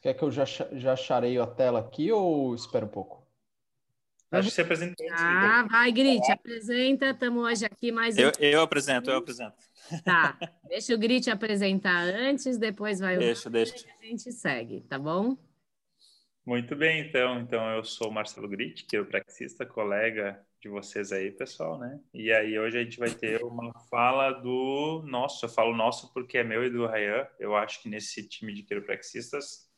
Você quer que eu já, já chareio a tela aqui ou espera um pouco? Acho que você apresenta. Ah, vai, Grit, apresenta. Estamos hoje aqui mais eu, eu apresento, eu apresento. Tá, deixa o Grit apresentar antes, depois vai o. Deixa, deixa. a gente segue, tá bom? Muito bem, então. Então, eu sou o Marcelo Grit, quiropraxista, colega de vocês aí, pessoal, né? E aí, hoje a gente vai ter uma fala do nosso, eu falo nosso porque é meu e do Rayan. Eu acho que nesse time de quiropraxistas,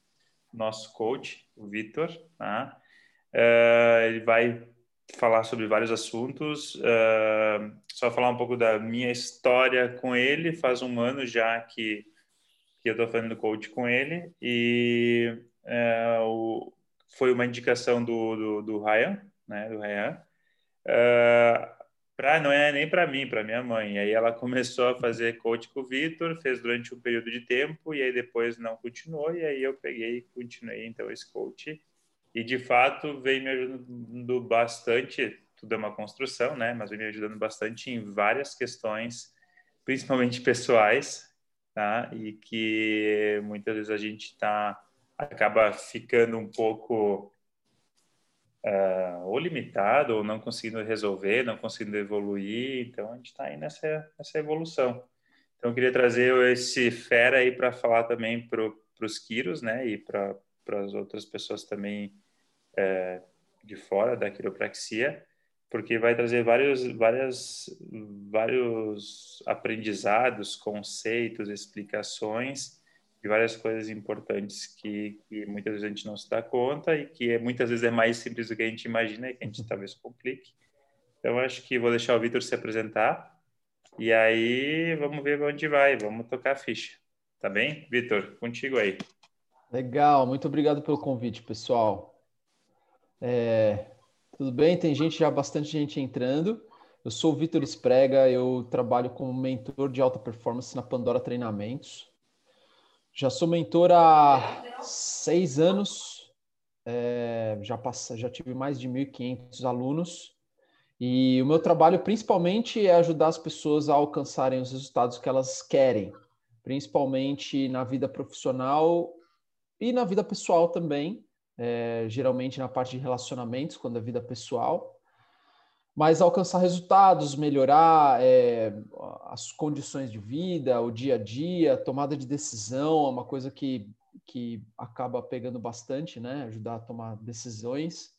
nosso coach, o Vitor, tá? Uh, ele vai falar sobre vários assuntos. Uh, só falar um pouco da minha história com ele. Faz um ano já que, que eu estou fazendo coach com ele e uh, o, foi uma indicação do, do, do Ryan, né? Do Ryan. Uh, pra, não é nem para mim, para minha mãe. E aí ela começou a fazer coach com o Vitor, fez durante um período de tempo e aí depois não continuou e aí eu peguei e continuei então esse coach e de fato vem me ajudando bastante. Tudo é uma construção, né? Mas vem me ajudando bastante em várias questões, principalmente pessoais, tá? E que muitas vezes a gente tá acaba ficando um pouco uh, ou limitado ou não conseguindo resolver, não conseguindo evoluir. Então a gente está aí nessa nessa evolução. Então eu queria trazer esse fera aí para falar também para os Quiros, né? E para as outras pessoas também é, de fora da quiropraxia, porque vai trazer vários, várias, vários aprendizados, conceitos, explicações de várias coisas importantes que, que, muitas vezes a gente não se dá conta e que é, muitas vezes é mais simples do que a gente imagina e que a gente talvez complique. Então, acho que vou deixar o Vitor se apresentar e aí vamos ver onde vai, vamos tocar a ficha. Tá bem? Vitor, contigo aí. Legal, muito obrigado pelo convite, pessoal. É, tudo bem? Tem gente já, bastante gente entrando. Eu sou o Vitor Esprega, eu trabalho como mentor de alta performance na Pandora Treinamentos. Já sou mentor há seis anos, é, já, passa, já tive mais de 1.500 alunos. E o meu trabalho principalmente é ajudar as pessoas a alcançarem os resultados que elas querem, principalmente na vida profissional e na vida pessoal também é, geralmente na parte de relacionamentos, quando é vida pessoal, mas alcançar resultados, melhorar é, as condições de vida, o dia a dia, tomada de decisão, é uma coisa que, que acaba pegando bastante, né? Ajudar a tomar decisões.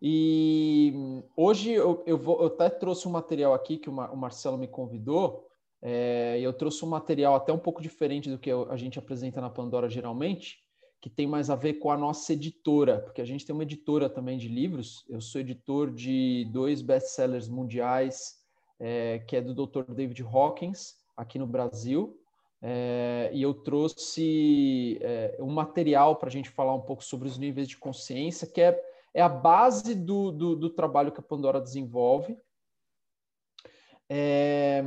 E hoje eu, eu, vou, eu até trouxe um material aqui que o, Mar, o Marcelo me convidou, é, eu trouxe um material até um pouco diferente do que a gente apresenta na Pandora geralmente, que tem mais a ver com a nossa editora, porque a gente tem uma editora também de livros. Eu sou editor de dois best-sellers mundiais, é, que é do Dr. David Hawkins, aqui no Brasil. É, e eu trouxe é, um material para a gente falar um pouco sobre os níveis de consciência, que é, é a base do, do, do trabalho que a Pandora desenvolve. É,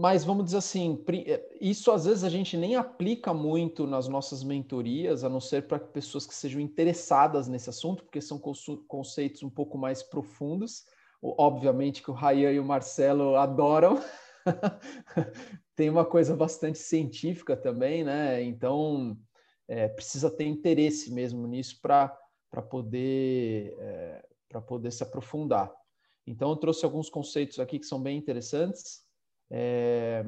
mas vamos dizer assim, eh, isso às vezes a gente nem aplica muito nas nossas mentorias, a não ser para pessoas que sejam interessadas nesse assunto, porque são conceitos um pouco mais profundos. Obviamente que o Rayan e o Marcelo adoram. Tem uma coisa bastante científica também, né? Então é, precisa ter interesse mesmo nisso para poder é, para poder se aprofundar. Então eu trouxe alguns conceitos aqui que são bem interessantes. É,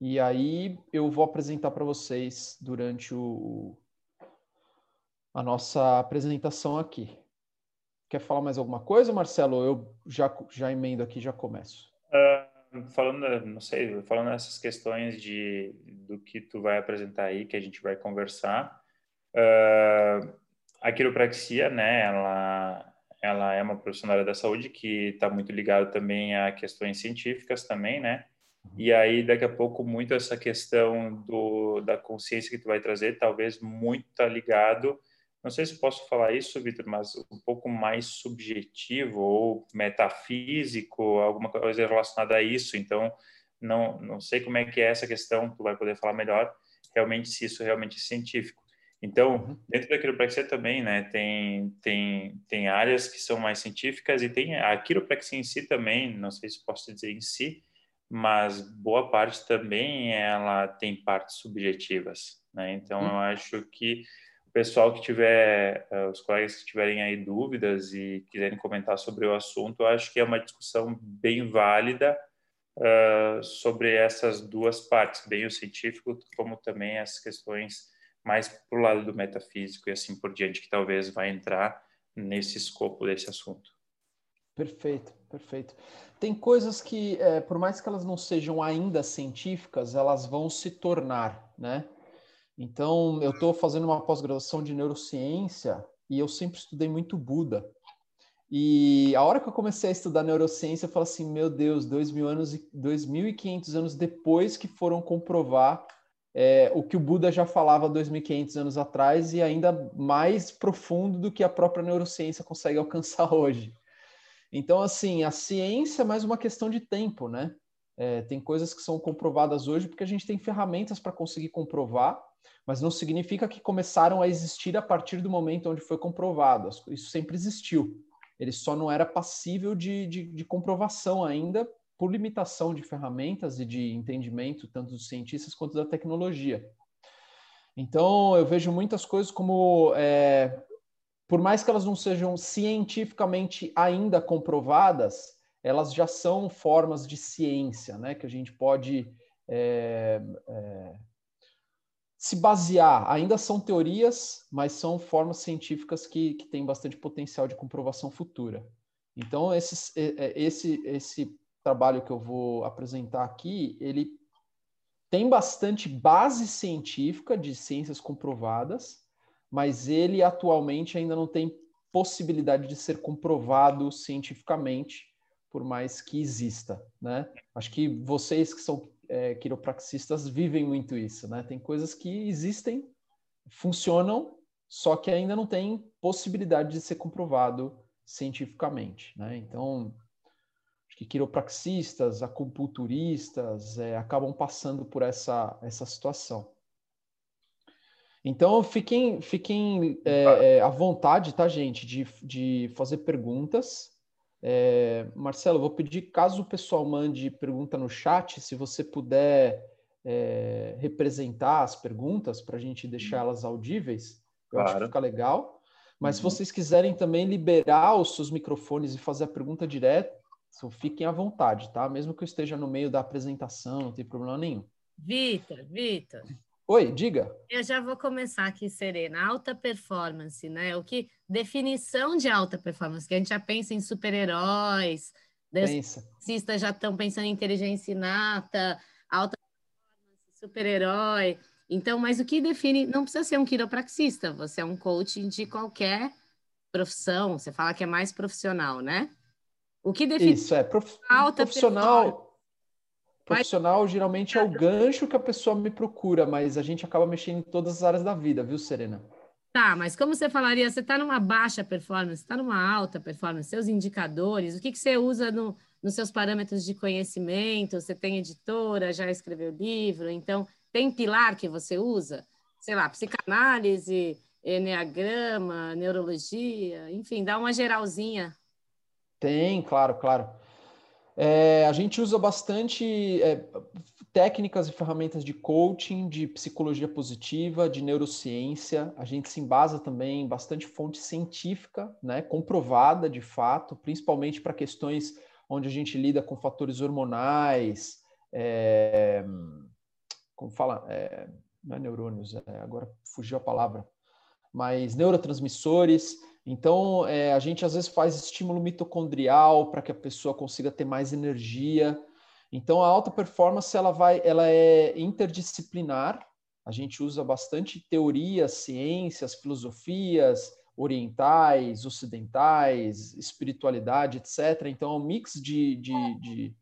e aí eu vou apresentar para vocês durante o, a nossa apresentação aqui. Quer falar mais alguma coisa, Marcelo? Eu já, já emendo aqui, já começo. Uh, falando, não sei, falando nessas questões de do que tu vai apresentar aí, que a gente vai conversar. Uh, a quiropraxia, né? Ela ela é uma profissional da saúde que está muito ligada também a questões científicas também, né? Uhum. E aí, daqui a pouco, muito essa questão do, da consciência que tu vai trazer, talvez muito está ligado, não sei se posso falar isso, Vitor, mas um pouco mais subjetivo ou metafísico, alguma coisa relacionada a isso. Então, não, não sei como é que é essa questão, tu vai poder falar melhor, realmente, se isso realmente é científico. Então, uhum. dentro da quiropraxia também, né, tem, tem, tem áreas que são mais científicas e tem a quiropraxia em si também, não sei se posso dizer em si, mas boa parte também ela tem partes subjetivas, né? Então eu acho que o pessoal que tiver, uh, os colegas que tiverem aí dúvidas e quiserem comentar sobre o assunto, eu acho que é uma discussão bem válida uh, sobre essas duas partes, bem o científico como também as questões mais para o lado do metafísico e assim por diante, que talvez vai entrar nesse escopo desse assunto. Perfeito, perfeito. Tem coisas que, é, por mais que elas não sejam ainda científicas, elas vão se tornar, né? Então, eu estou fazendo uma pós-graduação de neurociência e eu sempre estudei muito Buda. E a hora que eu comecei a estudar neurociência, eu falo assim, meu Deus, dois mil anos, 2.500 anos depois que foram comprovar é, o que o Buda já falava 2.500 anos atrás e ainda mais profundo do que a própria neurociência consegue alcançar hoje. Então, assim, a ciência é mais uma questão de tempo, né? É, tem coisas que são comprovadas hoje porque a gente tem ferramentas para conseguir comprovar, mas não significa que começaram a existir a partir do momento onde foi comprovado. Isso sempre existiu. Ele só não era passível de, de, de comprovação ainda por limitação de ferramentas e de entendimento, tanto dos cientistas quanto da tecnologia. Então, eu vejo muitas coisas como é, por mais que elas não sejam cientificamente ainda comprovadas, elas já são formas de ciência, né? Que a gente pode é, é, se basear. Ainda são teorias, mas são formas científicas que, que têm bastante potencial de comprovação futura. Então, esse, esse, esse trabalho que eu vou apresentar aqui, ele tem bastante base científica de ciências comprovadas, mas ele atualmente ainda não tem possibilidade de ser comprovado cientificamente, por mais que exista, né? Acho que vocês que são é, quiropraxistas vivem muito isso, né? Tem coisas que existem, funcionam, só que ainda não tem possibilidade de ser comprovado cientificamente, né? Então, acho que quiropraxistas, acupunturistas é, acabam passando por essa, essa situação. Então, fiquem, fiquem é, é, à vontade, tá, gente, de, de fazer perguntas. É, Marcelo, vou pedir, caso o pessoal mande pergunta no chat, se você puder é, representar as perguntas para a gente deixar elas audíveis, eu claro. acho que fica legal. Mas uhum. se vocês quiserem também liberar os seus microfones e fazer a pergunta direto, fiquem à vontade, tá? Mesmo que eu esteja no meio da apresentação, não tem problema nenhum. Vitor, Vitor, Oi, diga. Eu já vou começar aqui, Serena. Alta performance, né? O que definição de alta performance? Que a gente já pensa em super-heróis, cientistas já estão pensando em inteligência inata, alta performance, super-herói. Então, mas o que define? Não precisa ser um quiropraxista, você é um coach de qualquer profissão. Você fala que é mais profissional, né? O que define? Isso é prof... alta profissional. Performance? Profissional geralmente é o gancho que a pessoa me procura, mas a gente acaba mexendo em todas as áreas da vida, viu, Serena? Tá, mas como você falaria, você está numa baixa performance, está numa alta performance, seus indicadores, o que, que você usa no, nos seus parâmetros de conhecimento? Você tem editora, já escreveu livro, então tem pilar que você usa? Sei lá, psicanálise, enneagrama, neurologia, enfim, dá uma geralzinha. Tem, claro, claro. É, a gente usa bastante é, técnicas e ferramentas de coaching, de psicologia positiva, de neurociência. A gente se embasa também em bastante fonte científica, né, comprovada de fato, principalmente para questões onde a gente lida com fatores hormonais, é, como fala, é, não é neurônios, é, agora fugiu a palavra, mas neurotransmissores. Então, é, a gente às vezes faz estímulo mitocondrial para que a pessoa consiga ter mais energia. Então, a alta performance ela vai, ela é interdisciplinar. A gente usa bastante teorias, ciências, filosofias orientais, ocidentais, espiritualidade, etc. Então, é um mix de, de, de,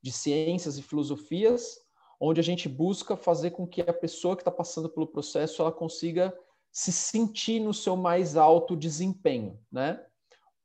de ciências e filosofias, onde a gente busca fazer com que a pessoa que está passando pelo processo ela consiga se sentir no seu mais alto desempenho, né?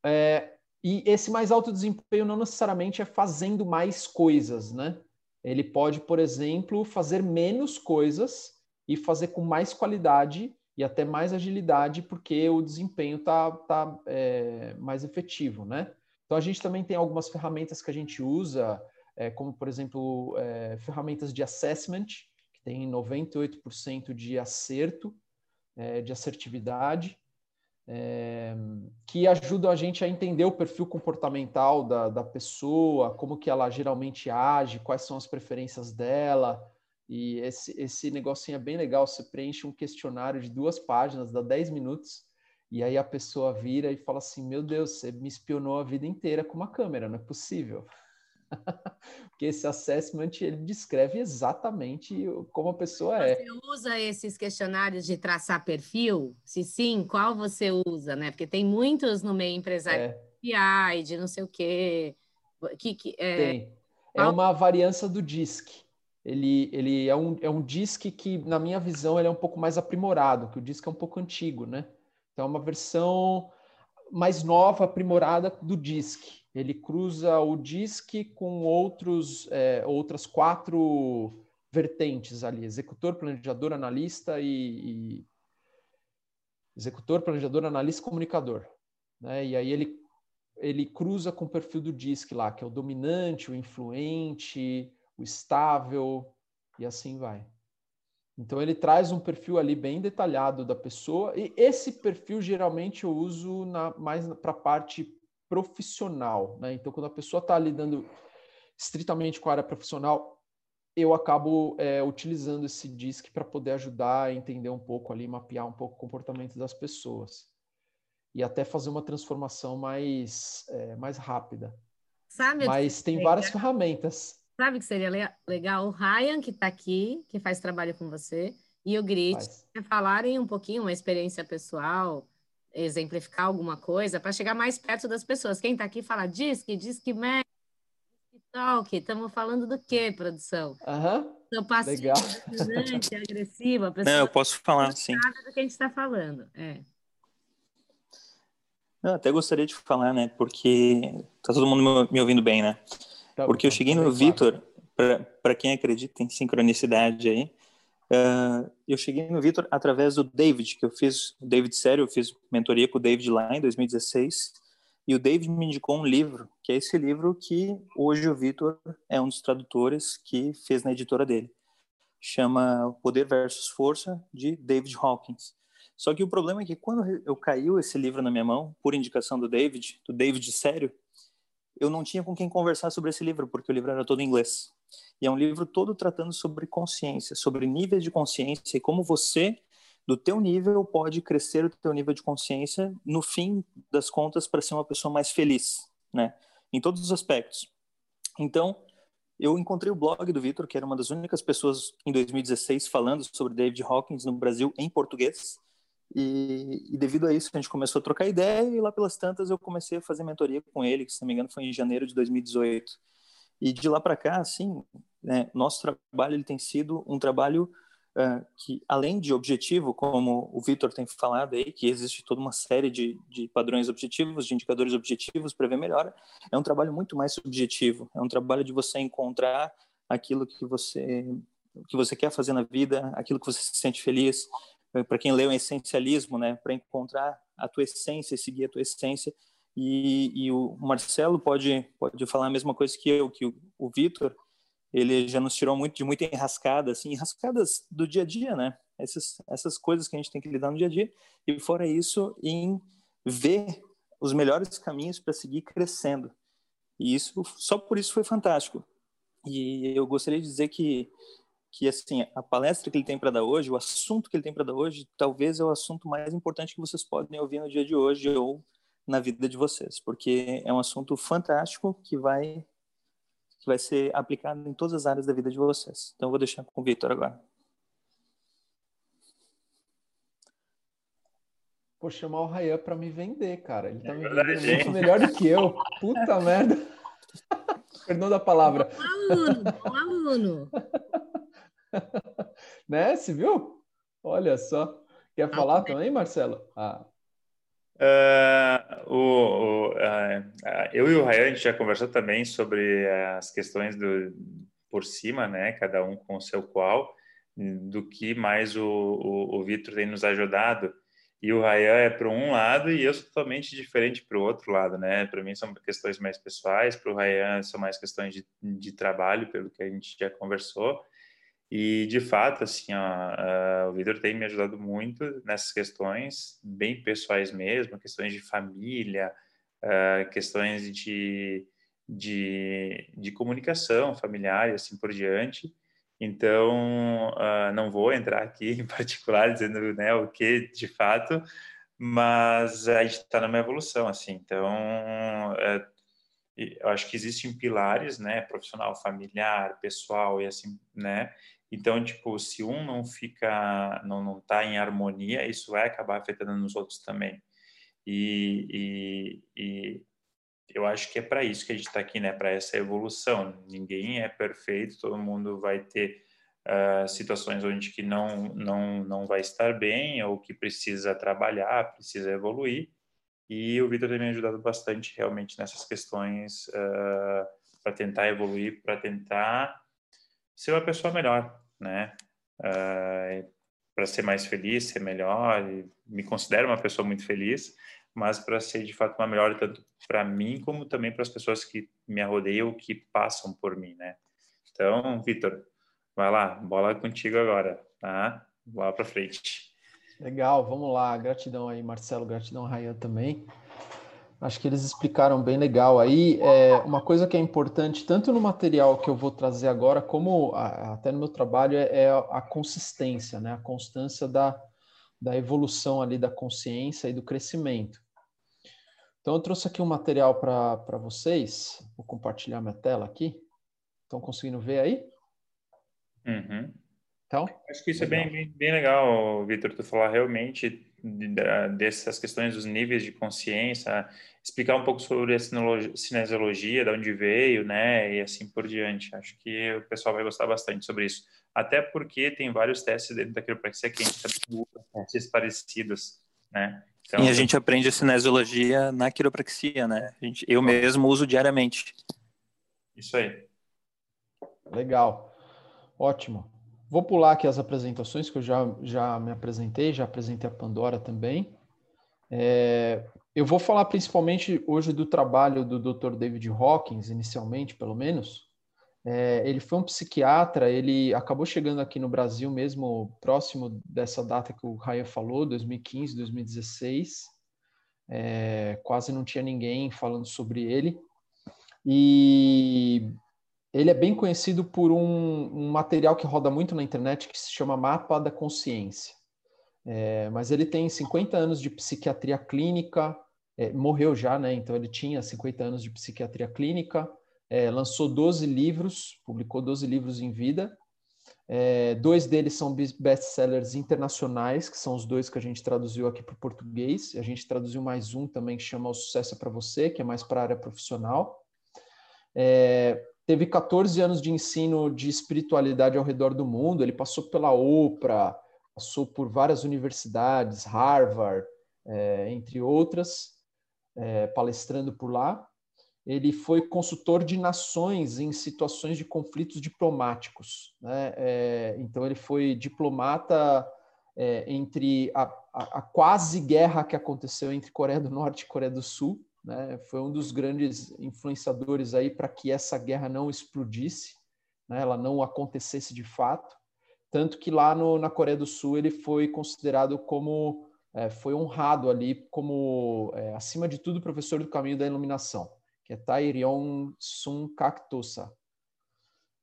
É, e esse mais alto desempenho não necessariamente é fazendo mais coisas, né? Ele pode, por exemplo, fazer menos coisas e fazer com mais qualidade e até mais agilidade, porque o desempenho está tá, é, mais efetivo, né? Então a gente também tem algumas ferramentas que a gente usa é, como, por exemplo, é, ferramentas de assessment, que tem 98% de acerto, é, de assertividade, é, que ajudam a gente a entender o perfil comportamental da, da pessoa, como que ela geralmente age, quais são as preferências dela, e esse, esse negocinho é bem legal. Você preenche um questionário de duas páginas, dá 10 minutos, e aí a pessoa vira e fala assim: Meu Deus, você me espionou a vida inteira com uma câmera, não é possível. Porque esse assessment ele descreve exatamente como a pessoa você é. Você usa esses questionários de traçar perfil? Se sim, qual você usa, né? Porque tem muitos no meio empresarial é. de não sei o quê. Que, que, é... Tem. É uma variância do DISC ele, ele é, um, é um disc que, na minha visão, ele é um pouco mais aprimorado, que o disc é um pouco antigo, né? Então, é uma versão mais nova, aprimorada do disc. Ele cruza o disc com outros, é, outras quatro vertentes ali: executor, planejador, analista e, e executor, planejador, analista comunicador. Né? E aí ele, ele cruza com o perfil do DISC lá, que é o dominante, o influente, o estável e assim vai. Então ele traz um perfil ali bem detalhado da pessoa e esse perfil geralmente eu uso na, mais para a parte profissional, né? Então quando a pessoa está lidando estritamente com a área profissional, eu acabo é, utilizando esse DISC para poder ajudar a entender um pouco ali, mapear um pouco o comportamento das pessoas e até fazer uma transformação mais é, mais rápida. Sabe Mas tem várias ferramentas. Sabe que seria legal? O Ryan, que está aqui, que faz trabalho com você, e o Grit falarem um pouquinho, uma experiência pessoal, exemplificar alguma coisa, para chegar mais perto das pessoas. Quem está aqui fala disque, disque Mac, talk, estamos falando do que, produção? Aham. Uhum. Passiva, Legal. agressiva, pessoa não, eu posso falar, sim. Nada do que a gente está falando, é. Eu até gostaria de falar, né, porque tá todo mundo me ouvindo bem, né? Tá Porque eu cheguei no Vitor, para quem acredita em sincronicidade aí, uh, eu cheguei no Vitor através do David, que eu fiz, o David Sério, eu fiz mentoria com o David lá em 2016, e o David me indicou um livro, que é esse livro que hoje o Vitor é um dos tradutores que fez na editora dele. Chama Poder versus Força, de David Hawkins. Só que o problema é que quando eu caiu esse livro na minha mão, por indicação do David, do David Sério, eu não tinha com quem conversar sobre esse livro, porque o livro era todo em inglês. E é um livro todo tratando sobre consciência, sobre níveis de consciência e como você, do teu nível, pode crescer o teu nível de consciência no fim das contas para ser uma pessoa mais feliz, né? Em todos os aspectos. Então, eu encontrei o blog do Vitor, que era uma das únicas pessoas em 2016 falando sobre David Hawkins no Brasil em português. E, e, devido a isso, a gente começou a trocar ideia e lá pelas tantas eu comecei a fazer mentoria com ele, que se não me engano foi em janeiro de 2018. E de lá para cá, assim, né, nosso trabalho ele tem sido um trabalho uh, que, além de objetivo, como o Vitor tem falado aí, que existe toda uma série de, de padrões objetivos, de indicadores objetivos para ver melhora, é um trabalho muito mais subjetivo. É um trabalho de você encontrar aquilo que você que você quer fazer na vida, aquilo que você se sente feliz, para quem lê o essencialismo, né, para encontrar a tua essência, seguir a tua essência. E, e, o Marcelo pode pode falar a mesma coisa que eu, que o, o Vitor, ele já nos tirou muito de muita enrascada, assim, enrascadas do dia a dia, né? Essas essas coisas que a gente tem que lidar no dia a dia. E fora isso, em ver os melhores caminhos para seguir crescendo. E isso só por isso foi fantástico. E eu gostaria de dizer que que assim a palestra que ele tem para dar hoje, o assunto que ele tem para dar hoje, talvez é o assunto mais importante que vocês podem ouvir no dia de hoje ou na vida de vocês, porque é um assunto fantástico que vai que vai ser aplicado em todas as áreas da vida de vocês. Então eu vou deixar com o Victor agora. Vou chamar o Rayan para me vender, cara. Ele tá é me vendendo muito melhor do que eu. Puta merda. Perdão da palavra. Um aluno, um aluno. né? Se viu? Olha só. Quer ah, falar também, Marcelo? Ah. Uh, o, o uh, eu e o Rayan, a gente já conversou também sobre as questões do por cima, né? Cada um com o seu qual, do que mais o, o, o Vitor tem nos ajudado. E o Ryan é para um lado e eu sou totalmente diferente para o outro lado, né? Para mim são questões mais pessoais, para o Ryan são mais questões de, de trabalho, pelo que a gente já conversou. E, de fato, assim, ó, uh, o Vitor tem me ajudado muito nessas questões, bem pessoais mesmo, questões de família, uh, questões de, de, de comunicação familiar e assim por diante. Então, uh, não vou entrar aqui em particular dizendo né, o que de fato, mas a gente está numa evolução, assim. Então, é, eu acho que existem pilares, né, profissional, familiar, pessoal e assim, né. Então, tipo, se um não fica, não não está em harmonia, isso vai acabar afetando nos outros também. E, e, e eu acho que é para isso que a gente está aqui, né? Para essa evolução. Ninguém é perfeito, todo mundo vai ter uh, situações onde que não não não vai estar bem ou que precisa trabalhar, precisa evoluir. E o Vitor tem me ajudado bastante realmente nessas questões uh, para tentar evoluir, para tentar ser uma pessoa melhor, né? Uh, para ser mais feliz, ser melhor. me considero uma pessoa muito feliz mas para ser de fato uma melhor tanto para mim como também para as pessoas que me arrodeiam, que passam por mim, né? Então, Vitor, vai lá, bola contigo agora, tá? Bola para frente. Legal, vamos lá. Gratidão aí, Marcelo, gratidão, Rayan também. Acho que eles explicaram bem legal aí. É, uma coisa que é importante, tanto no material que eu vou trazer agora, como a, até no meu trabalho, é, é a consistência, né? A constância da, da evolução ali da consciência e do crescimento. Então, eu trouxe aqui um material para vocês. Vou compartilhar minha tela aqui. Estão conseguindo ver aí? Uhum. Então, Acho que isso legal. é bem, bem, bem legal, Vitor, tu falar realmente dessas questões dos níveis de consciência, explicar um pouco sobre a cinesiologia, de onde veio, né, e assim por diante. Acho que o pessoal vai gostar bastante sobre isso. Até porque tem vários testes dentro da quiropraxia que a gente usa testes parecidos, né? Então, e a gente aprende a cinesiologia na quiropraxia, né? Gente, eu mesmo uso diariamente. Isso aí. Legal. Ótimo. Vou pular aqui as apresentações, que eu já, já me apresentei, já apresentei a Pandora também. É, eu vou falar principalmente hoje do trabalho do Dr. David Hawkins, inicialmente, pelo menos, é, ele foi um psiquiatra, ele acabou chegando aqui no Brasil mesmo próximo dessa data que o Raya falou, 2015, 2016. É, quase não tinha ninguém falando sobre ele. E ele é bem conhecido por um, um material que roda muito na internet que se chama Mapa da Consciência. É, mas ele tem 50 anos de psiquiatria clínica, é, morreu já, né? Então ele tinha 50 anos de psiquiatria clínica, é, lançou 12 livros, publicou 12 livros em vida. É, dois deles são best-sellers internacionais, que são os dois que a gente traduziu aqui para o português. A gente traduziu mais um também que chama O Sucesso é para Você, que é mais para a área profissional. É, teve 14 anos de ensino de espiritualidade ao redor do mundo. Ele passou pela Oprah, passou por várias universidades, Harvard, é, entre outras, é, palestrando por lá ele foi consultor de nações em situações de conflitos diplomáticos. Né? É, então, ele foi diplomata é, entre a, a, a, quase guerra que aconteceu entre Coreia do Norte e Coreia do Sul. Né? Foi um dos grandes influenciadores aí para que essa guerra não explodisse, né? ela não acontecesse de fato. Tanto que lá no, na Coreia do Sul ele foi considerado como, é, foi honrado ali como, é, acima de tudo, professor do caminho da iluminação que é Tairion Sun Cactusa.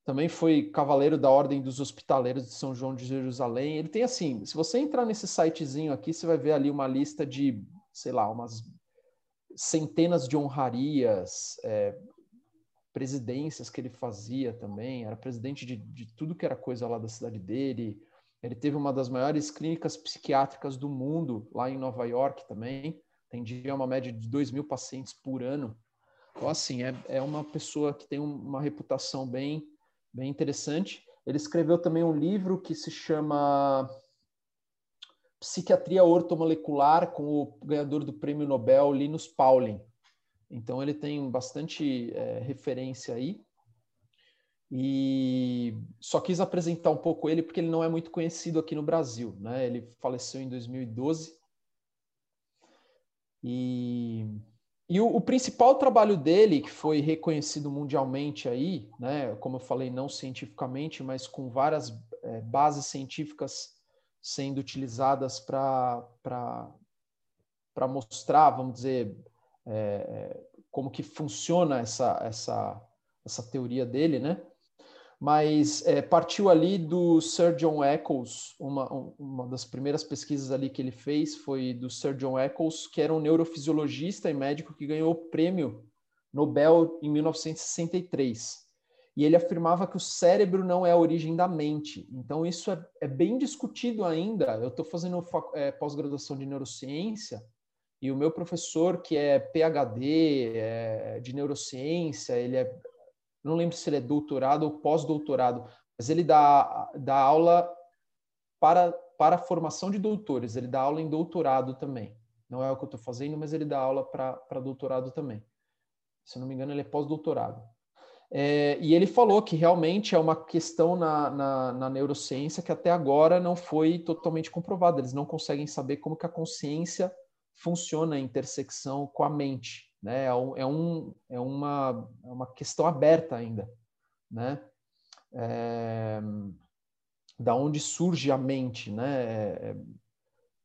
Também foi cavaleiro da Ordem dos Hospitaleiros de São João de Jerusalém. Ele tem assim, se você entrar nesse sitezinho aqui, você vai ver ali uma lista de, sei lá, umas centenas de honrarias, é, presidências que ele fazia também. Era presidente de, de tudo que era coisa lá da cidade dele. Ele teve uma das maiores clínicas psiquiátricas do mundo lá em Nova York também. Atendia uma média de 2 mil pacientes por ano. Então, assim, é, é uma pessoa que tem uma reputação bem, bem interessante. Ele escreveu também um livro que se chama Psiquiatria Ortomolecular, com o ganhador do prêmio Nobel, Linus Pauling. Então, ele tem bastante é, referência aí. E só quis apresentar um pouco ele, porque ele não é muito conhecido aqui no Brasil. Né? Ele faleceu em 2012 E, e o, o, principal trabalho dele, que foi reconhecido mundialmente aí, né, como eu falei, não cientificamente, mas com várias é, bases científicas sendo utilizadas para mostrar, vamos dizer, é, como que funciona essa, essa, essa teoria dele, né? mas é, partiu ali do Sir John Eccles, uma, uma das primeiras pesquisas ali que ele fez foi do Sir John Eccles, que era um neurofisiologista e médico que ganhou o prêmio Nobel em 1963. E ele afirmava que o cérebro não é a origem da mente. Então, isso é, é bem discutido ainda. Eu estou fazendo é, pós-graduação de neurociência, e o meu professor, que é PhD é, de neurociência, ele é não lembro se ele é doutorado ou pós-doutorado, mas ele dá, dá aula para, para a formação de doutores, ele dá aula em doutorado também. Não é o que eu estou fazendo, mas ele dá aula para doutorado também. Se não me engano, ele é pós-doutorado. É, e ele falou que realmente é uma questão na, na, na, neurociência que até agora não foi totalmente comprovada. Eles não conseguem saber como que a consciência funciona em intersecção com a mente. Né? É, um, é, um, é, uma, é uma questão aberta ainda. Né? É, da onde surge a mente, né? É, é,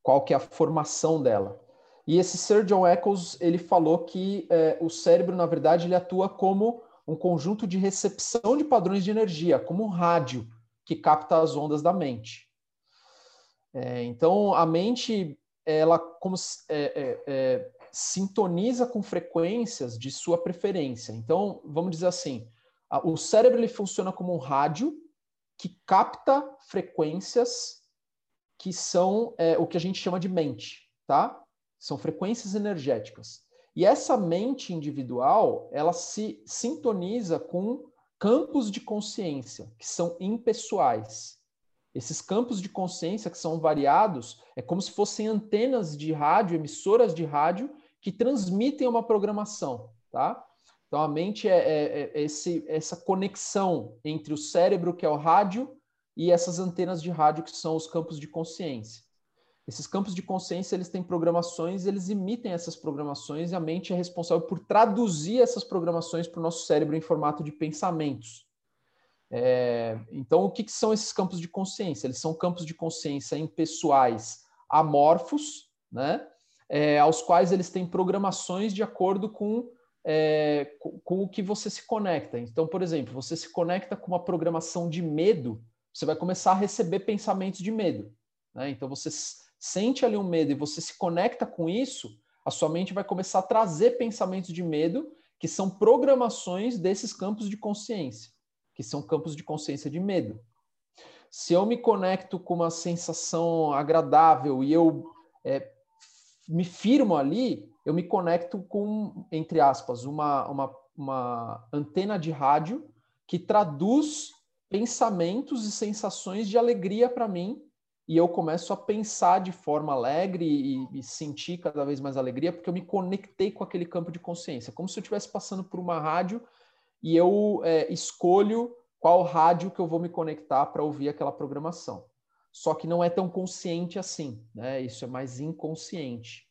qual que é a formação dela. E esse Sir John Eccles, ele falou que é, o cérebro, na verdade, ele atua como um conjunto de recepção de padrões de energia, como um rádio que capta as ondas da mente. É, então, a mente, ela como é, é, sintoniza com frequências de sua preferência. Então, vamos dizer assim, o cérebro ele funciona como um rádio que capta frequências que são é, o que a gente chama de mente, tá? São frequências energéticas. E essa mente individual, ela se sintoniza com campos de consciência, que são impessoais. Esses campos de consciência que são variados, é como se fossem antenas de rádio, emissoras de rádio, que transmitem uma programação, tá? Então a mente é, é, é esse, essa conexão entre o cérebro, que é o rádio, e essas antenas de rádio, que são os campos de consciência. Esses campos de consciência, eles têm programações, eles emitem essas programações e a mente é responsável por traduzir essas programações para o nosso cérebro em formato de pensamentos. É, então, o que, que, são esses campos de consciência? Eles são campos de consciência impessoais amorfos, né? é, aos quais eles têm programações de acordo com, é, com, com, o que você se conecta. Então, por exemplo, você se conecta com uma programação de medo, você vai começar a receber pensamentos de medo. Né? Então, você sente ali um medo e você se conecta com isso, a sua mente vai começar a trazer pensamentos de medo, que são programações desses campos de consciência, que são campos de consciência de medo. Se eu me conecto com uma sensação agradável e eu é, me firmo ali, eu me conecto com, entre aspas, uma, uma, uma antena de rádio que traduz pensamentos e sensações de alegria para mim e eu começo a pensar de forma alegre e, e, sentir cada vez mais alegria porque eu me conectei com aquele campo de consciência, como se eu estivesse passando por uma rádio e eu é, escolho qual rádio que eu vou me conectar para ouvir aquela programação só que não é tão consciente assim, né? Isso é mais inconsciente.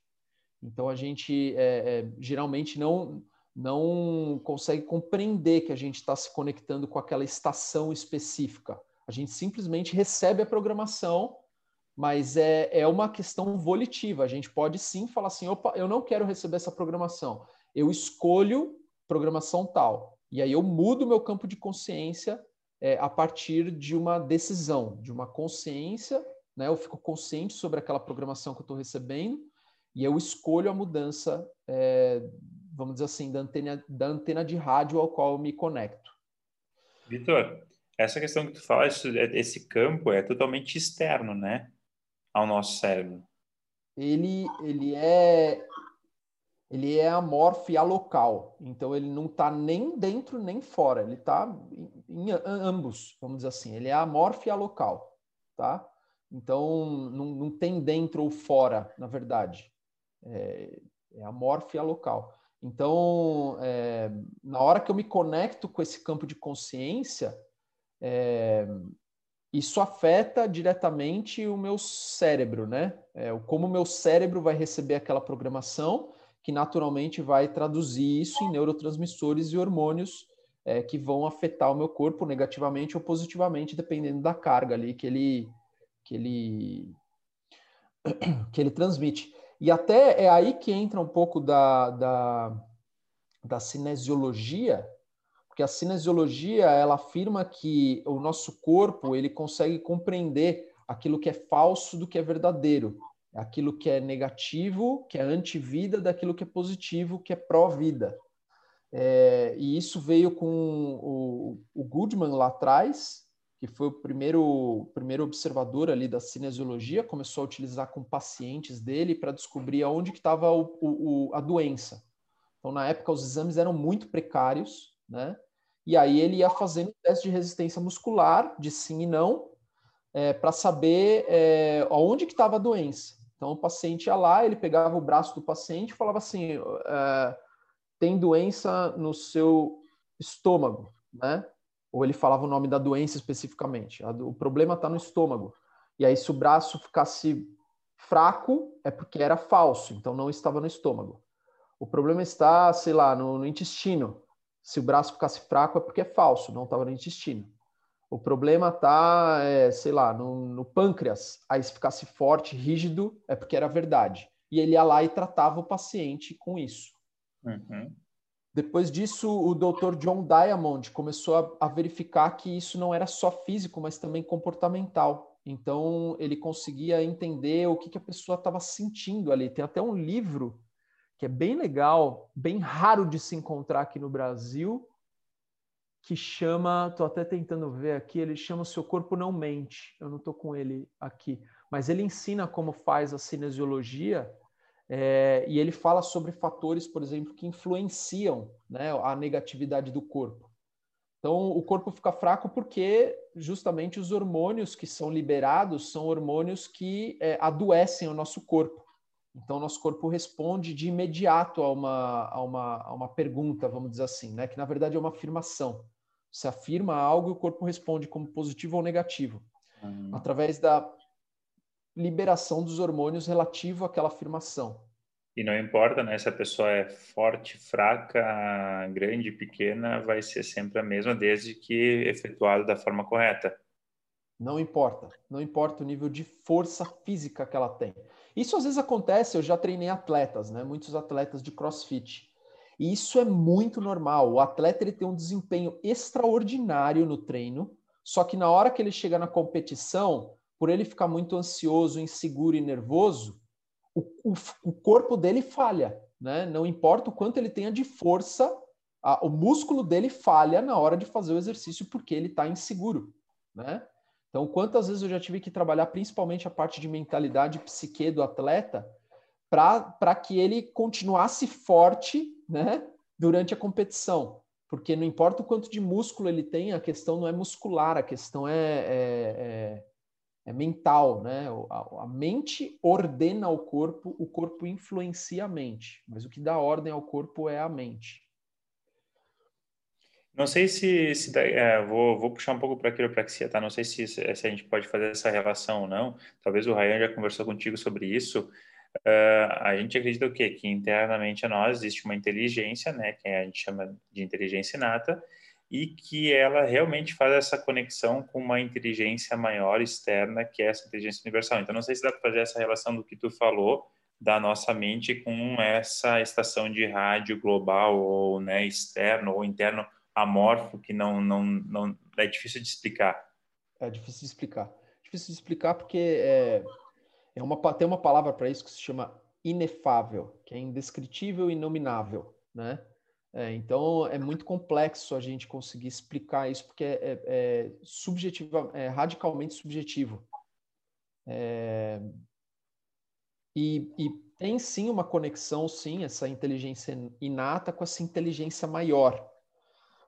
Então a gente é, é, geralmente não não consegue compreender que a gente está se conectando com aquela estação específica. A gente simplesmente recebe a programação, mas é, é uma questão volitiva. A gente pode sim falar assim: opa, eu não quero receber essa programação. Eu escolho programação tal. E aí eu mudo meu campo de consciência é, a partir de uma decisão, de uma consciência, né? Eu fico consciente sobre aquela programação que eu estou recebendo e eu escolho a mudança, é, vamos dizer assim, da antena, da antena de rádio ao qual eu me conecto. Vitor, essa questão que tu fala, esse campo é totalmente externo, né, ao nosso cérebro. Ele, ele é ele é amorfo e alocal, então ele não está nem dentro nem fora, ele está em, em, ambos, vamos dizer assim, ele é amorfo e alocal, tá? Então não, não tem dentro ou fora, na verdade, é, é amorfo e alocal. Então, é, na hora que eu me conecto com esse campo de consciência, é, isso afeta diretamente o meu cérebro, né? É, como o meu cérebro vai receber aquela programação que naturalmente vai traduzir isso em neurotransmissores e hormônios é, que vão afetar o meu corpo negativamente ou positivamente, dependendo da carga ali que ele, que ele, que ele transmite. E até é aí que entra um pouco da, da, da cinesiologia, porque a cinesiologia ela afirma que o nosso corpo ele consegue compreender aquilo que é falso do que é verdadeiro, aquilo que é negativo, que é anti-vida, daquilo que é positivo, que é pró-vida. É, e isso veio com o, o, Goodman lá atrás, que foi o primeiro, primeiro observador ali da cinesiologia, começou a utilizar com pacientes dele para descobrir aonde que estava a doença. Então, na época, os exames eram muito precários, né? E aí ele ia fazendo teste de resistência muscular, de sim e não, é, para saber é, aonde que estava a doença. Então, o paciente ia lá, ele pegava o braço do paciente e falava assim, é, tem doença no seu estômago, né? Ou ele falava o nome da doença especificamente. O problema está no estômago. E aí, se o braço ficasse fraco, é porque era falso, então não estava no estômago. O problema está, sei lá, no, no intestino. Se o braço ficasse fraco, é porque é falso, não estava no intestino. O problema está, é, sei lá, no, no pâncreas. Aí, se ficasse forte, rígido, é porque era verdade. E ele ia lá e tratava o paciente com isso. Uhum. Depois disso, o Dr. John Diamond começou a, a, verificar que isso não era só físico, mas também comportamental. Então, ele conseguia entender o que, que a pessoa estava sentindo ali. Tem até um livro que é bem legal, bem raro de se encontrar aqui no Brasil, que chama, estou até tentando ver aqui, ele chama O Seu Corpo Não Mente. Eu não estou com ele aqui, mas ele ensina como faz a cinesiologia é, e ele fala sobre fatores, por exemplo, que influenciam né, a negatividade do corpo. Então, o corpo fica fraco porque justamente os hormônios que são liberados são hormônios que é, adoecem o nosso corpo. Então, nosso corpo responde de imediato a uma, a, uma, a uma pergunta, vamos dizer assim, né? que na verdade é uma afirmação. Você afirma algo e o corpo responde como positivo ou negativo, hum. através da liberação dos hormônios relativo àquela afirmação. E não importa, né, se a pessoa é forte, fraca, grande, pequena, vai ser sempre a mesma, desde que efetuado da forma correta. Não importa, não importa o nível de força física que ela tem. Isso às vezes acontece, eu já treinei atletas, né, muitos atletas de crossfit. E isso é muito normal. O atleta ele tem um desempenho extraordinário no treino, só que na hora que ele chega na competição, por ele ficar muito ansioso, inseguro e nervoso, o, o, o corpo dele falha, né? Não importa o quanto ele tenha de força, a, o músculo dele falha na hora de fazer o exercício porque ele está inseguro, né? Então, quantas vezes eu já tive que trabalhar principalmente a parte de mentalidade psique do atleta para que ele continuasse forte, né? Durante a competição. Porque não importa o quanto de músculo ele tem, a questão não é muscular, a questão é, é, é é mental, né? A, a, mente ordena o corpo, o corpo influencia a mente, mas o que dá ordem ao corpo é a mente. Não sei se, se é, vou, vou puxar um pouco para a quiropraxia, tá? Não sei se, se a gente pode fazer essa relação ou não. Talvez o Ryan já conversou contigo sobre isso. Uh, a gente acredita o quê? Que internamente a nós existe uma inteligência, né? Que a gente chama de inteligência inata, e que ela realmente faz essa conexão com uma inteligência maior externa, que é essa inteligência universal. Então, não sei se dá para fazer essa relação do que tu falou da nossa mente com essa estação de rádio global ou né, externo ou interno amorfo que não, não, não é difícil de explicar. É difícil de explicar. Difícil de explicar porque é, é uma, tem uma palavra para isso que se chama inefável, que é indescritível e inominável, né? É, então é muito complexo a gente conseguir explicar isso porque é, é, é subjetiva, é radicalmente subjetivo. É, e, e, tem sim uma conexão, sim, essa inteligência inata com essa inteligência maior.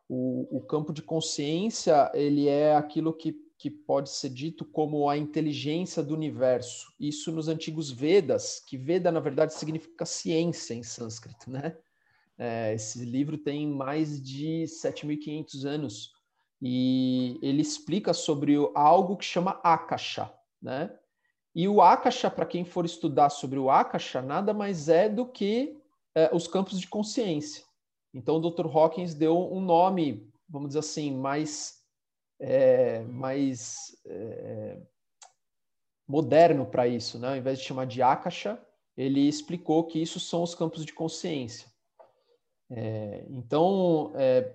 O, o campo de consciência ele é aquilo que, que pode ser dito como a inteligência do universo. Isso nos antigos Vedas, que Veda na verdade significa ciência em sânscrito, né? É, esse livro tem mais de 7.500 anos e ele explica sobre algo que chama Akasha, né? E o Akasha, para quem for estudar sobre o Akasha, nada mais é do que é, os campos de consciência. Então, o Dr. Hawkins deu um nome, vamos dizer assim, mais, é, mais é, moderno para isso, né? Ao invés de chamar de Akasha, ele explicou que isso são os campos de consciência. É, então, é,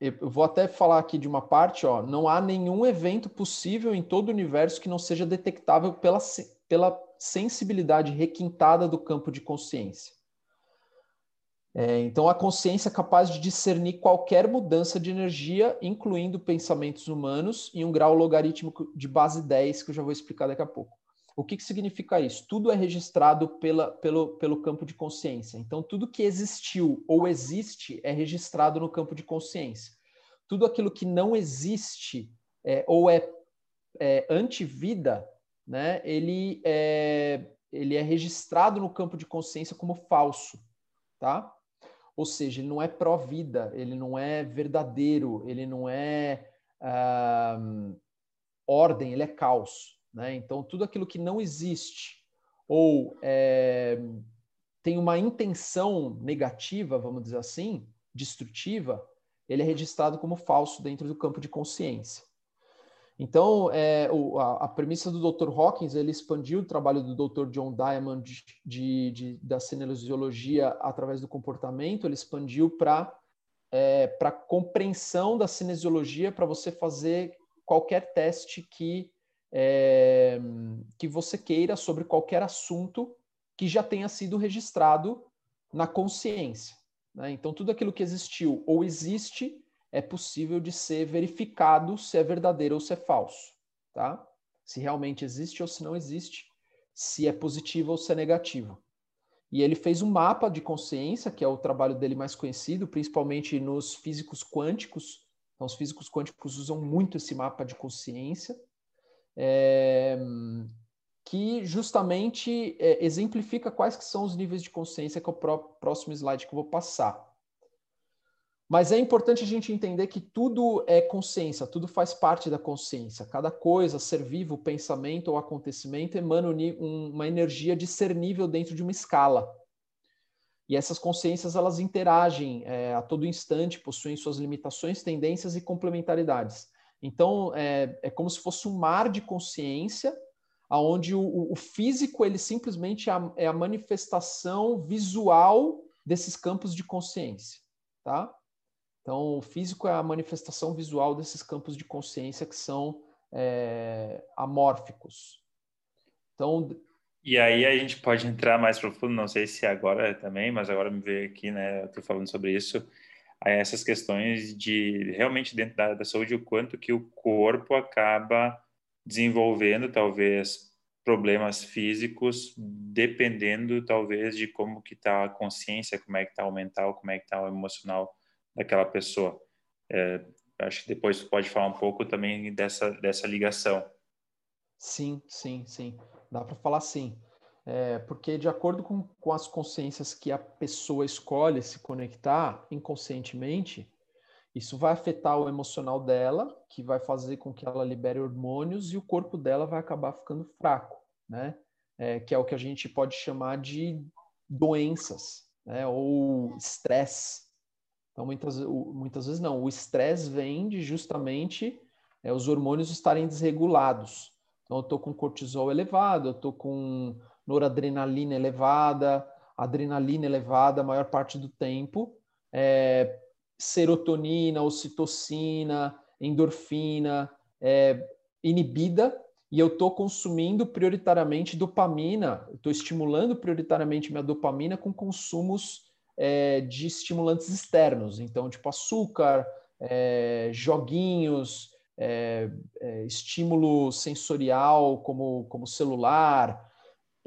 eu vou até falar aqui de uma parte, ó, não há nenhum evento possível em todo o universo que não seja detectável pela, pela sensibilidade requintada do campo de consciência. É, então, a consciência é capaz de discernir qualquer mudança de energia, incluindo pensamentos humanos, em um grau logarítmico de base 10, que eu já vou explicar daqui a pouco. O que, que significa isso? Tudo é registrado pela, pelo, pelo campo de consciência. Então, tudo que existiu ou existe é registrado no campo de consciência. Tudo aquilo que não existe é, ou é, é antivida, né, ele, é, ele é registrado no campo de consciência como falso. Tá? Ou seja, ele não é pró-vida, ele não é verdadeiro, ele não é uh, ordem, ele é caos. Né? Então, tudo aquilo que não existe ou é, tem uma intenção negativa, vamos dizer assim, destrutiva, ele é registrado como falso dentro do campo de consciência. Então, é, o, a, a, premissa do Dr. Hawkins, ele expandiu o trabalho do Dr. John Diamond de, de, da cinesiologia através do comportamento, ele expandiu para é, para compreensão da cinesiologia, para você fazer qualquer teste que é, que você queira sobre qualquer assunto que já tenha sido registrado na consciência. Né? Então, tudo aquilo que existiu ou existe é possível de ser verificado se é verdadeiro ou se é falso. Tá? Se realmente existe ou se não existe, se é positivo ou se é negativo. E ele fez um mapa de consciência, que é o trabalho dele mais conhecido, principalmente nos físicos quânticos. Então, os físicos quânticos usam muito esse mapa de consciência é, que justamente é, exemplifica quais que são os níveis de consciência, que é o próximo slide que eu vou passar. Mas é importante a gente entender que tudo é consciência, tudo faz parte da consciência. Cada coisa, ser vivo, pensamento ou acontecimento emana uma energia discernível dentro de uma escala. E essas consciências elas interagem é, a todo instante, possuem suas limitações, tendências e complementaridades. Então, é, é como se fosse um mar de consciência, onde o, o físico ele simplesmente é a, é a, manifestação visual desses campos de consciência, tá? Então, o físico é a manifestação visual desses campos de consciência que são é, amórficos. Então, e aí a gente pode entrar mais profundo, não sei se agora também, mas agora me veio aqui, né? Eu tô falando sobre isso essas questões de realmente dentro da, da saúde o quanto que o corpo acaba desenvolvendo talvez problemas físicos dependendo talvez de como que está a consciência, como é que está o mental, como é que está o emocional daquela pessoa. É, acho que depois tu pode falar um pouco também dessa dessa ligação. Sim, sim, sim. Dá para falar sim. É, porque, de acordo com, com as consciências que a pessoa escolhe se conectar inconscientemente, isso vai afetar o emocional dela, que vai fazer com que ela libere hormônios e o corpo dela vai acabar ficando fraco, né? É, que é o que a gente pode chamar de doenças, né? Ou estresse. Então, muitas, muitas vezes não. O estresse vem de justamente é, os hormônios estarem desregulados. Então, eu estou com cortisol elevado, eu estou com noradrenalina elevada, adrenalina elevada a maior parte do tempo, é, serotonina, ocitocina, endorfina é, inibida, e eu estou consumindo prioritariamente dopamina, estou estimulando prioritariamente minha dopamina com consumos é, de estimulantes externos, então, tipo açúcar, é, joguinhos, é, é, estímulo sensorial como, como celular,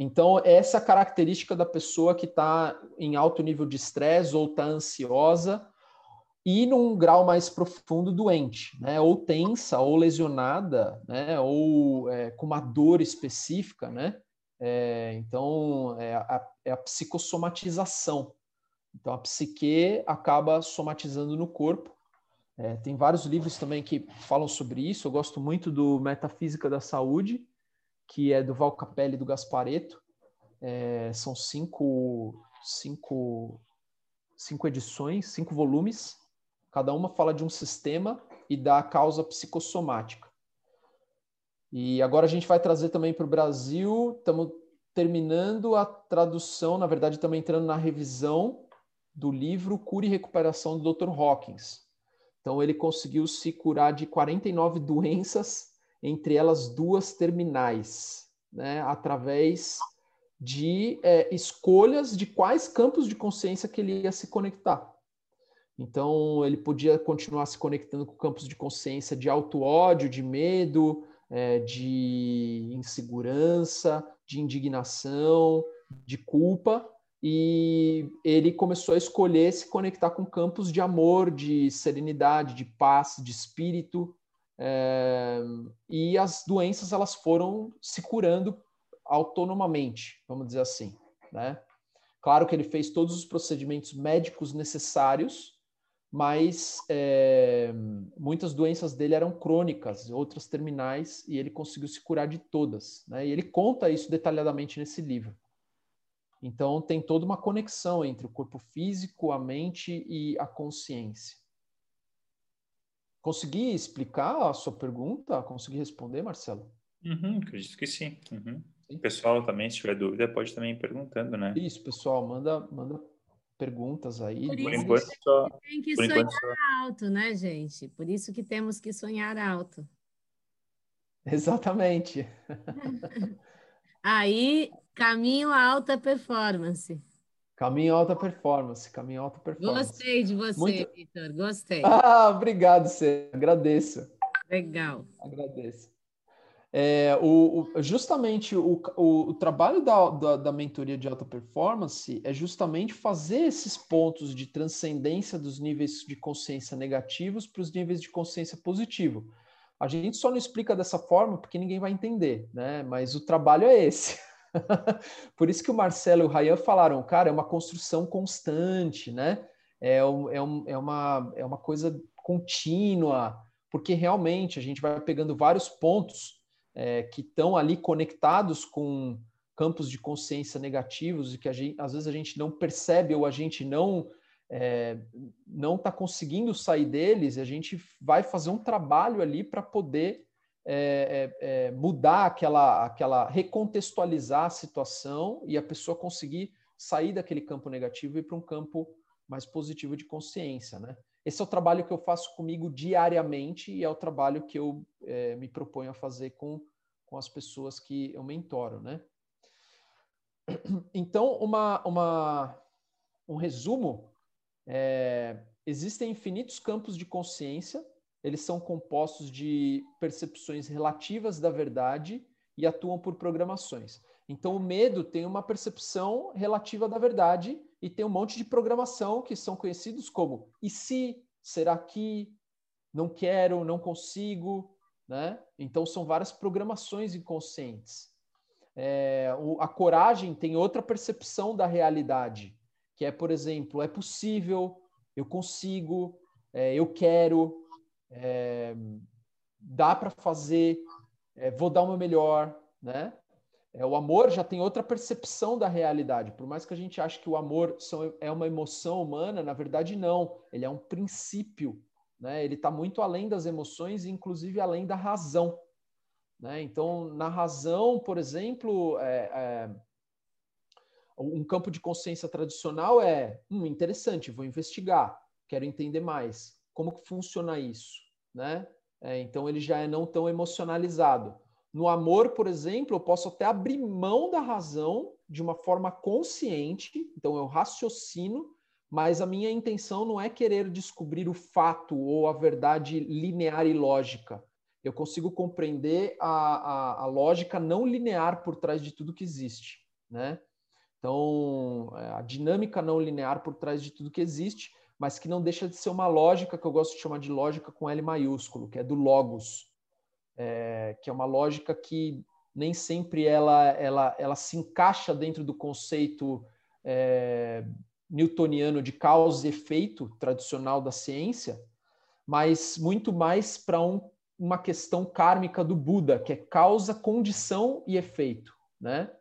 então, essa característica da pessoa que está em alto nível de estresse ou está ansiosa e num grau mais profundo doente, né? Ou tensa, ou lesionada, né? Ou é, com uma dor específica, né? É, então, é a, é a psicossomatização. Então, a psique acaba somatizando no corpo. É, tem vários livros também que falam sobre isso. Eu gosto muito do Metafísica da Saúde, que é do Val Capelli e do Gaspareto. É, são cinco, cinco, cinco edições, cinco volumes. Cada uma fala de um sistema e da causa psicossomática. E agora a gente vai trazer também para o Brasil. Estamos terminando a tradução, na verdade, estamos entrando na revisão do livro Cura e Recuperação do Dr. Hawkins. Então, ele conseguiu se curar de 49 doenças, entre elas duas terminais, né, através de é, escolhas de quais campos de consciência que ele ia se conectar. Então, ele podia continuar se conectando com campos de consciência de auto-ódio, de medo, é, de insegurança, de indignação, de culpa, e ele começou a escolher se conectar com campos de amor, de serenidade, de paz, de espírito, é, e as doenças elas foram se curando autonomamente, vamos dizer assim, né? Claro que ele fez todos os procedimentos médicos necessários, mas é, muitas doenças dele eram crônicas, outras terminais, e ele conseguiu se curar de todas. Né? E ele conta isso detalhadamente nesse livro. Então, tem toda uma conexão entre o corpo físico, a mente e a consciência. Consegui explicar a sua pergunta? Consegui responder, Marcelo? Uhum, acredito que sim. Uhum. O pessoal também, se tiver dúvida, pode também ir perguntando, né? Isso, pessoal, manda, manda perguntas aí. Por isso enquanto, que só, tem que sonhar só... alto, né, gente? Por isso que temos que sonhar alto. Exatamente. aí Caminho à alta performance. Caminho à alta performance, caminho à alta performance. Gostei de você, Muito... Vitor, gostei. Ah, obrigado, você. Agradeço. Legal. Agradeço. É, o, o, justamente o, o, trabalho da, da, da, mentoria de alta performance é justamente fazer esses pontos de transcendência dos níveis de consciência negativos para os níveis de consciência positivo. A gente só não explica dessa forma porque ninguém vai entender, né? Mas o trabalho é esse. Por isso que o Marcelo e o Rayan falaram, cara, é uma construção constante, né? É, um, é, um, é, uma, é uma coisa contínua, porque realmente a gente vai pegando vários pontos é, que estão ali conectados com campos de consciência negativos e que gente, às vezes a gente não percebe ou a gente não é, não está conseguindo sair deles, a gente vai fazer um trabalho ali para poder é, é, é, mudar aquela, aquela, recontextualizar a situação e a pessoa conseguir sair daquele campo negativo e ir para um campo mais positivo de consciência, né? Esse é o trabalho que eu faço comigo diariamente e é o trabalho que eu é, me proponho a fazer com, com as pessoas que eu mentoro, né? Então, uma, uma, um resumo, é, existem infinitos campos de consciência eles são compostos de percepções relativas da verdade e atuam por programações. Então, o medo tem uma percepção relativa da verdade e tem um monte de programação que são conhecidos como e se, será que, não quero, não consigo, né? Então, são várias programações inconscientes. É, o, a coragem tem outra percepção da realidade, que é, por exemplo, é possível, eu consigo, é, eu quero, é, dá para fazer, é, vou dar uma melhor, né? É, o amor já tem outra percepção da realidade. Por mais que a gente ache que o amor são, é uma emoção humana, na verdade não. Ele é um princípio, né? Ele está muito além das emoções, inclusive além da razão. Né? Então, na razão, por exemplo, é, é, um campo de consciência tradicional é hum, interessante, vou investigar, quero entender mais. Como que funciona isso? Né? É, então ele já é não tão emocionalizado. No amor, por exemplo, eu posso até abrir mão da razão de uma forma consciente, então eu raciocino, mas a minha intenção não é querer descobrir o fato ou a verdade linear e lógica. Eu consigo compreender a, a, a lógica não linear por trás de tudo que existe, né? Então, é, a dinâmica não linear por trás de tudo que existe, mas que não deixa de ser uma lógica que eu gosto de chamar de lógica com L maiúsculo, que é do logos, é, que é uma lógica que nem sempre ela, ela, ela se encaixa dentro do conceito é, newtoniano de causa e efeito tradicional da ciência, mas muito mais para um, uma questão kármica do Buda, que é causa, condição e efeito, né?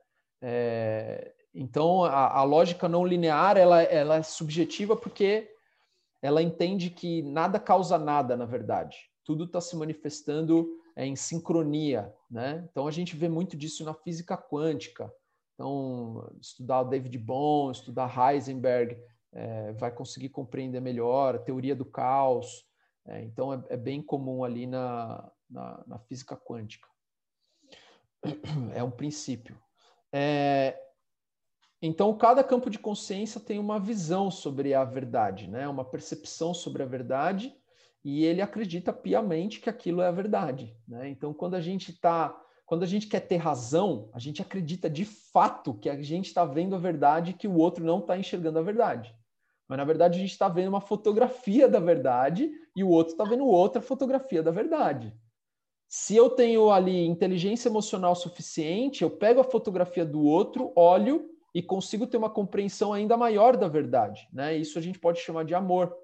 É, então, a, a, lógica não linear ela, ela é subjetiva porque ela entende que nada causa nada, na verdade. Tudo está se manifestando é, em sincronia. Né? Então, a gente vê muito disso na física quântica. Então, estudar David Bohm, estudar Heisenberg, é, vai conseguir compreender melhor a teoria do caos. É, então, é, é, bem comum ali na, na, na, física quântica. É um princípio. Então, cada campo de consciência tem uma visão sobre a verdade, né? uma percepção sobre a verdade, e ele acredita piamente que aquilo é a verdade. Né? Então, quando a gente está. Quando a gente quer ter razão, a gente acredita de fato que a gente está vendo a verdade e que o outro não está enxergando a verdade. Mas, na verdade, a gente está vendo uma fotografia da verdade e o outro está vendo outra fotografia da verdade. Se eu tenho ali inteligência emocional suficiente, eu pego a fotografia do outro, olho e consigo ter uma compreensão ainda maior da verdade. Né? Isso a gente pode chamar de amor.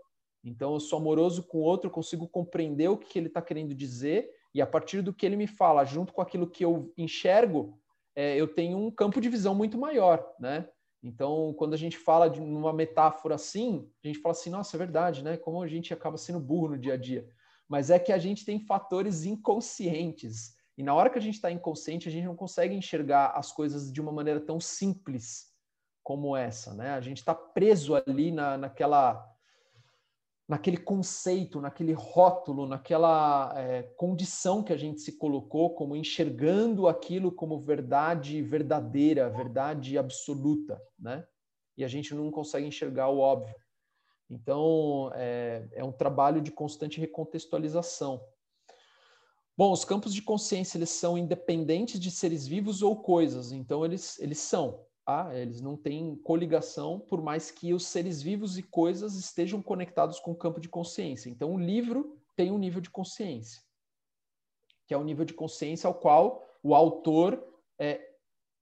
Então, eu sou amoroso com o outro, consigo compreender o que ele está querendo dizer, e a partir do que ele me fala, junto com aquilo que eu enxergo, é, eu tenho um campo de visão muito maior. Né? Então, quando a gente fala de uma metáfora assim, a gente fala assim, nossa, é verdade, né? Como a gente acaba sendo burro no dia a dia. Mas é que a gente tem fatores inconscientes e na hora que a gente está inconsciente, a gente não consegue enxergar as coisas de uma maneira tão simples como essa, né? A gente está preso ali na, naquela, naquele conceito, naquele rótulo, naquela é, condição que a gente se colocou como enxergando aquilo como verdade verdadeira, verdade absoluta, né? E a gente não consegue enxergar o óbvio. Então, é, é um trabalho de constante recontextualização. Bom, os campos de consciência eles são independentes de seres vivos ou coisas, então eles, eles são, tá? eles não têm coligação, por mais que os seres vivos e coisas estejam conectados com o campo de consciência. Então, o livro tem um nível de consciência, que é o nível de consciência ao qual o autor é,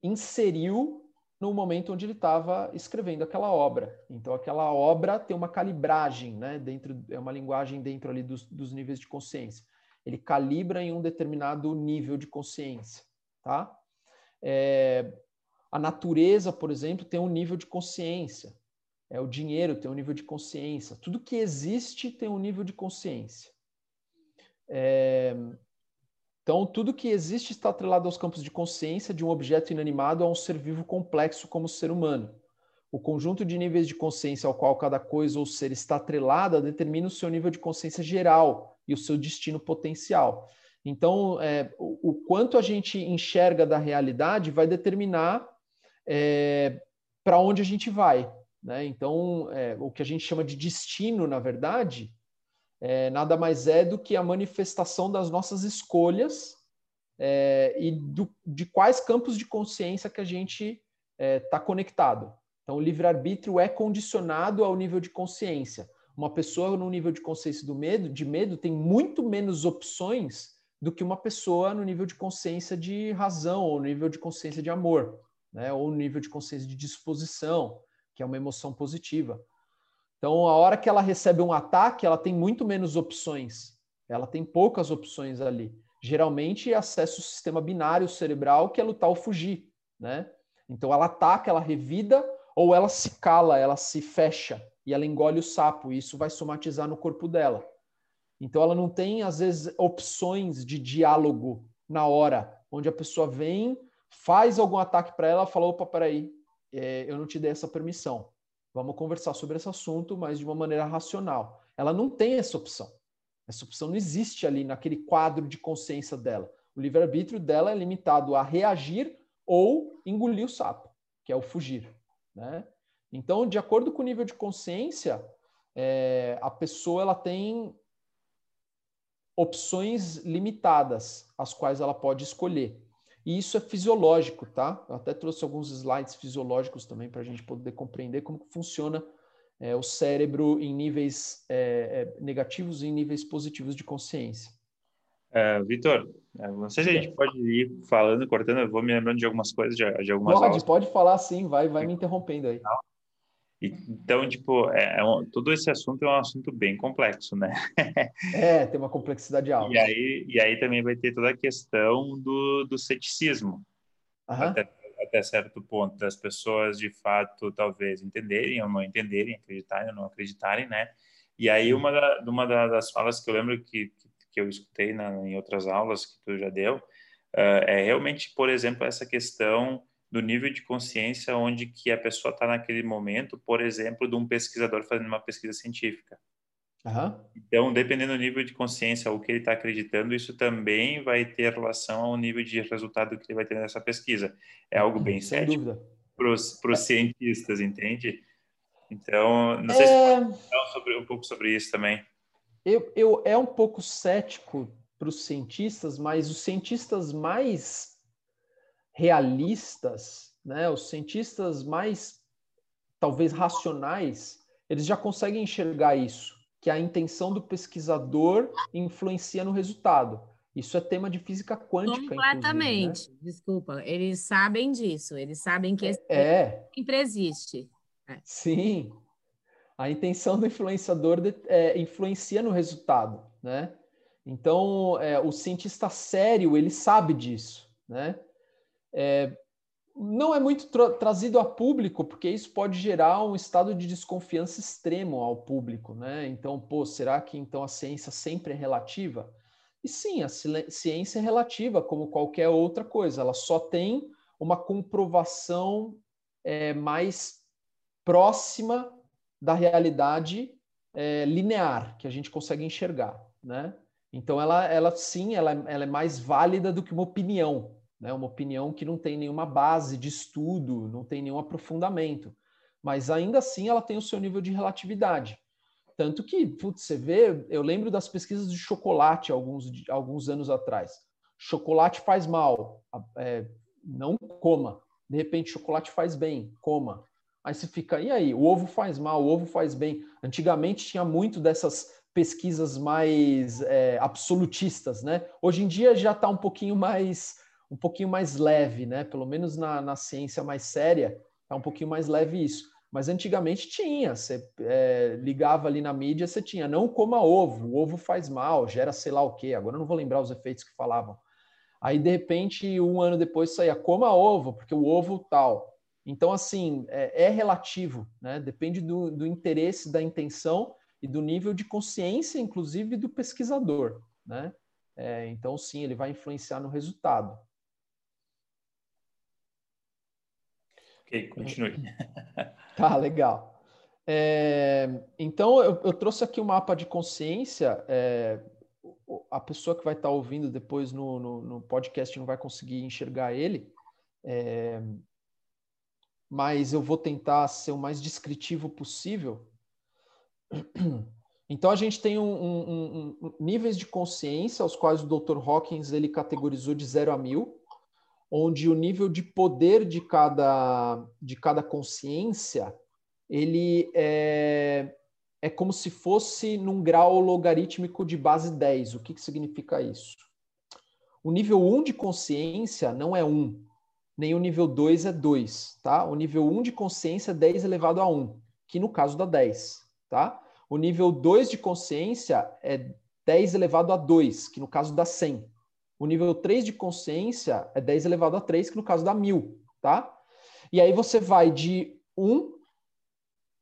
inseriu no momento onde ele estava escrevendo aquela obra. Então, aquela obra tem uma calibragem, né? Dentro, é uma linguagem dentro ali dos, dos níveis de consciência ele calibra em um determinado nível de consciência, tá? É, a natureza, por exemplo, tem um nível de consciência. É o dinheiro tem um nível de consciência. Tudo que existe tem um nível de consciência. É, então, tudo que existe está atrelado aos campos de consciência de um objeto inanimado a um ser vivo complexo como o ser humano. O conjunto de níveis de consciência ao qual cada coisa ou ser está atrelada determina o seu nível de consciência geral, e o seu destino potencial. Então, é, o, o, quanto a gente enxerga da realidade vai determinar é, para onde a gente vai. Né? Então, é, o que a gente chama de destino, na verdade, é, nada mais é do que a manifestação das nossas escolhas é, e do, de quais campos de consciência que a gente está é, conectado. Então, o livre-arbítrio é condicionado ao nível de consciência. Uma pessoa no nível de consciência do medo, de medo, tem muito menos opções do que uma pessoa no nível de consciência de razão, ou no nível de consciência de amor, né? ou no nível de consciência de disposição, que é uma emoção positiva. Então, a hora que ela recebe um ataque, ela tem muito menos opções. Ela tem poucas opções ali. Geralmente, acessa o sistema binário cerebral, que é lutar ou fugir, né? Então, ela ataca, ela revida, ou ela se cala, ela se fecha e ela engole o sapo, e isso vai somatizar no corpo dela. Então ela não tem, às vezes, opções de diálogo na hora, onde a pessoa vem, faz algum ataque para ela, fala: opa, peraí, é, eu não te dei essa permissão. Vamos conversar sobre esse assunto, mas de uma maneira racional. Ela não tem essa opção. Essa opção não existe ali naquele quadro de consciência dela. O livre-arbítrio dela é limitado a reagir ou engolir o sapo, que é o fugir. Né? Então, de acordo com o nível de consciência, é, a pessoa ela tem opções limitadas, as quais ela pode escolher. E isso é fisiológico, tá? Eu até trouxe alguns slides fisiológicos também para a gente poder compreender como funciona é, o cérebro em níveis é, é negativos e em níveis positivos de consciência. É, Vitor, é, não sei se a gente pode ir falando, cortando, eu vou me lembrando de algumas coisas, de, de algumas Pode, aulas. pode falar sim, vai, vai me interrompendo aí. Então, tipo, é, é um, todo esse assunto é um assunto bem complexo, né? é, tem uma complexidade alta. E aí, e aí também vai ter toda a questão do, do ceticismo. Uhum. Até, até certo ponto das pessoas de fato talvez entenderem ou não entenderem, acreditarem ou não acreditarem, né? E aí uma, da, uma das falas que eu lembro que, que eu escutei na, em outras aulas que tu já deu uh, é realmente, por exemplo, essa questão do nível de consciência onde que a pessoa está naquele momento, por exemplo, de um pesquisador fazendo uma pesquisa científica. Uhum. Então, dependendo do nível de consciência, o que ele está acreditando, isso também vai ter relação ao nível de resultado que ele vai ter nessa pesquisa. É algo bem Sem cético para os é. cientistas, entende? Então, não sei é... se você pode falar sobre, um pouco sobre isso também. Eu, eu é um pouco cético para os cientistas, mas os cientistas mais realistas, né, os cientistas mais talvez racionais, eles já conseguem enxergar isso, que a intenção do pesquisador influencia no resultado. Isso é tema de física quântica. Completamente. Né? Desculpa, eles sabem disso, eles sabem que esse é. sempre existe. É. Sim. A intenção do influenciador é, influencia no resultado, né? Então, é, o cientista sério, ele sabe disso, né? É, não é muito tra trazido a público, porque isso pode gerar um estado de desconfiança extremo ao público, né? Então, pô, será que então a ciência sempre é relativa? E sim, a ciência é relativa, como qualquer outra coisa, ela só tem uma comprovação é, mais próxima da realidade é, linear, que a gente consegue enxergar, né? Então, ela, ela sim, ela, ela é mais válida do que uma opinião, né? uma opinião que não tem nenhuma base de estudo, não tem nenhum aprofundamento, mas ainda assim ela tem o seu nível de relatividade. Tanto que, putz, você vê, eu lembro das pesquisas de chocolate alguns, alguns anos atrás. Chocolate faz mal, é, não coma. De repente, chocolate faz bem, coma. Aí você fica, e aí? O ovo faz mal, o ovo faz bem. Antigamente tinha muito dessas pesquisas mais é, absolutistas, né? Hoje em dia já está um pouquinho mais um pouquinho mais leve, né? Pelo menos na, na ciência mais séria, é um pouquinho mais leve isso. Mas antigamente tinha, você é, ligava ali na mídia, você tinha, não coma ovo, o ovo faz mal, gera sei lá o quê, agora eu não vou lembrar os efeitos que falavam. Aí, de repente, um ano depois saía, coma ovo, porque o ovo tal. Então, assim, é, é relativo, né? Depende do, do interesse, da intenção e do nível de consciência, inclusive, do pesquisador, né? É, então, sim, ele vai influenciar no resultado. Ok, continue. Tá, legal. É, então, eu, eu, trouxe aqui o um mapa de consciência. É, a pessoa que vai estar ouvindo depois no, no, no, podcast não vai conseguir enxergar ele, é, mas eu vou tentar ser o mais descritivo possível. Então, a gente tem um, um, um, níveis de consciência, os quais o Dr. Hawkins ele categorizou de 0 a 1000 onde o nível de poder de cada, de cada consciência ele é, é como se fosse num grau logarítmico de base 10. O que, que significa isso? O nível 1 de consciência não é 1, nem o nível 2 é 2, tá? O nível 1 de consciência é 10 elevado a 1, que no caso dá 10, tá? O nível 2 de consciência é 10 elevado a 2, que no caso dá 100. O nível 3 de consciência é 10 elevado a 3, que no caso dá 1000, tá? E aí você vai de 1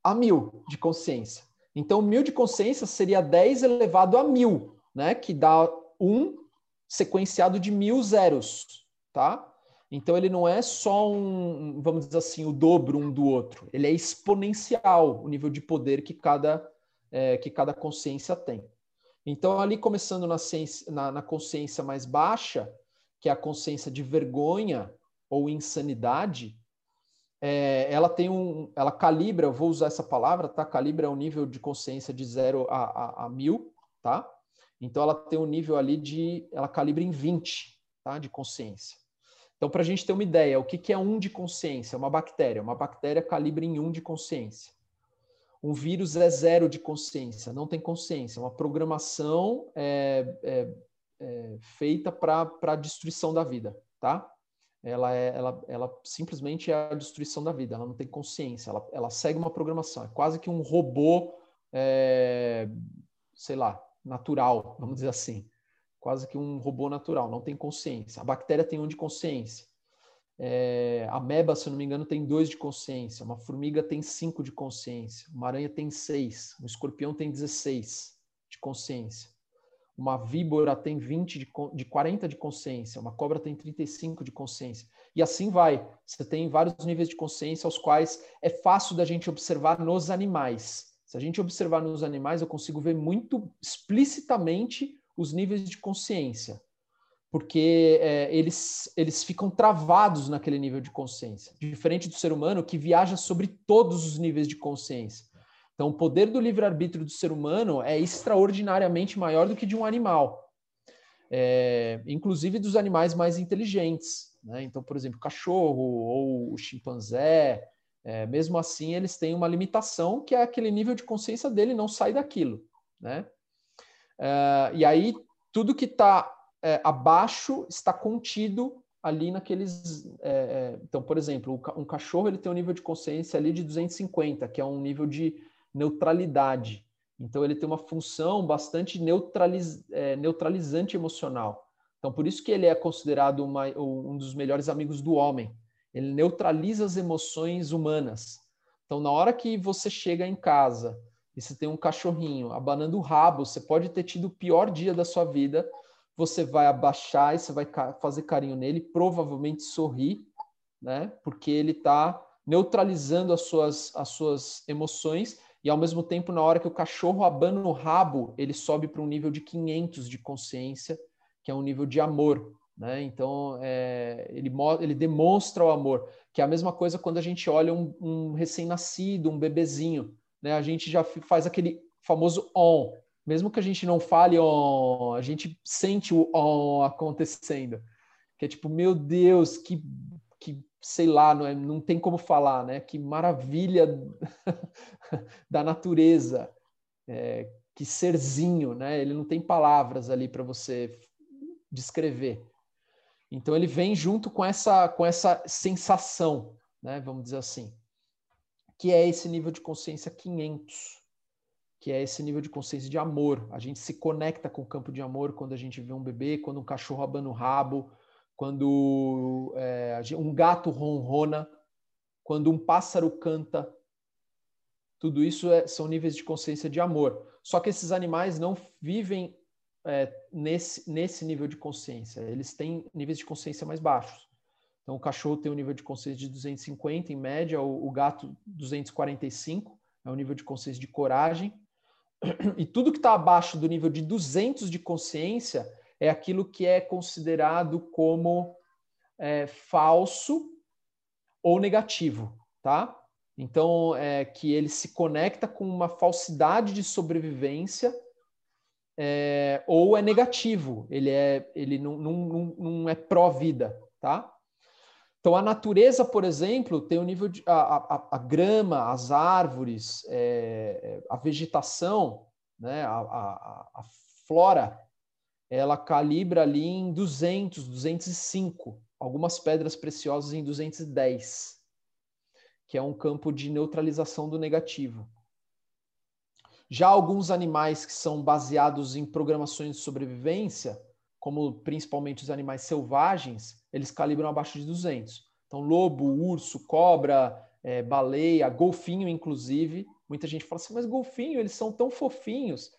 a 1000 de consciência. Então, 1000 de consciência seria 10 elevado a 1000, né? Que dá 1 sequenciado de mil zeros, tá? Então, ele não é só um, vamos dizer assim, o dobro um do outro. Ele é exponencial o nível de poder que cada, é, que cada consciência tem. Então, ali começando na, ciência, na, na consciência mais baixa, que é a consciência de vergonha ou insanidade, é, ela tem um, ela calibra, vou usar essa palavra, tá? Calibra o um nível de consciência de zero a, a, a, mil, tá? Então ela tem um nível ali de, ela calibra em 20, tá? De consciência. Então, para a gente ter uma ideia, o que, que é um de consciência? Uma bactéria. Uma bactéria calibra em um de consciência. Um vírus é zero de consciência, não tem consciência, é uma programação é, é, é feita para a destruição da vida, tá? Ela, é, ela, ela simplesmente é a destruição da vida, ela não tem consciência, ela, ela segue uma programação, é quase que um robô, é, sei lá, natural, vamos dizer assim. Quase que um robô natural, não tem consciência. A bactéria tem um de consciência. É, a meba, se não me engano, tem dois de consciência. Uma formiga tem cinco de consciência. Uma aranha tem seis. Um escorpião tem 16 de consciência. Uma víbora tem 20 de, de 40 de consciência. Uma cobra tem 35 de consciência. E assim vai. Você tem vários níveis de consciência aos quais é fácil da gente observar nos animais. Se a gente observar nos animais, eu consigo ver muito explicitamente os níveis de consciência porque é, eles, eles ficam travados naquele nível de consciência, diferente do ser humano que viaja sobre todos os níveis de consciência. Então, o poder do livre-arbítrio do ser humano é extraordinariamente maior do que de um animal, é, inclusive dos animais mais inteligentes. Né? Então, por exemplo, o cachorro ou o chimpanzé, é, mesmo assim, eles têm uma limitação que é aquele nível de consciência dele não sai daquilo. Né? É, e aí, tudo que está é, abaixo está contido ali naqueles. É, é, então, por exemplo, um cachorro ele tem um nível de consciência ali de 250, que é um nível de neutralidade. Então, ele tem uma função bastante neutraliz, é, neutralizante emocional. Então, por isso que ele é considerado uma, um dos melhores amigos do homem. Ele neutraliza as emoções humanas. Então, na hora que você chega em casa e você tem um cachorrinho abanando o rabo, você pode ter tido o pior dia da sua vida, você vai abaixar e você vai fazer carinho nele, provavelmente sorrir, né? Porque ele está neutralizando as suas, as suas emoções e ao mesmo tempo, na hora que o cachorro abana o rabo, ele sobe para um nível de 500 de consciência, que é um nível de amor, né? Então, é, ele, ele demonstra o amor, que é a mesma coisa quando a gente olha um, um recém-nascido, um bebezinho, né? A gente já faz aquele famoso on, mesmo que a gente não fale on, a gente sente o on acontecendo. Que é tipo, meu Deus, que, que sei lá, não, é, não tem como falar, né? Que maravilha da natureza, é, que serzinho, né? Ele não tem palavras ali para você descrever. Então ele vem junto com essa com essa sensação, né? Vamos dizer assim, que é esse nível de consciência 500 que é esse nível de consciência de amor. A gente se conecta com o campo de amor quando a gente vê um bebê, quando um cachorro abana o rabo, quando é, um gato ronrona, quando um pássaro canta. Tudo isso é, são níveis de consciência de amor. Só que esses animais não vivem é, nesse, nesse nível de consciência. Eles têm níveis de consciência mais baixos. Então, o cachorro tem um nível de consciência de 250, em média, o, o gato 245, é o nível de consciência de coragem, e tudo que está abaixo do nível de 200 de consciência é aquilo que é considerado como é, falso ou negativo, tá? Então, é que ele se conecta com uma falsidade de sobrevivência é, ou é negativo, ele, é, ele não, não, não é pró-vida, tá? Então, a natureza, por exemplo, tem o um nível de. A, a, a, grama, as árvores, é, a vegetação, né, a, a, a, flora, ela calibra ali em 200, 205. Algumas pedras preciosas em 210, que é um campo de neutralização do negativo. Já alguns animais que são baseados em programações de sobrevivência, como principalmente os animais selvagens, eles calibram abaixo de 200. Então, lobo, urso, cobra, é, baleia, golfinho, inclusive. Muita gente fala assim, mas golfinho, eles são tão fofinhos.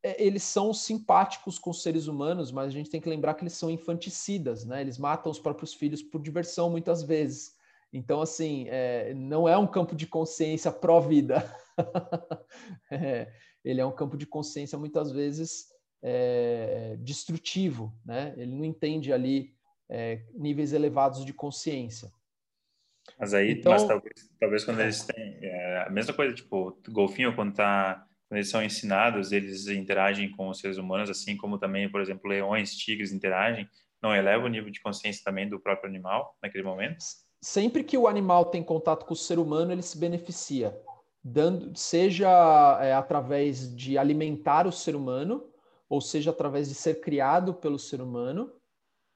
É, eles são simpáticos com os seres humanos, mas a gente tem que lembrar que eles são infanticidas, né? Eles matam os próprios filhos por diversão, muitas vezes. Então, assim, é, não é um campo de consciência pró-vida. é, ele é um campo de consciência, muitas vezes, é, destrutivo, né? Ele não entende ali é, níveis elevados de consciência. Mas aí, então, mas talvez, talvez quando eles têm é, a mesma coisa, tipo, golfinho quando tá quando eles são ensinados, eles interagem com os seres humanos, assim como também, por exemplo, leões, tigres interagem, não eleva o nível de consciência também do próprio animal naquele momento? Sempre que o animal tem contato com o ser humano, ele se beneficia, dando, seja é, através de alimentar o ser humano, ou seja através de ser criado pelo ser humano,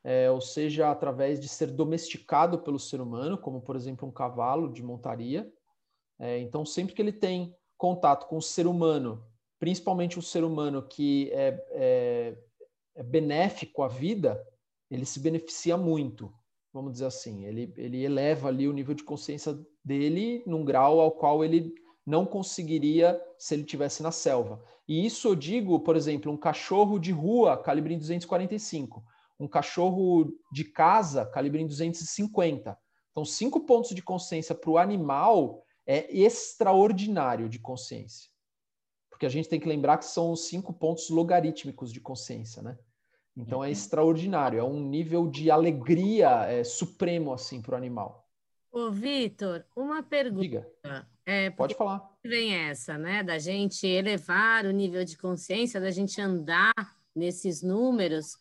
é, ou seja através de ser domesticado pelo ser humano, como por exemplo um cavalo de montaria. É, então, sempre que ele tem contato com o ser humano, principalmente o ser humano que é, é, é benéfico à vida, ele se beneficia muito. vamos dizer assim. Ele, ele eleva ali o nível de consciência dele num grau ao qual ele não conseguiria se ele tivesse na selva. E isso eu digo, por exemplo, um cachorro de rua, calibre em 245, um cachorro de casa, calibre em 250. Então, cinco pontos de consciência para o animal é extraordinário de consciência. Porque a gente tem que lembrar que são os cinco pontos logarítmicos de consciência, né? Então é uhum. extraordinário, é um nível de alegria é, supremo assim para o animal. Ô, Vitor, uma pergunta. Diga. É, Pode falar. Vem essa, né? Da gente elevar o nível de consciência, da gente andar nesses números,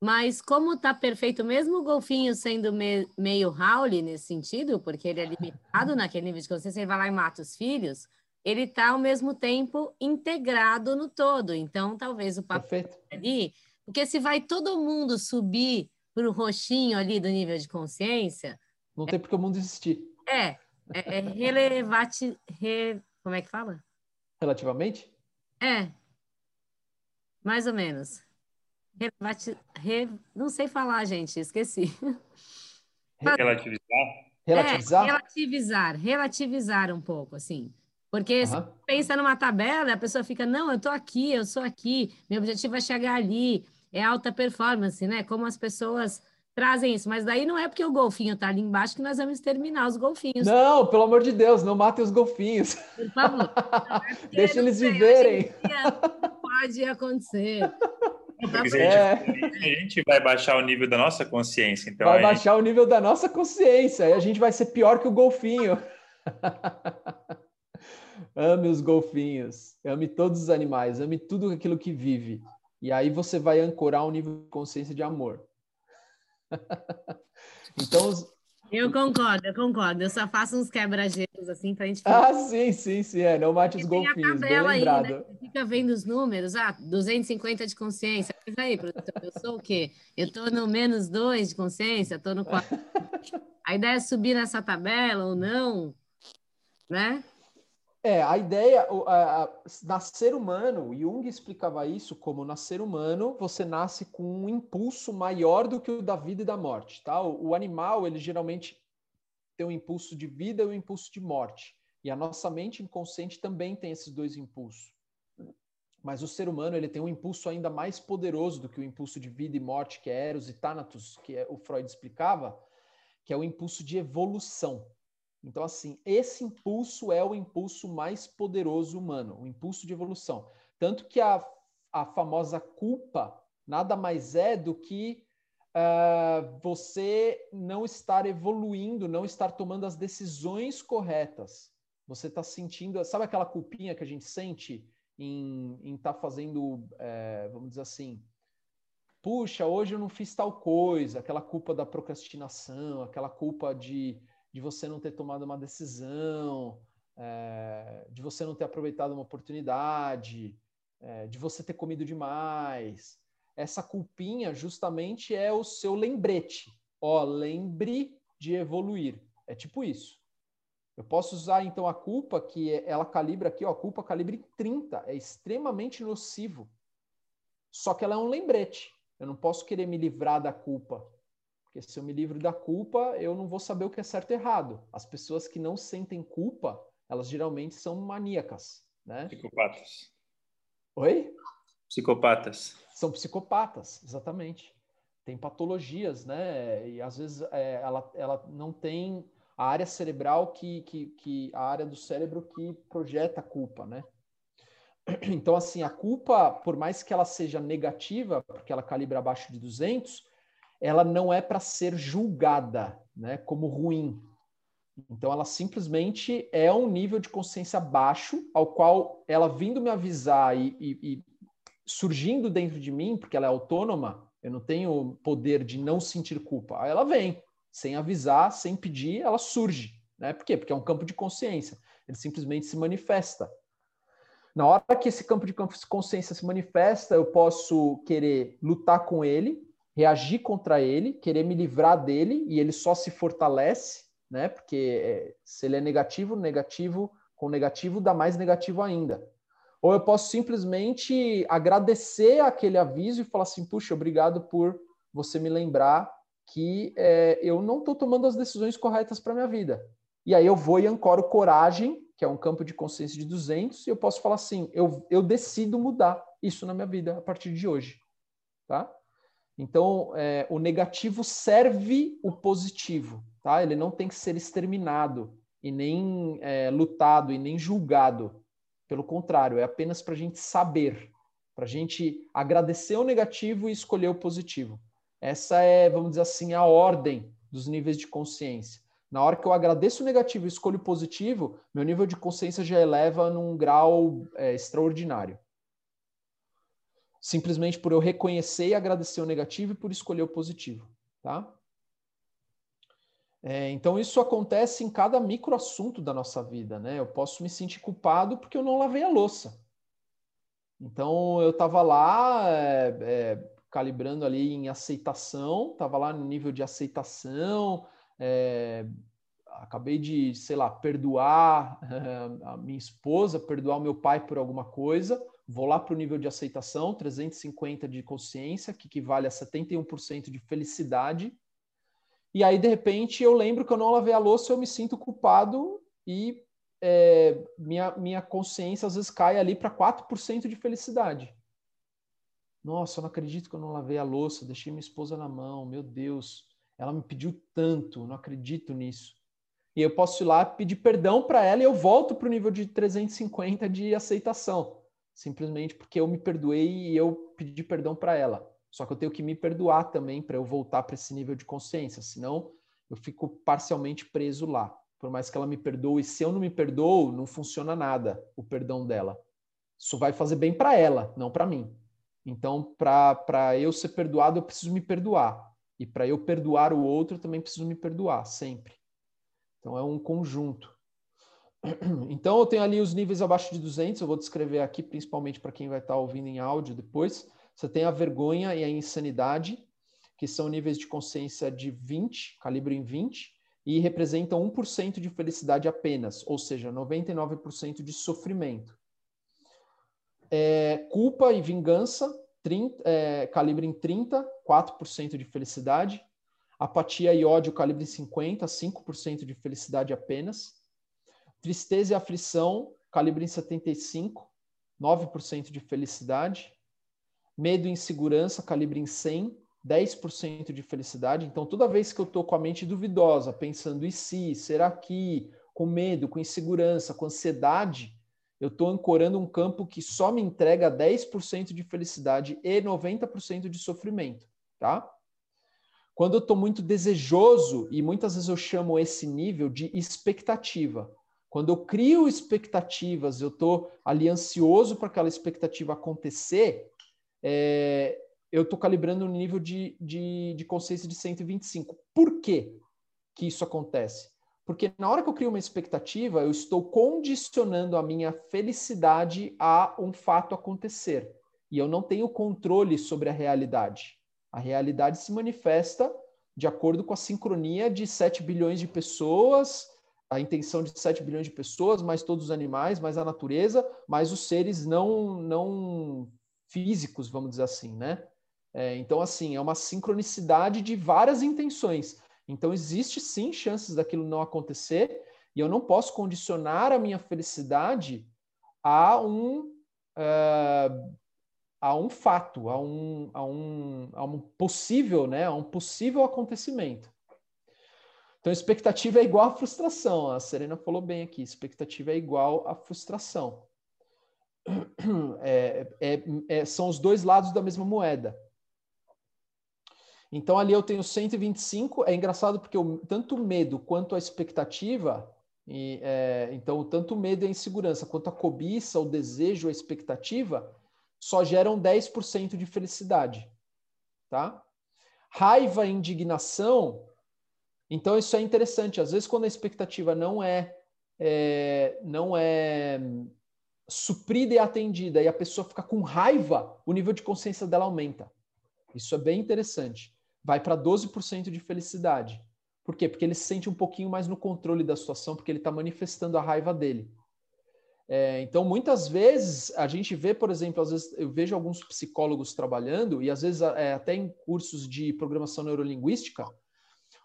mas como está perfeito, mesmo o golfinho sendo me, meio Howley nesse sentido, porque ele é limitado naquele nível de consciência, ele vai lá e mata os filhos, ele está ao mesmo tempo integrado no todo. Então, talvez o papel ali, porque se vai todo mundo subir para o roxinho ali do nível de consciência. Não tem porque o mundo existir. É, é, é relevante. Re, como é que fala? Relativamente? É. Mais ou menos. Relevati, re, não sei falar, gente, esqueci. Relativizar? Relativizar? É, relativizar, relativizar um pouco, assim. Porque uhum. pensa numa tabela, a pessoa fica, não, eu tô aqui, eu sou aqui, meu objetivo é chegar ali, é alta performance, né? Como as pessoas trazem isso, mas daí não é porque o golfinho tá ali embaixo que nós vamos terminar os golfinhos. Não, pelo amor de Deus, não matem os golfinhos. Por favor. É Deixa eles viverem. Pode acontecer. Porque se a, gente, é. a gente vai baixar o nível da nossa consciência. Então vai baixar gente... o nível da nossa consciência, e a gente vai ser pior que o golfinho. ame os golfinhos, ame todos os animais, ame tudo aquilo que vive. E aí você vai ancorar um nível de consciência de amor. então, os, eu concordo, eu concordo. Eu só faço uns quebra-gelos assim para a gente. Ah, sim, sim, sim. É, não mate os golfinhos. Bem lembrado. Aí, né? Fica vendo os números. Ah, 250 de consciência. Mas aí, produtor, eu sou o quê? Eu estou no menos 2 de consciência, estou no 4. a ideia é subir nessa tabela ou não, né? É, a ideia, a, a, nascer humano, Jung explicava isso como nascer humano, você nasce com um impulso maior do que o da vida e da morte, tá? O, o animal, ele geralmente tem um impulso de vida e um impulso de morte. E a nossa mente inconsciente também tem esses dois impulsos. Mas o ser humano, ele tem um impulso ainda mais poderoso do que o impulso de vida e morte, que é Eros e Thanatos, que é, o Freud explicava, que é o impulso de evolução. Então, assim, esse impulso é o impulso mais poderoso humano, o impulso de evolução. Tanto que a, a famosa culpa nada mais é do que uh, você não estar evoluindo, não estar tomando as decisões corretas. Você está sentindo, sabe aquela culpinha que a gente sente em estar tá fazendo, é, vamos dizer assim, puxa, hoje eu não fiz tal coisa, aquela culpa da procrastinação, aquela culpa de de você não ter tomado uma decisão, é, de você não ter aproveitado uma oportunidade, é, de você ter comido demais. Essa culpinha justamente é o seu lembrete. Ó, lembre de evoluir. É tipo isso. Eu posso usar então a culpa, que é, ela calibra aqui, ó, a culpa calibre 30, é extremamente nocivo. Só que ela é um lembrete. Eu não posso querer me livrar da culpa. Porque se eu me livro da culpa, eu não vou saber o que é certo e errado. As pessoas que não sentem culpa, elas geralmente são maníacas, né? Psicopatas. Oi? Psicopatas. São psicopatas, exatamente. Tem patologias, né? E às vezes é, ela, ela não tem a área cerebral que, que, que a área do cérebro que projeta a culpa, né? Então, assim, a culpa, por mais que ela seja negativa, porque ela calibra abaixo de 200, ela não é para ser julgada né, como ruim. Então, ela simplesmente é um nível de consciência baixo, ao qual ela vindo me avisar e, e, e surgindo dentro de mim, porque ela é autônoma, eu não tenho poder de não sentir culpa. Aí ela vem, sem avisar, sem pedir, ela surge. Né? Por quê? Porque é um campo de consciência. Ele simplesmente se manifesta. Na hora que esse campo de consciência se manifesta, eu posso querer lutar com ele, reagir contra ele, querer me livrar dele e ele só se fortalece, né? Porque é, se ele é negativo, negativo com negativo dá mais negativo ainda. Ou eu posso simplesmente agradecer aquele aviso e falar assim: puxa, obrigado por você me lembrar que é, eu não estou tomando as decisões corretas para minha vida. E aí eu vou e ancoro coragem, que é um campo de consciência de 200, e eu posso falar assim, eu, eu decido mudar isso na minha vida a partir de hoje. Tá? Então, é, o negativo serve o positivo, tá? Ele não tem que ser exterminado e nem é, lutado e nem julgado. Pelo contrário, é apenas para a gente saber, para a gente agradecer o negativo e escolher o positivo. Essa é, vamos dizer assim, a ordem dos níveis de consciência. Na hora que eu agradeço o negativo e escolho o positivo, meu nível de consciência já eleva num grau é, extraordinário simplesmente por eu reconhecer e agradecer o negativo e por escolher o positivo, tá? É, então isso acontece em cada micro assunto da nossa vida, né? Eu posso me sentir culpado porque eu não lavei a louça. Então eu estava lá é, é, calibrando ali em aceitação, estava lá no nível de aceitação, é, acabei de, sei lá, perdoar a minha esposa, perdoar o meu pai por alguma coisa vou lá para o nível de aceitação, 350 de consciência, que equivale a 71% de felicidade. E aí, de repente, eu lembro que eu não lavei a louça, eu me sinto culpado e é, minha, minha consciência às vezes cai ali para 4% de felicidade. Nossa, eu não acredito que eu não lavei a louça, deixei minha esposa na mão, meu Deus, ela me pediu tanto, não acredito nisso. E eu posso ir lá pedir perdão para ela e eu volto para o nível de 350 de aceitação simplesmente porque eu me perdoei e eu pedi perdão para ela. Só que eu tenho que me perdoar também para eu voltar para esse nível de consciência, senão eu fico parcialmente preso lá. Por mais que ela me perdoe, se eu não me perdoo, não funciona nada o perdão dela. Isso vai fazer bem para ela, não para mim. Então, para eu ser perdoado, eu preciso me perdoar. E para eu perdoar o outro, eu também preciso me perdoar, sempre. Então, é um conjunto. Então, eu tenho ali os níveis abaixo de 200, eu vou descrever aqui, principalmente para quem vai estar tá ouvindo em áudio depois. Você tem a vergonha e a insanidade, que são níveis de consciência de 20, calibre em 20, e representam 1% de felicidade apenas, ou seja, 99% de sofrimento. É, culpa e vingança, 30, é, calibre em 30, 4% de felicidade. Apatia e ódio, calibre em 50, 5% de felicidade apenas. Tristeza e aflição, calibre em 75, 9% de felicidade. Medo e insegurança, calibre em 100, 10% de felicidade. Então, toda vez que eu estou com a mente duvidosa, pensando e se, será que, com medo, com insegurança, com ansiedade, eu estou ancorando um campo que só me entrega 10% de felicidade e 90% de sofrimento, tá? Quando eu estou muito desejoso, e muitas vezes eu chamo esse nível de expectativa. Quando eu crio expectativas, eu estou ali ansioso para aquela expectativa acontecer, é, eu estou calibrando um nível de, de, de consciência de 125. Por quê que isso acontece? Porque na hora que eu crio uma expectativa, eu estou condicionando a minha felicidade a um fato acontecer. E eu não tenho controle sobre a realidade. A realidade se manifesta de acordo com a sincronia de 7 bilhões de pessoas, a intenção de 7 bilhões de pessoas, mais todos os animais, mais a natureza, mais os seres não, não físicos, vamos dizer assim, né? É, então, assim, é uma sincronicidade de várias intenções. Então, existe sim chances daquilo não acontecer, e eu não posso condicionar a minha felicidade a um, uh, a um fato, a um, a, um, a um possível, né? A um possível acontecimento. Então, expectativa é igual a frustração. A Serena falou bem aqui: expectativa é igual a frustração. É, é, é, são os dois lados da mesma moeda. Então, ali eu tenho 125. É engraçado porque eu, tanto o medo quanto a expectativa, e, é, então, tanto o medo e a insegurança, quanto a cobiça, o desejo, a expectativa, só geram 10% de felicidade. Tá? Raiva e indignação então isso é interessante. Às vezes quando a expectativa não é, é não é suprida e atendida e a pessoa fica com raiva, o nível de consciência dela aumenta. Isso é bem interessante. Vai para 12% de felicidade. Por quê? Porque ele se sente um pouquinho mais no controle da situação, porque ele está manifestando a raiva dele. É, então, muitas vezes, a gente vê, por exemplo, às vezes eu vejo alguns psicólogos trabalhando, e às vezes é, até em cursos de programação neurolinguística,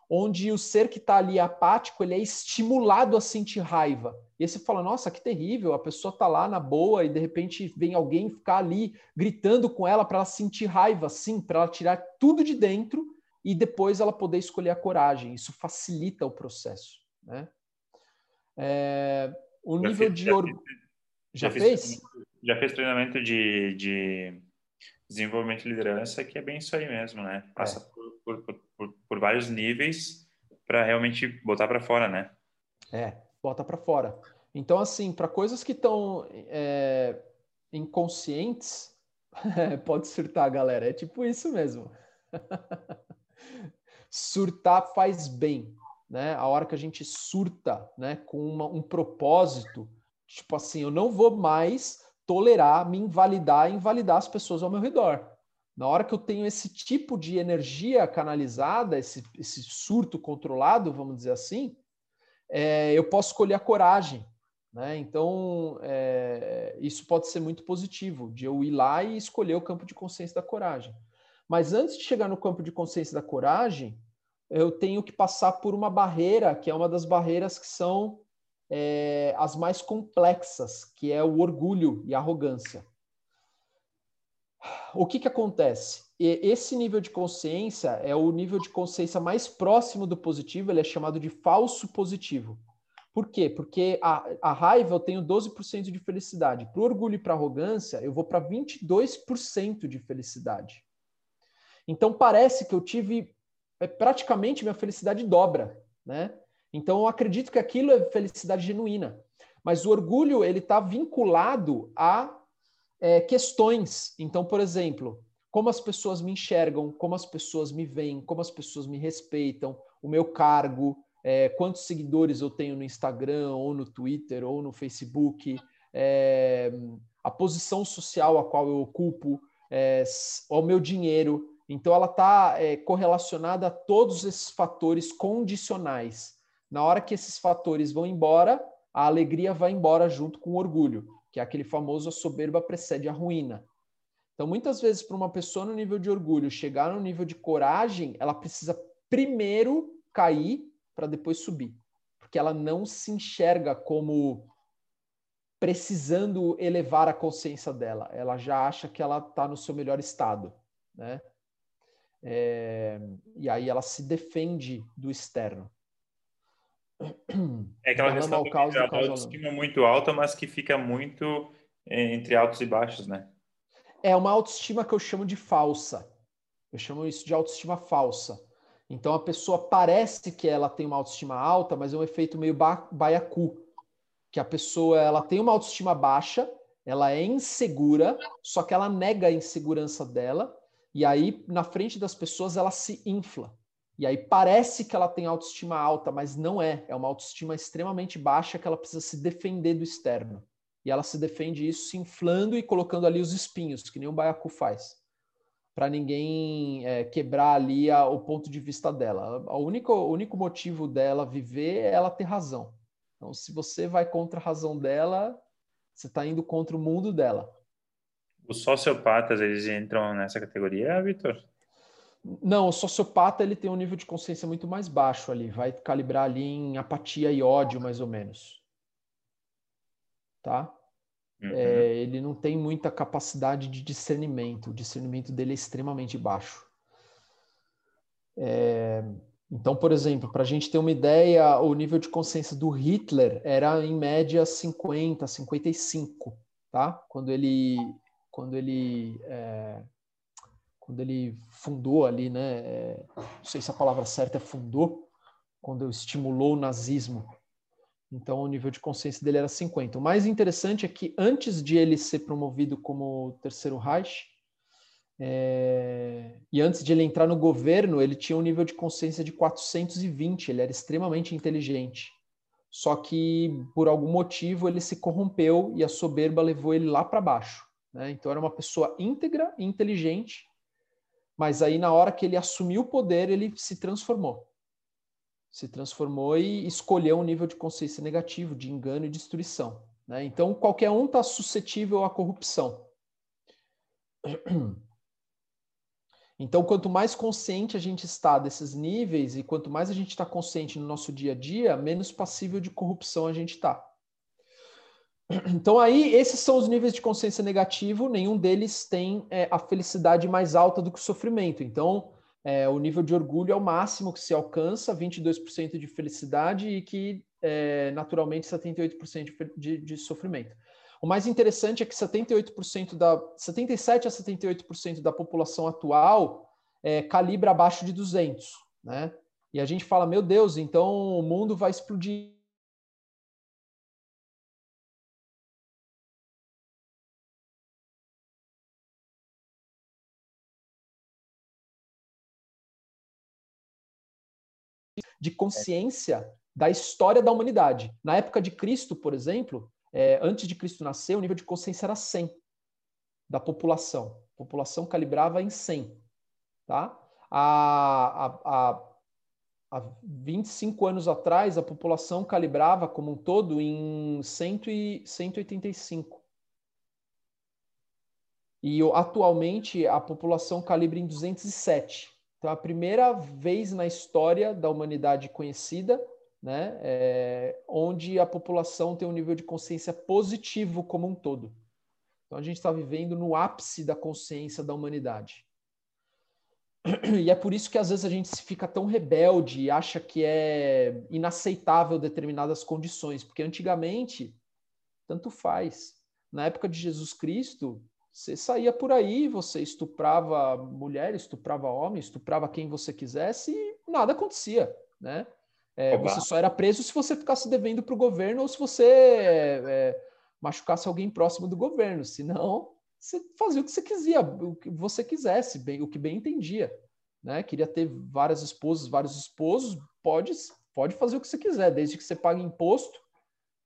onde o ser que está ali apático, ele é estimulado a sentir raiva. E aí você fala, nossa, que terrível, a pessoa está lá na boa e de repente vem alguém ficar ali gritando com ela para ela sentir raiva, sim, para ela tirar tudo de dentro e depois ela poder escolher a coragem. Isso facilita o processo. Né? É, o já nível fez, de orgulho. Já, já, fez? Já fez treinamento de, de desenvolvimento de liderança, que é bem isso aí mesmo, né? Passa é. por, por, por, por, vários níveis para realmente botar para fora, né? É, bota para fora. Então, assim, para coisas que estão é, inconscientes, pode surtar, galera. É tipo isso mesmo. Surtar faz bem né? A hora que a gente surta, né, com uma, um propósito, tipo assim, eu não vou mais tolerar me invalidar e invalidar as pessoas ao meu redor. Na hora que eu tenho esse tipo de energia canalizada, esse, esse surto controlado, vamos dizer assim, é, eu posso escolher a coragem. Né? Então, é, isso pode ser muito positivo, de eu ir lá e escolher o campo de consciência da coragem. Mas antes de chegar no campo de consciência da coragem, eu tenho que passar por uma barreira, que é uma das barreiras que são é, as mais complexas, que é o orgulho e a arrogância. O que, que acontece? Esse nível de consciência é o nível de consciência mais próximo do positivo, ele é chamado de falso positivo. Por quê? Porque a, a raiva eu tenho 12% de felicidade. Para o orgulho e para arrogância, eu vou para 22% de felicidade. Então parece que eu tive é praticamente minha felicidade dobra, né? Então eu acredito que aquilo é felicidade genuína. Mas o orgulho ele está vinculado a é, questões. Então, por exemplo, como as pessoas me enxergam, como as pessoas me veem, como as pessoas me respeitam, o meu cargo, é, quantos seguidores eu tenho no Instagram, ou no Twitter, ou no Facebook, é, a posição social a qual eu ocupo, é, o meu dinheiro. Então, ela está é, correlacionada a todos esses fatores condicionais. Na hora que esses fatores vão embora, a alegria vai embora junto com o orgulho, que é aquele famoso a soberba precede a ruína. Então, muitas vezes, para uma pessoa no nível de orgulho chegar no nível de coragem, ela precisa primeiro cair para depois subir, porque ela não se enxerga como precisando elevar a consciência dela. Ela já acha que ela está no seu melhor estado, né? É, e aí ela se defende do externo. É aquela questão de caos, autoestima muito alta, mas que fica muito entre altos e baixos, né? É uma autoestima que eu chamo de falsa. Eu chamo isso de autoestima falsa. Então a pessoa parece que ela tem uma autoestima alta, mas é um efeito meio ba baiacu, que a pessoa ela tem uma autoestima baixa, ela é insegura, só que ela nega a insegurança dela e aí, na frente das pessoas, ela se infla. E aí parece que ela tem autoestima alta, mas não é. É uma autoestima extremamente baixa que ela precisa se defender do externo. E ela se defende isso se inflando e colocando ali os espinhos, que nem o baiacu faz. Para ninguém é, quebrar ali a, o ponto de vista dela. A única, o único motivo dela viver é ela ter razão. Então, se você vai contra a razão dela, você está indo contra o mundo dela. Os sociopatas, eles entram nessa categoria, Vitor? Não, o sociopata ele tem um nível de consciência muito mais baixo ali, vai calibrar ali em apatia e ódio, mais ou menos. Tá? Uhum. É, ele não tem muita capacidade de discernimento, o discernimento dele é extremamente baixo. É, então, por exemplo, para a gente ter uma ideia, o nível de consciência do Hitler era em média 50, 55, tá? Quando ele quando ele é, quando ele fundou ali, né? É, não sei se a palavra certa é fundou, quando estimulou o nazismo. Então o nível de consciência dele era 50. O mais interessante é que antes de ele ser promovido como terceiro Reich, é, e antes de ele entrar no governo, ele tinha um nível de consciência de 420, ele era extremamente inteligente. Só que, por algum motivo, ele se corrompeu e a soberba levou ele lá para baixo. Né? Então era uma pessoa íntegra e inteligente, mas aí na hora que ele assumiu o poder, ele se transformou. Se transformou e escolheu um nível de consciência negativo, de engano e destruição. Né? Então, qualquer um está suscetível à corrupção. Então, quanto mais consciente a gente está desses níveis e quanto mais a gente está consciente no nosso dia a dia, menos passível de corrupção a gente está. Então, aí, esses são os níveis de consciência negativo, nenhum deles tem é, a felicidade mais alta do que o sofrimento. Então, é, o nível de orgulho é o máximo que se alcança, 22% de felicidade e que, é, naturalmente, 78% de, de, de sofrimento. O mais interessante é que 78% da 77 a 78% da população atual é, calibra abaixo de 200, né? E a gente fala, meu Deus, então o mundo vai explodir de consciência da história da humanidade. Na época de Cristo, por exemplo, é, antes de Cristo nascer, o nível de consciência era 100 da população. A população calibrava em 100. Tá? Há, há, há, há 25 anos atrás, a população calibrava como um todo em 100 e 185. E atualmente a população calibra em 207. Então, é a primeira vez na história da humanidade conhecida, né, é, onde a população tem um nível de consciência positivo como um todo. Então, a gente está vivendo no ápice da consciência da humanidade. E é por isso que às vezes a gente fica tão rebelde e acha que é inaceitável determinadas condições, porque antigamente tanto faz. Na época de Jesus Cristo, você saía por aí, você estuprava mulher, estuprava homem, estuprava quem você quisesse e nada acontecia, né? É, você só era preso se você ficasse devendo para o governo ou se você é, machucasse alguém próximo do governo. Senão, você fazia o que você quisia, o que você quisesse, bem, o que bem entendia. Né? Queria ter várias esposas, vários esposos, pode, pode fazer o que você quiser, desde que você pague imposto.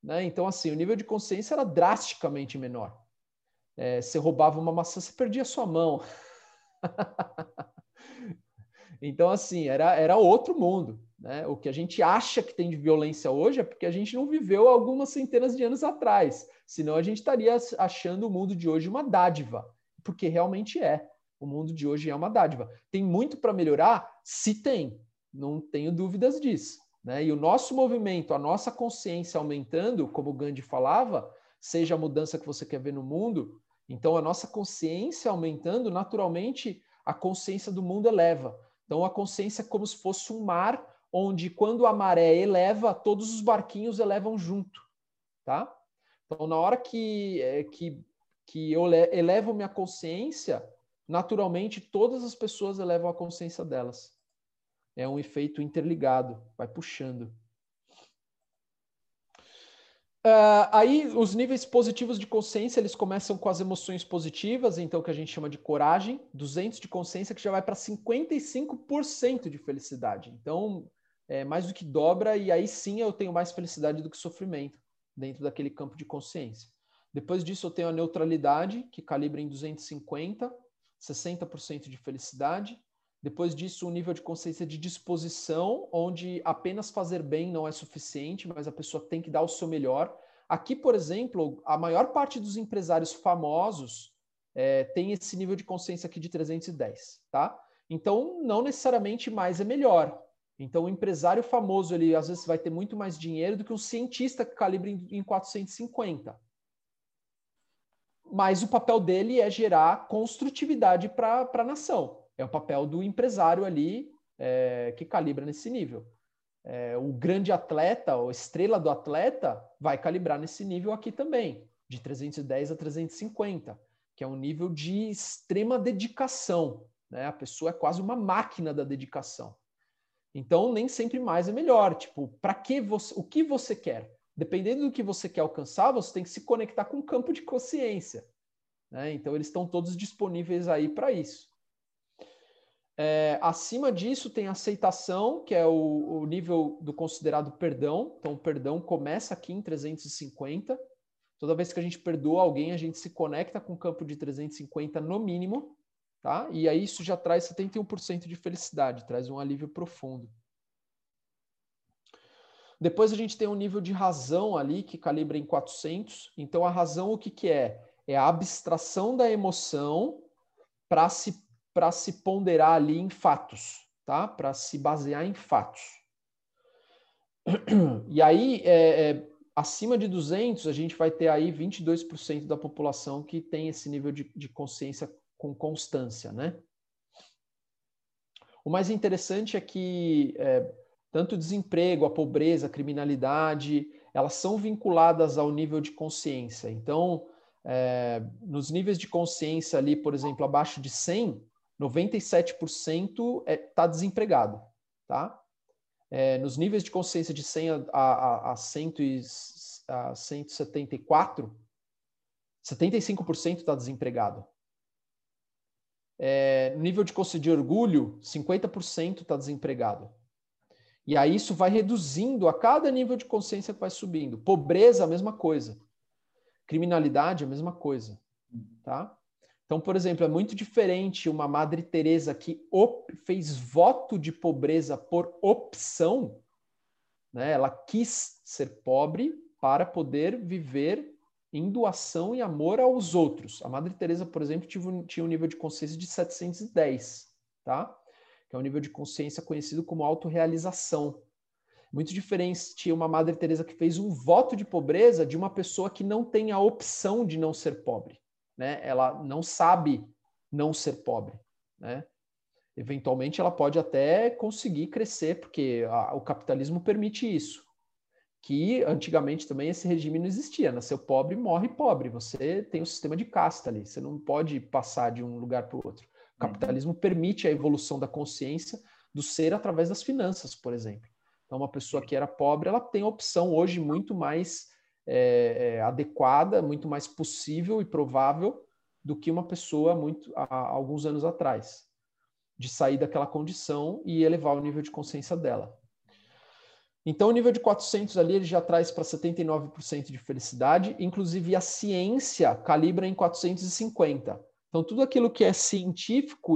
Né? Então, assim, o nível de consciência era drasticamente menor é, você roubava uma maçã, você perdia sua mão. então, assim, era, era outro mundo. Né? O que a gente acha que tem de violência hoje é porque a gente não viveu algumas centenas de anos atrás. Senão a gente estaria achando o mundo de hoje uma dádiva. Porque realmente é. O mundo de hoje é uma dádiva. Tem muito para melhorar? Se tem. Não tenho dúvidas disso. Né? E o nosso movimento, a nossa consciência aumentando, como Gandhi falava, seja a mudança que você quer ver no mundo, então, a nossa consciência aumentando, naturalmente, a consciência do mundo eleva. Então, a consciência é como se fosse um mar, onde quando a maré eleva, todos os barquinhos elevam junto, tá? Então, na hora que, é, que, que eu elevo minha consciência, naturalmente, todas as pessoas elevam a consciência delas. É um efeito interligado, vai puxando. Uh, aí, os níveis positivos de consciência, eles começam com as emoções positivas, então, que a gente chama de coragem, 200 de consciência, que já vai para 55% de felicidade. Então, é mais do que dobra, e aí sim eu tenho mais felicidade do que sofrimento dentro daquele campo de consciência. Depois disso, eu tenho a neutralidade, que calibra em 250, 60% de felicidade. Depois disso, um nível de consciência de disposição, onde apenas fazer bem não é suficiente, mas a pessoa tem que dar o seu melhor. Aqui, por exemplo, a maior parte dos empresários famosos é, tem esse nível de consciência aqui de 310, tá? Então, não necessariamente mais é melhor. Então, o empresário famoso, ele às vezes vai ter muito mais dinheiro do que um cientista que calibra em 450. Mas o papel dele é gerar construtividade para a nação. É o papel do empresário ali é, que calibra nesse nível. É, o grande atleta, ou estrela do atleta, vai calibrar nesse nível aqui também, de 310 a 350, que é um nível de extrema dedicação. Né? A pessoa é quase uma máquina da dedicação. Então, nem sempre mais é melhor. Tipo, para que você, o que você quer? Dependendo do que você quer alcançar, você tem que se conectar com o campo de consciência. Né? Então, eles estão todos disponíveis aí para isso. É, acima disso tem aceitação, que é o, o, nível do considerado perdão. Então, o perdão começa aqui em 350. Toda vez que a gente perdoa alguém, a gente se conecta com o campo de 350 no mínimo, tá? E aí isso já traz 71% de felicidade, traz um alívio profundo. Depois a gente tem um nível de razão ali que calibra em 400. Então a razão o que, que é? É a abstração da emoção para se, se ponderar ali em fatos, tá? Para se basear em fatos. E aí, é, é, acima de 200, a gente vai ter aí 22% da população que tem esse nível de, de consciência com constância, né? O mais interessante é que é, tanto o desemprego, a pobreza, a criminalidade, elas são vinculadas ao nível de consciência. Então, é, nos níveis de consciência ali, por exemplo, abaixo de 100, 97% está é, tá desempregado, tá? É, nos níveis de consciência de 100 a, a, a, 100 e, a 174, 75% está desempregado. É, nível de consciência de orgulho, 50% está desempregado. E aí isso vai reduzindo a cada nível de consciência que vai subindo. Pobreza, a mesma coisa. Criminalidade, a mesma coisa. Tá? Então, por exemplo, é muito diferente uma Madre Teresa que fez voto de pobreza por opção, né? Ela quis ser pobre para poder viver em doação e amor aos outros. A Madre Teresa, por exemplo, tinha um nível de consciência de 710, tá? que é um nível de consciência conhecido como autorrealização. Muito diferente uma Madre Teresa que fez um voto de pobreza de uma pessoa que não tem a opção de não ser pobre, né? Ela não sabe não ser pobre, né? Eventualmente ela pode até conseguir crescer, porque a, o capitalismo permite isso. Que antigamente também esse regime não existia. Nasceu pobre, morre pobre. Você tem um sistema de casta ali. Você não pode passar de um lugar para o outro. O capitalismo permite a evolução da consciência do ser através das finanças, por exemplo. Então, uma pessoa que era pobre, ela tem opção hoje muito mais é, é, adequada, muito mais possível e provável do que uma pessoa muito há, alguns anos atrás, de sair daquela condição e elevar o nível de consciência dela. Então, o nível de 400 ali ele já traz para 79% de felicidade, inclusive a ciência calibra em 450. Então, tudo aquilo que é científico,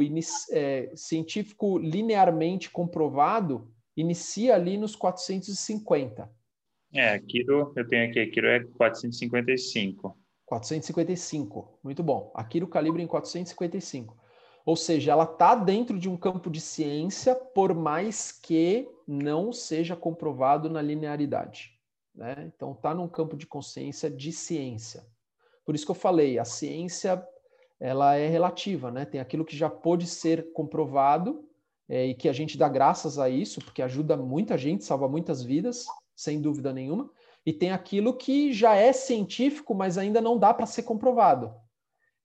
é, científico linearmente comprovado, inicia ali nos 450. É, Akiro, eu tenho aqui, Akiro é 455. 455, muito bom. Akiro calibre em 455. Ou seja, ela está dentro de um campo de ciência, por mais que não seja comprovado na linearidade. Né? Então, está num campo de consciência de ciência. Por isso que eu falei, a ciência ela é relativa, né? Tem aquilo que já pôde ser comprovado é, e que a gente dá graças a isso, porque ajuda muita gente, salva muitas vidas, sem dúvida nenhuma. E tem aquilo que já é científico, mas ainda não dá para ser comprovado.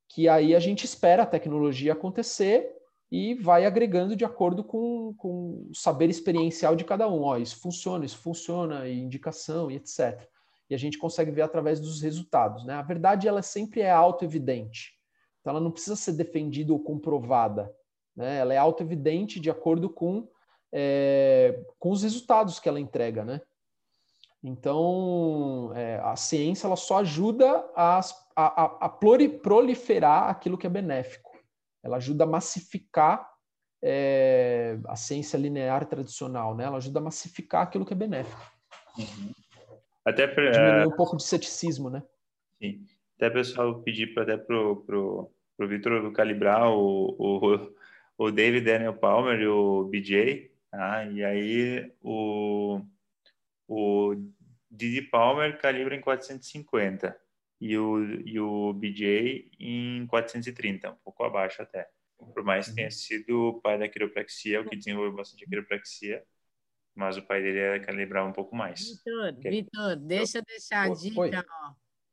Que aí a gente espera a tecnologia acontecer e vai agregando de acordo com, com o saber experiencial de cada um. Ó, isso funciona, isso funciona, e indicação e etc. E a gente consegue ver através dos resultados. Né? A verdade ela sempre é auto-evidente. Então, ela não precisa ser defendida ou comprovada. Né? Ela é auto-evidente de acordo com, é, com os resultados que ela entrega. Né? Então, é, a ciência ela só ajuda a, a, a, proliferar aquilo que é benéfico. Ela ajuda a massificar é, a ciência linear tradicional, né? Ela ajuda a massificar aquilo que é benéfico. Uhum. Até pra, diminuir um pouco de ceticismo, né? Sim até pessoal pedir para até pro, pro, pro Vitor calibrar o, o, o David Daniel Palmer e o BJ, tá? e aí o, o Didi Palmer calibra em 450 e o, e o BJ em 430, um pouco abaixo até. Por mais que tenha uhum. sido o pai da quiropraxia, o que desenvolveu bastante a quiropraxia, mas o pai dele era calibrar um pouco mais. Vitor, Vitor, deixa eu deixar a dica, ó.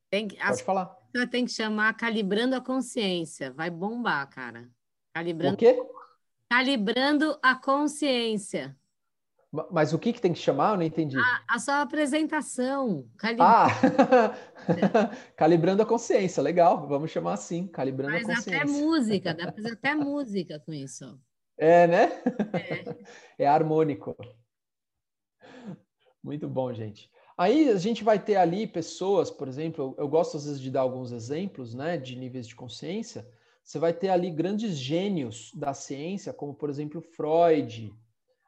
Tem que, Pode falar. Você tem que chamar Calibrando a Consciência. Vai bombar, cara. Calibrando... O quê? Calibrando a Consciência. Mas o que, que tem que chamar? Eu não entendi. A, a sua apresentação. Ah! calibrando a consciência, legal. Vamos chamar assim, calibrando Mas a consciência. Mas até música, dá para fazer até música com isso. É, né? É. é harmônico. Muito bom, gente. Aí a gente vai ter ali pessoas, por exemplo, eu, eu gosto às vezes de dar alguns exemplos, né, de níveis de consciência. Você vai ter ali grandes gênios da ciência, como por exemplo Freud,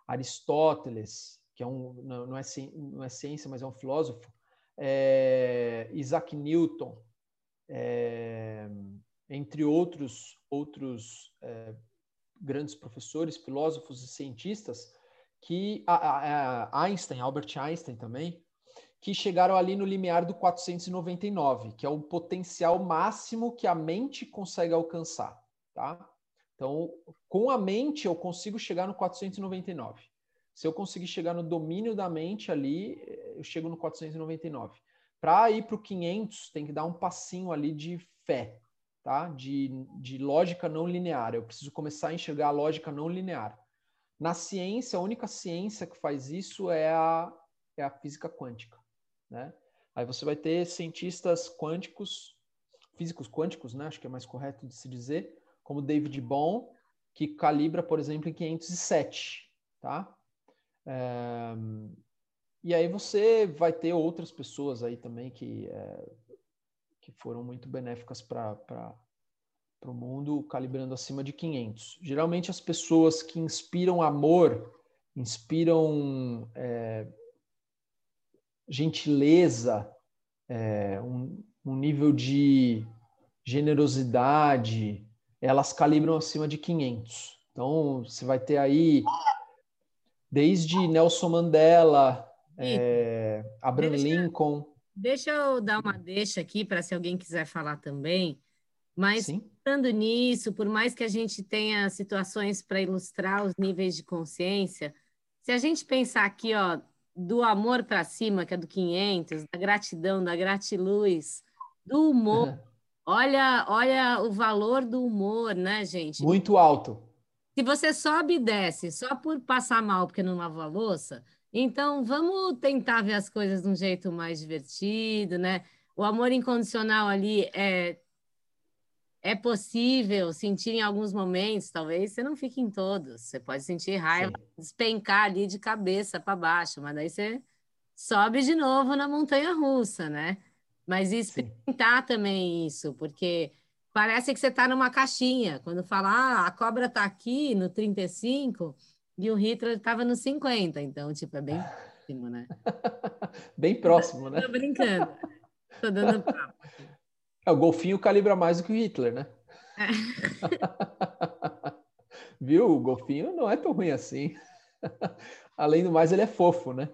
Aristóteles, que é um, não, é, não é ciência, mas é um filósofo, é, Isaac Newton, é, entre outros, outros é, grandes professores, filósofos e cientistas, que a, a Einstein, Albert Einstein também, que chegaram ali no limiar do 499, que é o potencial máximo que a mente consegue alcançar, tá? Então, com a mente eu consigo chegar no 499. Se eu conseguir chegar no domínio da mente ali, eu chego no 499. Para ir para o 500, tem que dar um passinho ali de fé, tá? De, de lógica não linear. Eu preciso começar a enxergar a lógica não linear. Na ciência, a única ciência que faz isso é a, é a física quântica, né? Aí você vai ter cientistas quânticos, físicos quânticos, né? Acho que é mais correto de se dizer, como David Bohm, que calibra, por exemplo, em 507, tá? É, e aí você vai ter outras pessoas aí também que, é, que foram muito benéficas para o mundo, calibrando acima de 500. Geralmente as pessoas que inspiram amor, inspiram é, gentileza, é, um, um nível de generosidade, elas calibram acima de 500. Então, você vai ter aí desde Nelson Mandela, é, Abraham deixa, Lincoln. Deixa eu dar uma deixa aqui para se alguém quiser falar também. Mas pensando nisso, por mais que a gente tenha situações para ilustrar os níveis de consciência, se a gente pensar aqui, ó, do amor para cima, que é do 500, da gratidão, da gratiluz, do humor, olha, olha o valor do humor, né, gente? Muito alto. Se você sobe e desce só por passar mal porque não lavou a louça, então vamos tentar ver as coisas de um jeito mais divertido, né? O amor incondicional ali é é possível sentir em alguns momentos, talvez você não fique em todos. Você pode sentir raiva, Sim. despencar ali de cabeça para baixo, mas daí você sobe de novo na montanha russa, né? Mas experimentar Sim. também isso, porque parece que você está numa caixinha. Quando fala, ah, a cobra está aqui no 35 e o Hitler estava no 50. Então, tipo, é bem próximo, né? bem próximo, né? Tô brincando. Tô dando papo. É, o golfinho calibra mais do que o Hitler, né? É. Viu? O golfinho não é tão ruim assim. Além do mais, ele é fofo, né?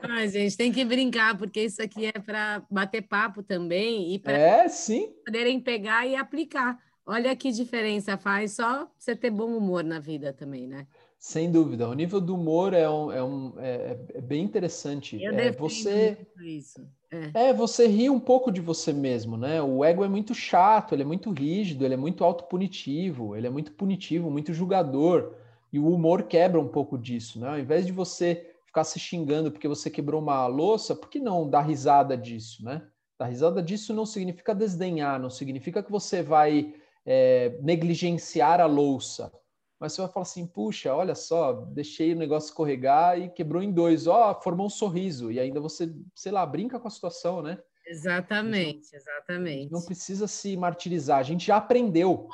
Ai, gente, tem que brincar, porque isso aqui é para bater papo também e para é, sim. poderem pegar e aplicar. Olha que diferença faz só você ter bom humor na vida também, né? Sem dúvida. O nível do humor é, um, é, um, é, é bem interessante. Eu é, você isso. É. é, você ri um pouco de você mesmo, né? O ego é muito chato, ele é muito rígido, ele é muito autopunitivo, ele é muito punitivo, muito julgador. E o humor quebra um pouco disso, né? Ao invés de você ficar se xingando porque você quebrou uma louça, por que não dar risada disso, né? Dar risada disso não significa desdenhar, não significa que você vai é, negligenciar a louça. Mas você vai falar assim, puxa, olha só, deixei o negócio escorregar e quebrou em dois. Ó, oh, formou um sorriso. E ainda você, sei lá, brinca com a situação, né? Exatamente, exatamente. Não precisa se martirizar. A gente já aprendeu,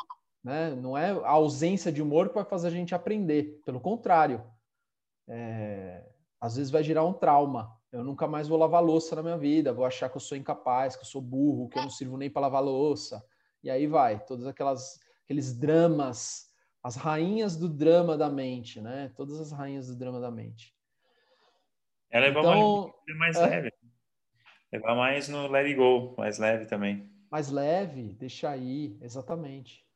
né? Não é a ausência de humor que vai fazer a gente aprender. Pelo contrário. É às vezes vai gerar um trauma. Eu nunca mais vou lavar louça na minha vida, vou achar que eu sou incapaz, que eu sou burro, que eu não sirvo nem para lavar louça. E aí vai, todos aquelas aqueles dramas, as rainhas do drama da mente, né? Todas as rainhas do drama da mente. É levar então, mais é... leve. Levar mais no let it go, mais leve também. Mais leve, deixa aí, exatamente.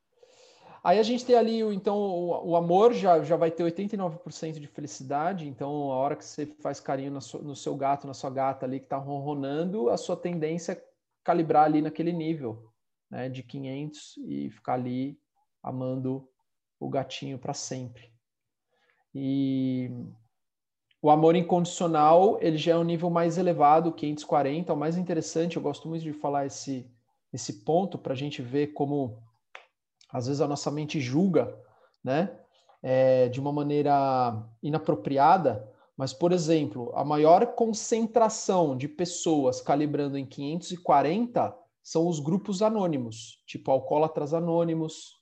Aí a gente tem ali, então, o, o amor já, já vai ter 89% de felicidade. Então, a hora que você faz carinho no, no seu gato, na sua gata ali que está ronronando, a sua tendência é calibrar ali naquele nível, né, de 500 e ficar ali amando o gatinho para sempre. E o amor incondicional, ele já é um nível mais elevado, 540, é o mais interessante, eu gosto muito de falar esse, esse ponto para a gente ver como às vezes a nossa mente julga, né, é, de uma maneira inapropriada, mas, por exemplo, a maior concentração de pessoas calibrando em 540 são os grupos anônimos, tipo alcoólatras anônimos,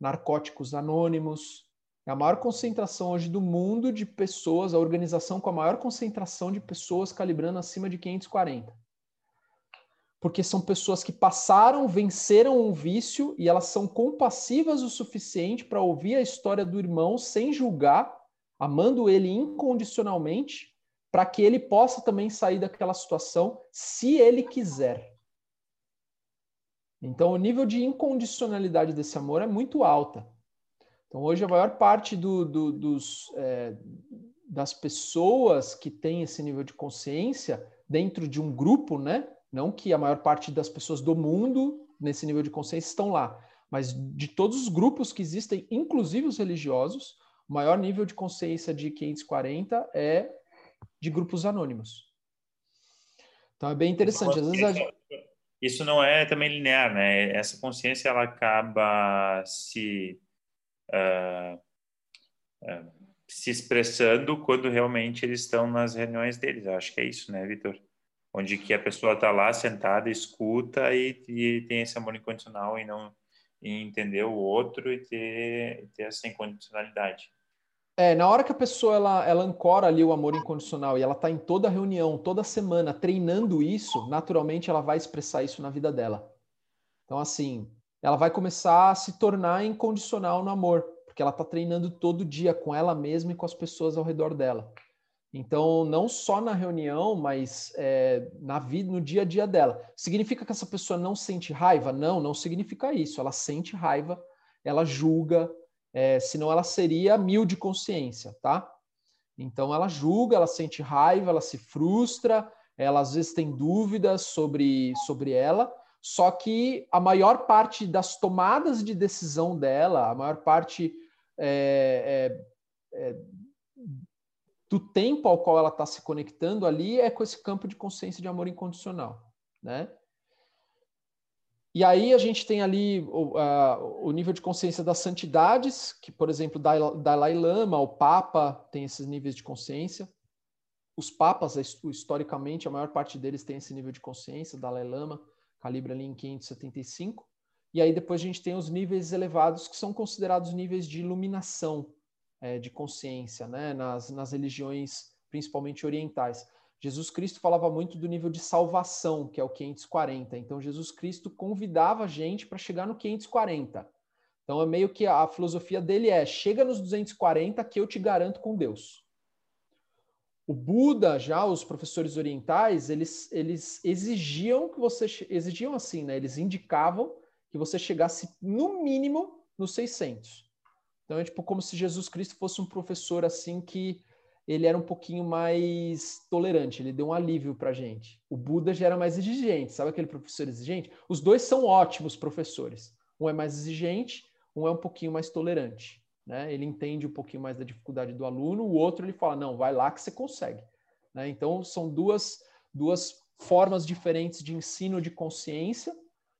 narcóticos anônimos, É a maior concentração hoje do mundo de pessoas, a organização com a maior concentração de pessoas calibrando acima de 540. Porque são pessoas que passaram, venceram um vício e elas são compassivas o suficiente para ouvir a história do irmão sem julgar, amando ele incondicionalmente, para que ele possa também sair daquela situação se ele quiser. Então, o nível de incondicionalidade desse amor é muito alta. Então, hoje, a maior parte do, do, dos, é, das pessoas que têm esse nível de consciência dentro de um grupo, né? Não que a maior parte das pessoas do mundo nesse nível de consciência estão lá, mas de todos os grupos que existem, inclusive os religiosos, o maior nível de consciência de 540 é de grupos anônimos. Então é bem interessante. Às vezes a... Isso não é também linear, né? Essa consciência ela acaba se uh, uh, se expressando quando realmente eles estão nas reuniões deles. Eu acho que é isso, né, Vitor? Onde que a pessoa está lá sentada, escuta e, e, tem esse amor incondicional e não e entender o outro e ter, ter essa incondicionalidade. É, na hora que a pessoa ela, ela ancora ali o amor incondicional e ela está em toda reunião, toda semana, treinando isso, naturalmente ela vai expressar isso na vida dela. Então, assim, ela vai começar a se tornar incondicional no amor, porque ela está treinando todo dia com ela mesma e com as pessoas ao redor dela. Então, não só na reunião, mas é, na vida, no dia a dia dela. Significa que essa pessoa não sente raiva? Não, não significa isso. Ela sente raiva, ela julga, é, senão ela seria mil de consciência, tá? Então, ela julga, ela sente raiva, ela se frustra, ela às vezes tem dúvidas sobre, sobre ela, só que a maior parte das tomadas de decisão dela, a maior parte é, é, é, do tempo ao qual ela está se conectando ali é com esse campo de consciência de amor incondicional, né? E aí a gente tem ali o, a, o nível de consciência das santidades, que, por exemplo, Dalai Lama, o Papa, tem esses níveis de consciência. Os papas, historicamente, a maior parte deles tem esse nível de consciência, Dalai Lama calibra ali em 575. E aí depois a gente tem os níveis elevados, que são considerados níveis de iluminação é, de consciência, né? nas, nas religiões, principalmente orientais. Jesus Cristo falava muito do nível de salvação, que é o 540. Então, Jesus Cristo convidava a gente para chegar no 540. Então, é meio que a filosofia dele é: chega nos 240 que eu te garanto com Deus. O Buda, já os professores orientais, eles, eles exigiam que você exigiam assim, né? Eles indicavam que você chegasse no mínimo nos 600. Então é tipo como se Jesus Cristo fosse um professor assim que ele era um pouquinho mais tolerante, ele deu um alívio para gente. O Buda já era mais exigente, sabe aquele professor exigente? Os dois são ótimos professores. Um é mais exigente, um é um pouquinho mais tolerante né? Ele entende um pouquinho mais da dificuldade do aluno, o outro ele fala, não, vai lá que você consegue. Né? Então, são duas, duas formas diferentes de ensino de consciência,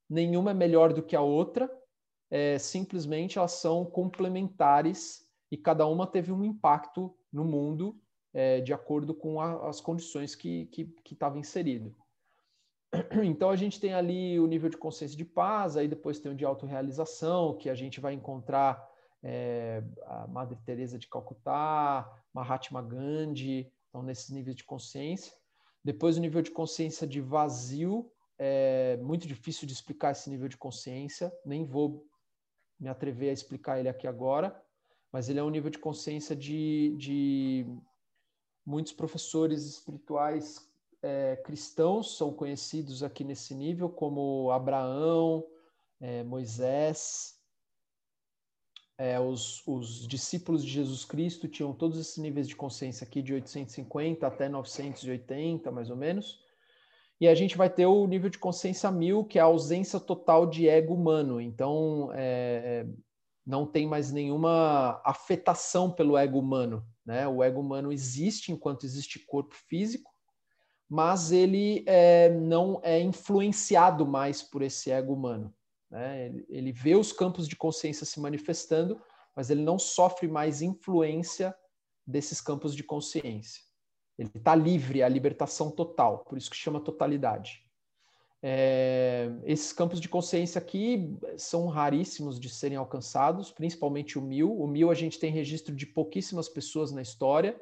nenhuma é melhor do que a outra, é, simplesmente elas são complementares e cada uma teve um impacto no mundo é, de acordo com a, as condições que estava inserido. Então a gente tem ali o nível de consciência de paz, aí depois tem o de autorrealização, que a gente vai encontrar é, a Madre Teresa de Calcutá, Mahatma Gandhi, estão nesses níveis de consciência. Depois o nível de consciência de vazio, é muito difícil de explicar esse nível de consciência, nem vou me atrever a explicar ele aqui agora, mas ele é um nível de consciência de, de muitos professores espirituais é, cristãos são conhecidos aqui nesse nível, como Abraão, é, Moisés, é, os, os, discípulos de Jesus Cristo tinham todos esses níveis de consciência aqui, de 850 até 980, mais ou menos. E a gente vai ter o nível de consciência mil, que é a ausência total de ego humano. Então, é, é, não tem mais nenhuma afetação pelo ego humano. Né? O ego humano existe enquanto existe corpo físico, mas ele é, não é influenciado mais por esse ego humano. Né? Ele, ele vê os campos de consciência se manifestando, mas ele não sofre mais influência desses campos de consciência. Ele está livre, a libertação total, por isso que chama totalidade. É, esses campos de consciência aqui são raríssimos de serem alcançados, principalmente o mil. O mil a gente tem registro de pouquíssimas pessoas na história,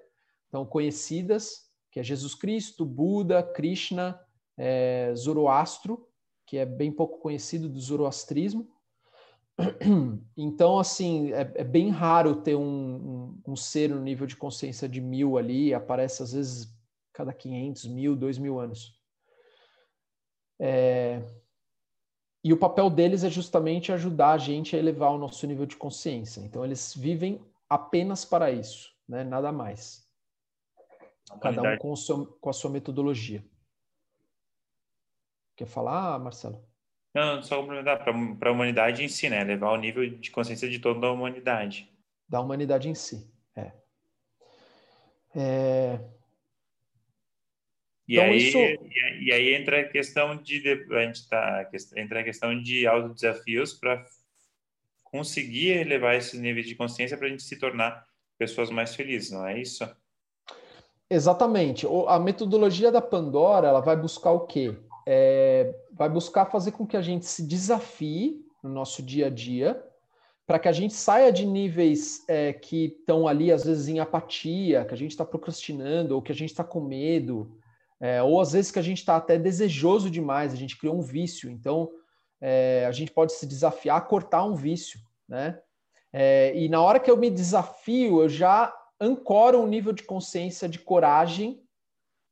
então conhecidas, que é Jesus Cristo, Buda, Krishna, é, Zoroastro, que é bem pouco conhecido do zoroastrismo. Então, assim, é, é bem raro ter um, um, um, ser no nível de consciência de mil ali, aparece às vezes cada 500 mil, 2 mil anos. É... E o papel deles é justamente ajudar a gente a elevar o nosso nível de consciência. Então, eles vivem apenas para isso, né? nada mais. Cada um com, seu, com a sua metodologia. Quer falar, Marcelo? Não, só complementar para a humanidade em si, né? Levar o nível de consciência de toda a humanidade. Da humanidade em si, é. é... E, então, aí, isso... e aí entra a questão de a gente tá, entra a questão de autodesafios para conseguir elevar esses níveis de consciência para a gente se tornar pessoas mais felizes, não é isso? Exatamente. A metodologia da Pandora ela vai buscar o quê? É, vai buscar fazer com que a gente se desafie no nosso dia a dia, para que a gente saia de níveis é, que estão ali, às vezes, em apatia, que a gente está procrastinando, ou que a gente está com medo, é, ou às vezes que a gente está até desejoso demais, a gente criou um vício. Então, é, a gente pode se desafiar a cortar um vício, né? É, e na hora que eu me desafio, eu já ancoro um nível de consciência de coragem,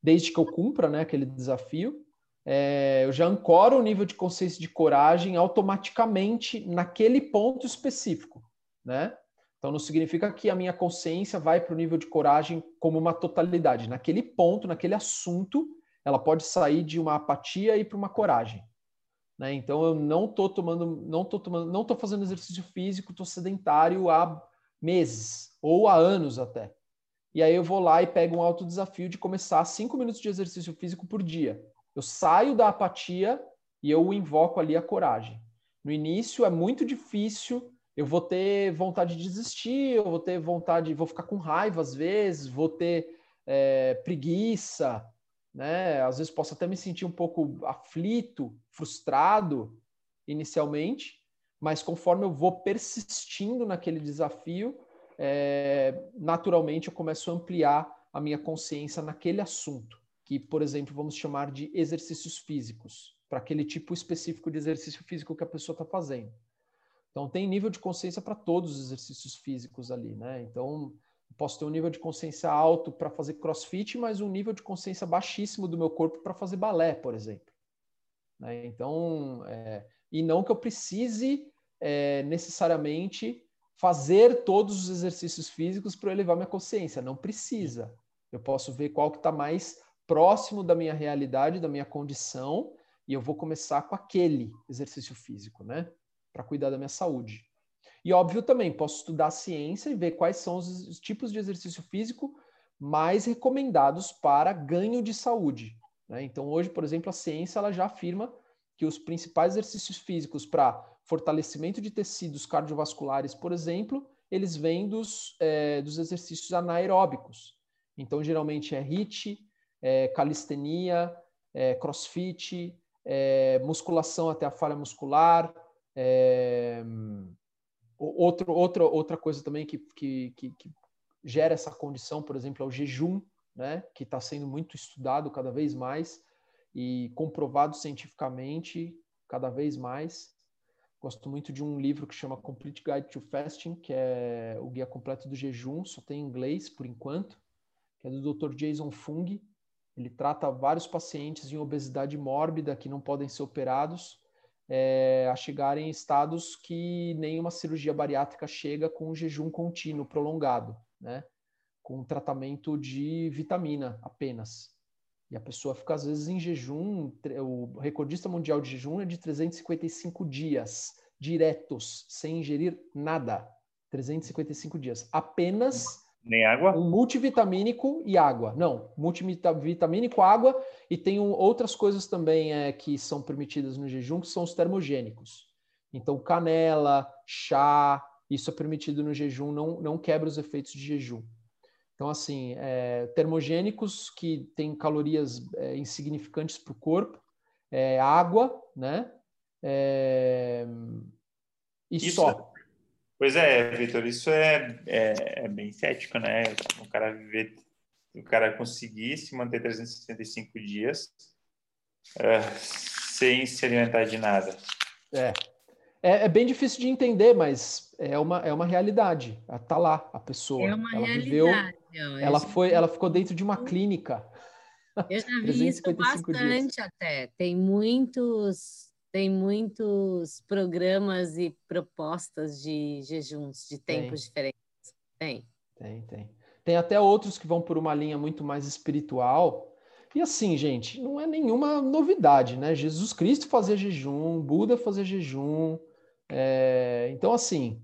desde que eu cumpra né, aquele desafio, é, eu já ancoro o nível de consciência de coragem automaticamente naquele ponto específico, né? Então não significa que a minha consciência vai para o nível de coragem como uma totalidade. Naquele ponto, naquele assunto, ela pode sair de uma apatia e para uma coragem. Né? Então eu não estou tomando, não tô tomando, não fazendo exercício físico, estou sedentário há meses ou há anos até. E aí eu vou lá e pego um alto desafio de começar cinco minutos de exercício físico por dia. Eu saio da apatia e eu invoco ali a coragem. No início é muito difícil, eu vou ter vontade de desistir, eu vou ter vontade, vou ficar com raiva às vezes, vou ter é, preguiça, né? Às vezes posso até me sentir um pouco aflito, frustrado inicialmente, mas conforme eu vou persistindo naquele desafio, é, naturalmente eu começo a ampliar a minha consciência naquele assunto que, por exemplo, vamos chamar de exercícios físicos, para aquele tipo específico de exercício físico que a pessoa está fazendo. Então, tem nível de consciência para todos os exercícios físicos ali, né? Então, posso ter um nível de consciência alto para fazer crossfit, mas um nível de consciência baixíssimo do meu corpo para fazer balé, por exemplo. Né? Então, é, e não que eu precise é, necessariamente fazer todos os exercícios físicos para elevar minha consciência. Não precisa. Eu posso ver qual que está mais próximo da minha realidade, da minha condição, e eu vou começar com aquele exercício físico, né? Para cuidar da minha saúde. E óbvio também, posso estudar a ciência e ver quais são os, os tipos de exercício físico mais recomendados para ganho de saúde. Né? Então, hoje, por exemplo, a ciência ela já afirma que os principais exercícios físicos para fortalecimento de tecidos cardiovasculares, por exemplo, eles vêm dos, é, dos exercícios anaeróbicos. Então, geralmente é HIIT, é, calistenia, é, crossfit, é, musculação até a falha muscular. É, outro, outra, outra coisa também que, que, que, que gera essa condição, por exemplo, é o jejum, né, que está sendo muito estudado cada vez mais e comprovado cientificamente cada vez mais. Gosto muito de um livro que chama Complete Guide to Fasting, que é o guia completo do jejum, só tem em inglês por enquanto, que é do Dr. Jason Fung. Ele trata vários pacientes em obesidade mórbida que não podem ser operados é, a chegarem em estados que nenhuma cirurgia bariátrica chega com um jejum contínuo prolongado, né? Com tratamento de vitamina apenas. E a pessoa fica, às vezes, em jejum. O recordista mundial de jejum é de 355 dias diretos, sem ingerir nada. 355 dias. Apenas nem água? Um multivitamínico e água. Não, multivitamínico, água e tem um, outras coisas também é, que são permitidas no jejum, que são os termogênicos. Então, canela, chá, isso é permitido no jejum, não, não quebra os efeitos de jejum. Então, assim, é, termogênicos que têm calorias é, insignificantes para o corpo, é, água, né? É, e isso, só. Pois é, Vitor, isso é, é, é, bem cético, né? O cara viver, o cara conseguir se manter 365 dias uh, sem se alimentar de nada. É. é. É, bem difícil de entender, mas é uma, é uma realidade. Tá lá a pessoa. É uma ela realidade. Viveu, ela foi, ela ficou dentro de uma clínica. Eu já vi isso bastante dias. até. Tem muitos tem muitos programas e propostas de jejuns de tempos tem. diferentes. Tem. Tem, tem. Tem até outros que vão por uma linha muito mais espiritual. E assim, gente, não é nenhuma novidade, né? Jesus Cristo fazia jejum, Buda fazia jejum. É... Então, assim,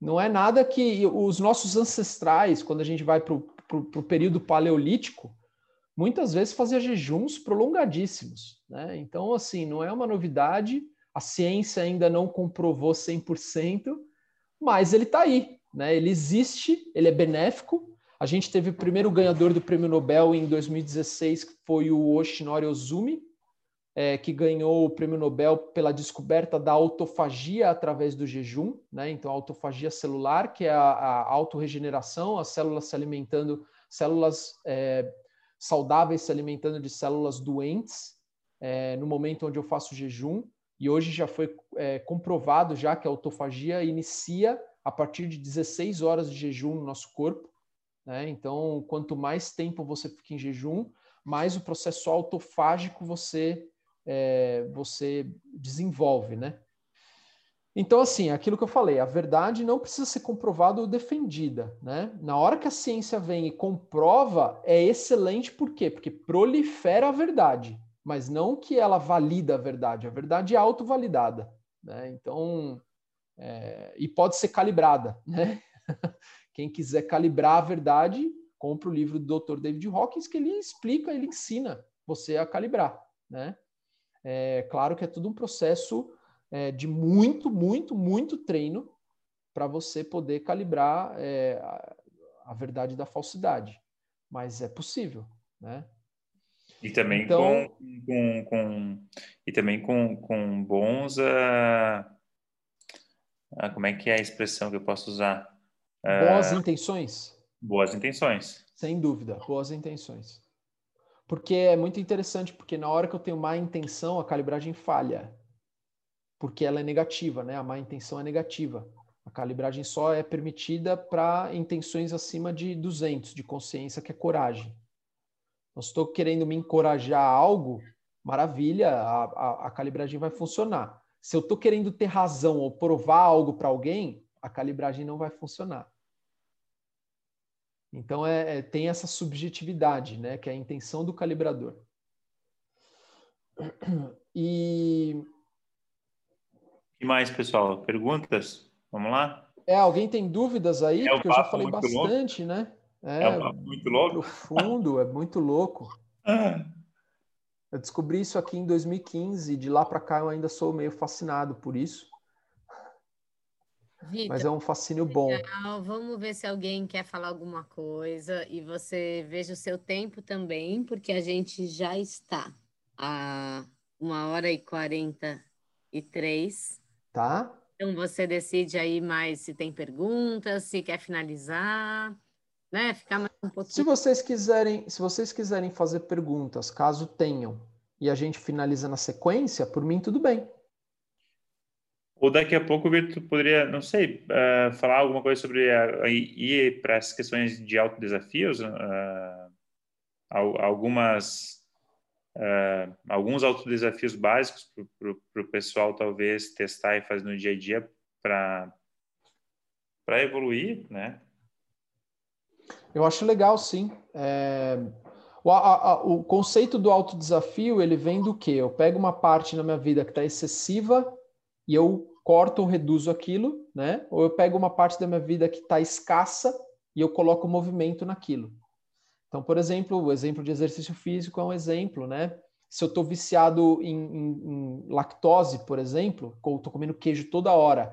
não é nada que os nossos ancestrais, quando a gente vai para o período paleolítico, muitas vezes fazia jejuns prolongadíssimos. Né? Então, assim, não é uma novidade, a ciência ainda não comprovou 100%, mas ele está aí, né? ele existe, ele é benéfico. A gente teve o primeiro ganhador do prêmio Nobel em 2016, que foi o Oshinori Ozumi, é, que ganhou o prêmio Nobel pela descoberta da autofagia através do jejum, né? Então, a autofagia celular, que é a, a autorregeneração, as células se alimentando, células é, saudáveis se alimentando de células doentes é, no momento onde eu faço jejum. E hoje já foi é, comprovado já que a autofagia inicia a partir de 16 horas de jejum no nosso corpo. Né? Então, quanto mais tempo você fica em jejum, mais o processo autofágico você, é, você desenvolve, né? Então, assim, aquilo que eu falei, a verdade não precisa ser comprovada ou defendida, né? Na hora que a ciência vem e comprova, é excelente, por quê? Porque prolifera a verdade, mas não que ela valida a verdade. A verdade é autovalidada, né? Então, é, e pode ser calibrada, né? Quem quiser calibrar a verdade, compra o livro do Dr. David Hawkins, que ele explica, ele ensina você a calibrar, né? É claro que é tudo um processo é, de muito, muito, muito treino para você poder calibrar é, a, a, verdade da falsidade. Mas é possível, né? E também então, com, com, com, e também com, com bons uh, uh, como é que é a expressão que eu posso usar? Uh, boas intenções. Boas intenções. Sem dúvida, boas intenções. Porque é muito interessante, porque na hora que eu tenho má intenção, a calibragem falha porque ela é negativa, né? A má intenção é negativa. A calibragem só é permitida para intenções acima de 200 de consciência, que é coragem. Então, estou querendo me encorajar a algo, maravilha, a, a, a calibragem vai funcionar. Se eu estou querendo ter razão ou provar algo para alguém, a calibragem não vai funcionar. Então, é, é, tem essa subjetividade, né? Que é a intenção do calibrador. E que mais, pessoal? Perguntas? Vamos lá? É, alguém tem dúvidas aí? É Porque eu já falei bastante, louco. né? É, é muito louco. Profundo, é muito louco. Eu descobri isso aqui em 2015, de lá para cá eu ainda sou meio fascinado por isso. Victor, Mas é um fascínio bom. Legal. Vamos ver se alguém quer falar alguma coisa e você veja o seu tempo também, porque a gente já está a uma hora e quarenta e três. Tá. Então você decide aí mais se tem perguntas, se quer finalizar, né? Ficar mais um pouquinho. Se vocês quiserem, se vocês quiserem fazer perguntas, caso tenham, e a gente finaliza na sequência, por mim tudo bem. Ou daqui a pouco o Vitor poderia, não sei, uh, falar alguma coisa sobre uh, ir para as questões de autodesafios, uh, algumas uh, alguns autodesafios básicos para o pessoal talvez testar e fazer no dia a dia para evoluir, né? Eu acho legal, sim. É... O, a, a, o conceito do autodesafio, ele vem do quê? Eu pego uma parte na minha vida que está excessiva e eu corto ou reduzo aquilo, né? Ou eu pego uma parte da minha vida que está escassa e eu coloco movimento naquilo. Então, por exemplo, o exemplo de exercício físico é um exemplo, né? Se eu estou viciado em, em, em, lactose, por exemplo, estou comendo queijo toda hora,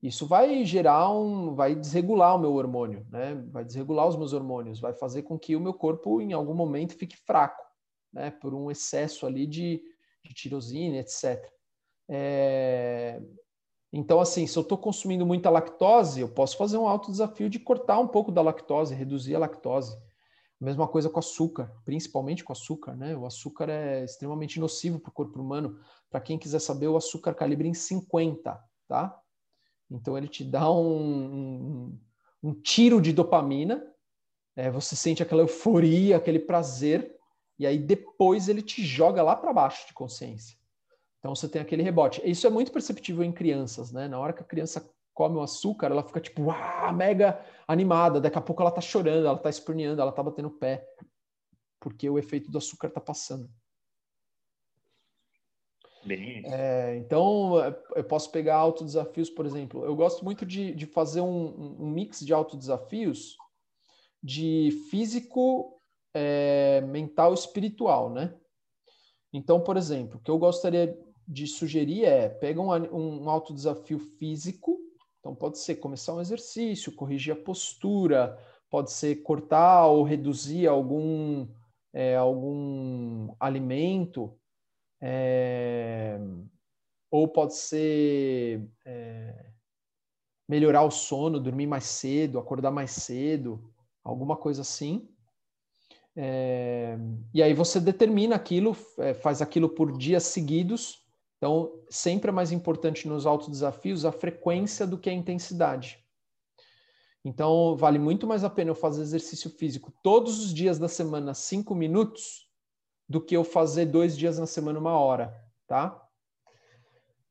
isso vai gerar um, vai desregular o meu hormônio, né? Vai desregular os meus hormônios, vai fazer com que o meu corpo, em algum momento, fique fraco, né? Por um excesso ali de, de tirosina, etc. É... Então, assim, se eu estou consumindo muita lactose, eu posso fazer um alto desafio de cortar um pouco da lactose, reduzir a lactose. Mesma coisa com açúcar, principalmente com açúcar, né? O açúcar é extremamente nocivo para o corpo humano. Para quem quiser saber, o açúcar calibra em 50, tá? Então ele te dá um, um, um tiro de dopamina, é, você sente aquela euforia, aquele prazer, e aí depois ele te joga lá para baixo de consciência. Então você tem aquele rebote. Isso é muito perceptível em crianças, né? Na hora que a criança come o açúcar, ela fica tipo, ah, mega animada. Daqui a pouco ela tá chorando, ela tá esperneando, ela tá batendo o pé, porque o efeito do açúcar tá passando. Bem... É, então, eu posso pegar autodesafios, por exemplo. Eu gosto muito de, de fazer um, um mix de autodesafios de físico, é, mental e espiritual, né? Então, por exemplo, o que eu gostaria de sugerir é pega um, um autodesafio físico, então pode ser começar um exercício, corrigir a postura, pode ser cortar ou reduzir algum, é, algum alimento, é, ou pode ser é, melhorar o sono, dormir mais cedo, acordar mais cedo, alguma coisa assim. É, e aí você determina aquilo, é, faz aquilo por dias seguidos. Então, sempre é mais importante nos autodesafios a frequência do que a intensidade. Então, vale muito mais a pena eu fazer exercício físico todos os dias da semana, cinco minutos, do que eu fazer dois dias na semana, uma hora, tá?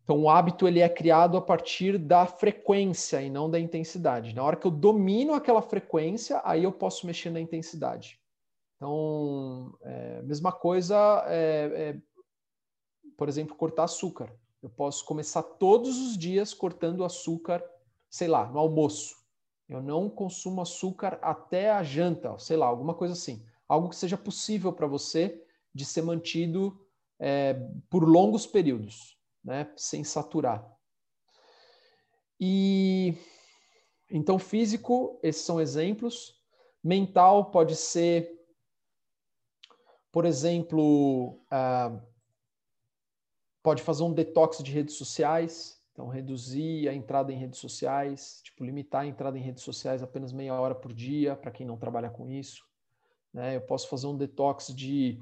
Então, o hábito ele é criado a partir da frequência e não da intensidade. Na hora que eu domino aquela frequência, aí eu posso mexer na intensidade. Então, é, mesma coisa, é, é, por exemplo, cortar açúcar. Eu posso começar todos os dias cortando açúcar, sei lá, no almoço. Eu não consumo açúcar até a janta, sei lá, alguma coisa assim. Algo que seja possível para você de ser mantido é, por longos períodos, né, sem saturar. E então físico, esses são exemplos. Mental pode ser por exemplo, uh, pode fazer um detox de redes sociais, então reduzir a entrada em redes sociais, tipo limitar a entrada em redes sociais apenas meia hora por dia para quem não trabalha com isso. Né? Eu posso fazer um detox de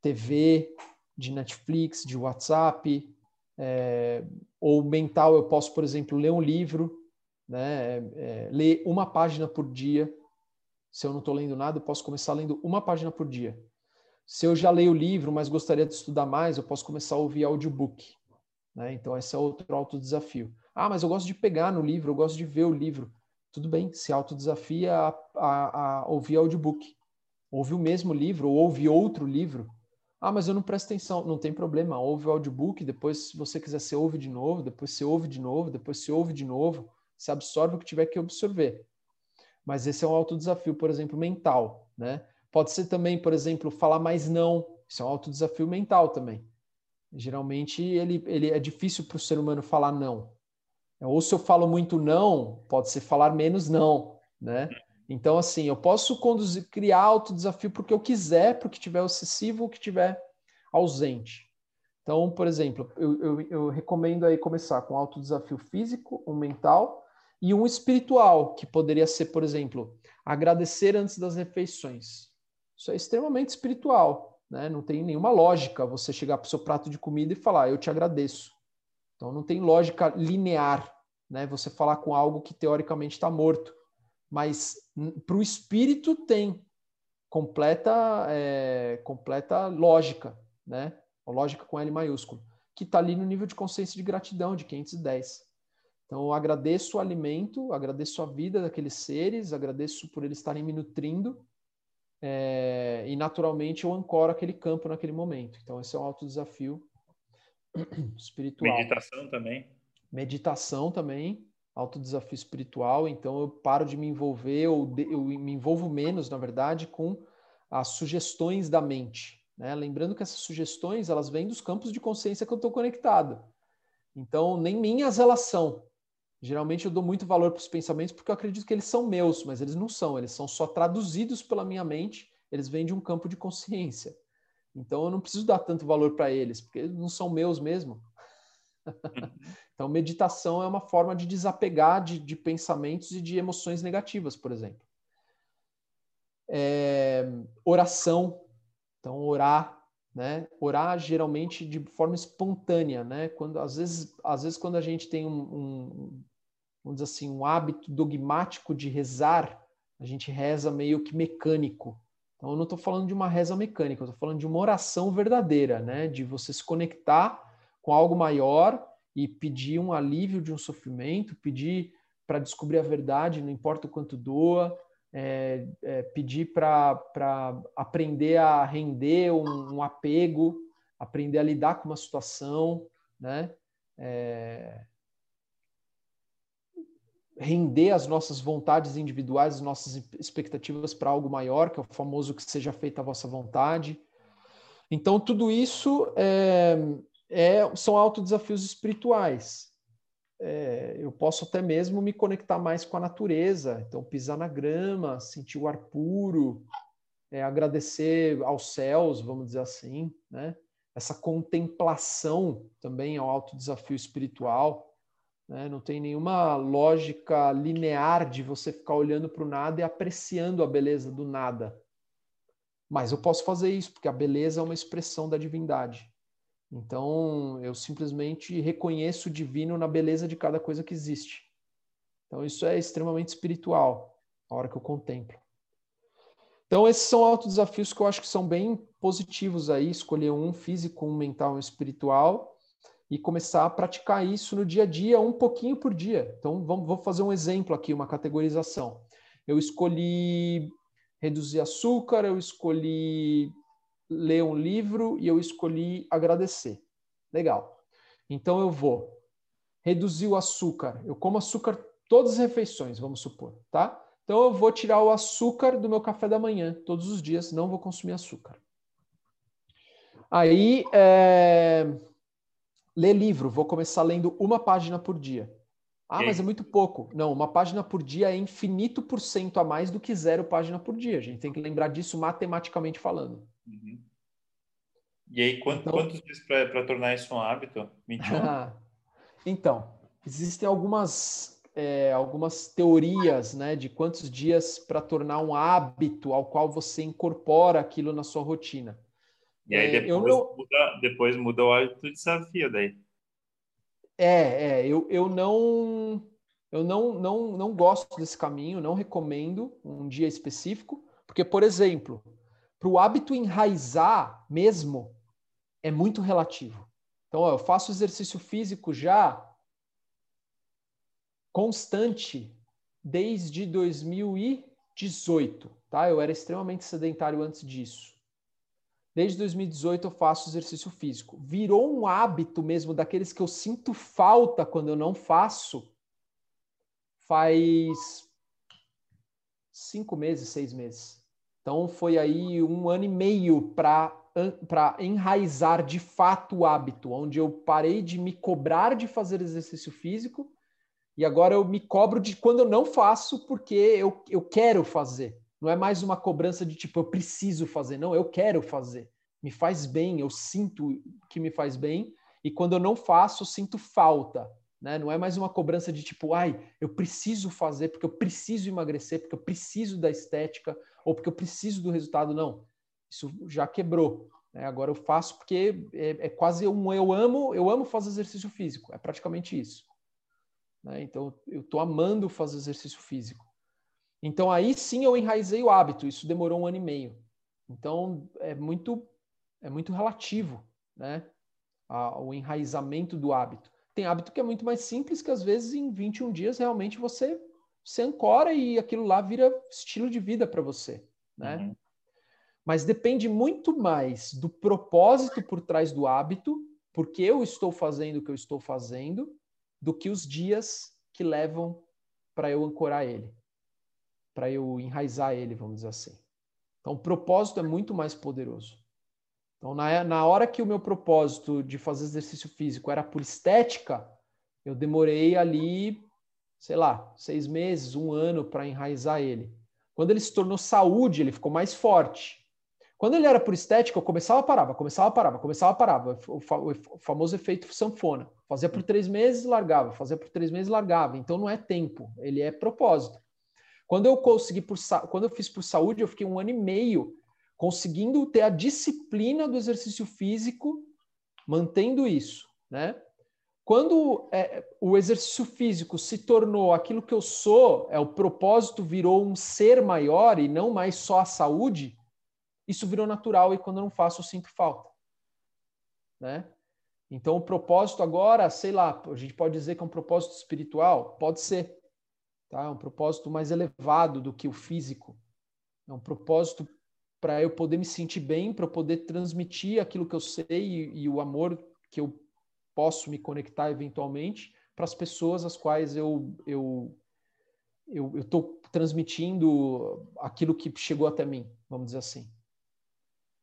TV, de Netflix, de WhatsApp, é, ou mental eu posso, por exemplo, ler um livro, né? É, é, ler uma página por dia. Se eu não estou lendo nada, eu posso começar lendo uma página por dia. Se eu já leio o livro, mas gostaria de estudar mais, eu posso começar a ouvir audiobook. Né? Então, esse é outro autodesafio. Ah, mas eu gosto de pegar no livro, eu gosto de ver o livro. Tudo bem, se autodesafia a, a, a ouvir audiobook. Ouve o mesmo livro ou ouve outro livro. Ah, mas eu não presto atenção. Não tem problema, ouve o audiobook, depois, se você quiser, você ouve de novo, depois você ouve de novo, depois você ouve de novo. Você absorve o que tiver que absorver. Mas esse é um autodesafio, por exemplo, mental, né? Pode ser também, por exemplo, falar mais não. Isso é um alto desafio mental também. Geralmente ele, ele é difícil para o ser humano falar não. Ou se eu falo muito não, pode ser falar menos não, né? Então, assim, eu posso conduzir, criar alto desafio porque eu quiser, porque tiver ou que tiver ausente. Então, por exemplo, eu, eu, eu recomendo aí começar com alto desafio físico, um mental e um espiritual, que poderia ser, por exemplo, agradecer antes das refeições. Isso é extremamente espiritual, né? Não tem nenhuma lógica você chegar para o seu prato de comida e falar, eu te agradeço. Então não tem lógica linear, né? Você falar com algo que teoricamente está morto. Mas para o espírito tem completa, é, completa lógica, né? lógica com L maiúsculo, que está ali no nível de consciência de gratidão de 510. Então, eu agradeço o alimento, agradeço a vida daqueles seres, agradeço por eles estarem me nutrindo é, e naturalmente eu ancoro aquele campo naquele momento. Então, esse é um alto desafio espiritual. Meditação também. Meditação também, alto desafio espiritual. Então, eu paro de me envolver, ou eu me envolvo menos, na verdade, com as sugestões da mente. Né? Lembrando que essas sugestões elas vêm dos campos de consciência que eu estou conectado. Então, nem minhas elas são. Geralmente eu dou muito valor para os pensamentos porque eu acredito que eles são meus, mas eles não são, eles são só traduzidos pela minha mente, eles vêm de um campo de consciência. Então eu não preciso dar tanto valor para eles, porque eles não são meus mesmo. então, meditação é uma forma de desapegar de, de pensamentos e de emoções negativas, por exemplo. É, oração. Então, orar, né? Orar geralmente de forma espontânea, né? Quando às vezes, às vezes quando a gente tem um, um vamos dizer assim, um hábito dogmático de rezar, a gente reza meio que mecânico. Então, eu não estou falando de uma reza mecânica, eu estou falando de uma oração verdadeira, né? De você se conectar com algo maior e pedir um alívio de um sofrimento, pedir para descobrir a verdade, não importa o quanto doa, é, é, pedir para aprender a render um, um, apego, aprender a lidar com uma situação, né? É, render as nossas vontades individuais, as nossas expectativas para algo maior, que é o famoso que seja feita a vossa vontade. Então, tudo isso é, é, são autodesafios espirituais. É, eu posso até mesmo me conectar mais com a natureza, então pisar na grama, sentir o ar puro, é, agradecer aos céus, vamos dizer assim, né? Essa contemplação também é um autodesafio espiritual. Né? Não tem nenhuma lógica linear de você ficar olhando para o nada e apreciando a beleza do nada. Mas eu posso fazer isso, porque a beleza é uma expressão da divindade. Então, eu simplesmente reconheço o divino na beleza de cada coisa que existe. Então, isso é extremamente espiritual, a hora que eu contemplo. Então, esses são autodesafios que eu acho que são bem positivos aí, escolher um físico, um mental, um espiritual, e começar a praticar isso no dia a dia, um pouquinho por dia. Então, vamos, vou fazer um exemplo aqui, uma categorização. Eu escolhi reduzir açúcar, eu escolhi ler um livro e eu escolhi agradecer. Legal. Então, eu vou reduzir o açúcar. Eu como açúcar todas as refeições, vamos supor, tá? Então, eu vou tirar o açúcar do meu café da manhã todos os dias, não vou consumir açúcar. Aí, é Ler livro, vou começar lendo uma página por dia. Ah, mas é muito pouco. Não, uma página por dia é infinito por cento a mais do que zero página por dia. A gente tem que lembrar disso matematicamente falando. Uhum. E aí, quanto, então, quantos dias para tornar isso um hábito? 21? então, existem algumas, é, algumas teorias né, de quantos dias para tornar um hábito ao qual você incorpora aquilo na sua rotina. E aí é, depois, não... muda, depois muda o hábito do desafio daí. É, é, eu, eu não eu não, não, não gosto desse caminho, não recomendo um dia específico, porque, por exemplo, para o hábito enraizar mesmo, é muito relativo. Então, ó, eu faço exercício físico já constante desde 2018, tá? Eu era extremamente sedentário antes disso. Desde 2018 eu faço exercício físico. Virou um hábito mesmo daqueles que eu sinto falta quando eu não faço. Faz cinco meses, seis meses. Então foi aí um ano e meio para para enraizar de fato o hábito, onde eu parei de me cobrar de fazer exercício físico e agora eu me cobro de quando eu não faço porque eu, eu quero fazer. Não é mais uma cobrança de tipo, eu preciso fazer. Não, eu quero fazer. Me faz bem, eu sinto que me faz bem. E quando eu não faço, eu sinto falta. Né? Não é mais uma cobrança de tipo, ai, eu preciso fazer porque eu preciso emagrecer, porque eu preciso da estética, ou porque eu preciso do resultado. Não. Isso já quebrou. Né? Agora eu faço porque é, é quase um eu amo, eu amo fazer exercício físico. É praticamente isso. Né? Então eu estou amando fazer exercício físico. Então aí sim eu enraizei o hábito. Isso demorou um ano e meio. Então é muito é muito relativo, né? o enraizamento do hábito. Tem hábito que é muito mais simples que às vezes em 21 dias realmente você se ancora e aquilo lá vira estilo de vida para você, né? Uhum. Mas depende muito mais do propósito por trás do hábito, porque eu estou fazendo o que eu estou fazendo, do que os dias que levam para eu ancorar ele para eu enraizar ele, vamos dizer assim. Então, o propósito é muito mais poderoso. Então, na, na hora que o meu propósito de fazer exercício físico era por estética, eu demorei ali, sei lá, seis meses, um ano para enraizar ele. Quando ele se tornou saúde, ele ficou mais forte. Quando ele era por estética, eu começava, parava, começava, parava, começava, parava. O, o famoso efeito sanfona. Fazia por três meses, largava. Fazia por três meses, largava. Então não é tempo, ele é propósito. Quando eu consegui por, quando eu fiz por saúde, eu fiquei um ano e meio conseguindo ter a disciplina do exercício físico, mantendo isso, né? Quando é, o exercício físico se tornou aquilo que eu sou, é o propósito virou um ser maior e não mais só a saúde, isso virou natural e quando eu não faço eu sinto falta, né? Então o propósito agora, sei lá, a gente pode dizer que é um propósito espiritual, pode ser, tá? É um propósito mais elevado do que o físico. É um propósito para eu poder me sentir bem, para eu poder transmitir aquilo que eu sei e, e, o amor que eu posso me conectar eventualmente para as pessoas às quais eu eu eu estou transmitindo aquilo que chegou até mim, vamos dizer assim.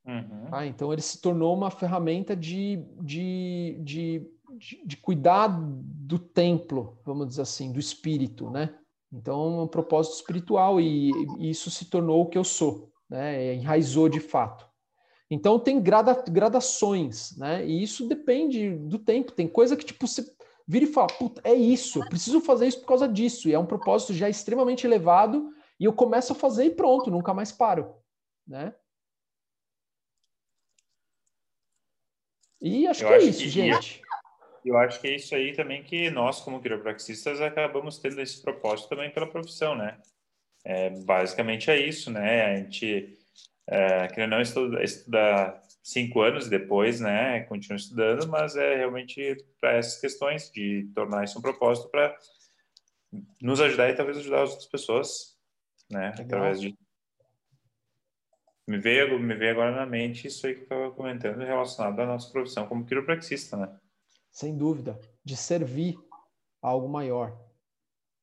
Uhum. Ah, então ele se tornou uma ferramenta de, de, de, de, de cuidar do templo, vamos dizer assim, do espírito, né? Então é um propósito espiritual e, e isso se tornou o que eu sou, né? Enraizou de fato. Então tem grada, gradações, né? E isso depende do tempo. Tem coisa que tipo você vira e fala, puta, é isso, eu preciso fazer isso por causa disso. E é um propósito já extremamente elevado e eu começo a fazer e pronto, nunca mais paro, né? E acho eu que é isso, que, gente. Eu acho que é isso aí também que nós, como quiropraxistas, acabamos tendo esse propósito também pela profissão, né? É, basicamente é isso, né? A gente, é, que não estuda, estuda cinco anos depois, né? Continua estudando, mas é realmente para essas questões de tornar isso um propósito para nos ajudar e talvez ajudar as outras pessoas, né? Legal. Através de me veio, me veio agora na mente isso aí que eu estava comentando relacionado à nossa profissão como quiropraxista, né? Sem dúvida, de servir a algo maior.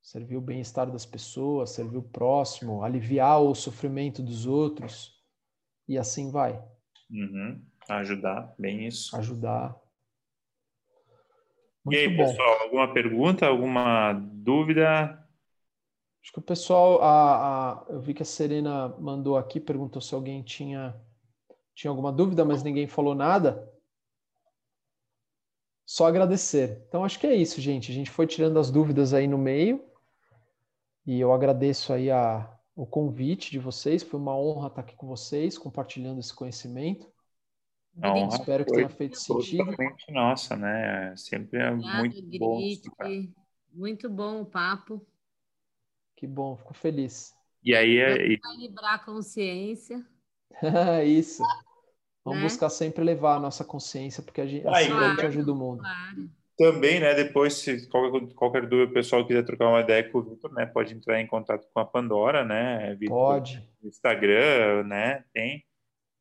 Servir o bem-estar das pessoas, servir o próximo, aliviar o sofrimento dos outros e assim vai. Uhum. Ajudar, bem isso. Ajudar. Muito e aí, bom. pessoal, alguma pergunta, alguma dúvida? Acho que o pessoal, a, a, eu vi que a Serena mandou aqui, perguntou se alguém tinha, tinha alguma dúvida, mas ninguém falou nada. Só agradecer. Então acho que é isso, gente. A gente foi tirando as dúvidas aí no meio. E eu agradeço aí a, o convite de vocês. Foi uma honra estar aqui com vocês, compartilhando esse conhecimento. Não, Espero que tenha feito sentido. Nossa, né? Sempre é Obrigado, muito bom. Muito bom o papo. Que bom, fico feliz. E aí é. Equilibrar a consciência. Isso. Vamos né? buscar sempre levar a nossa consciência, porque a gente, assim claro, a gente ajuda o mundo. Claro. Também, né, depois, se qualquer, qualquer dúvida, o pessoal quiser trocar uma ideia com o Vitor, né, pode entrar em contato com a Pandora, né? Victor, pode. Instagram, né, tem.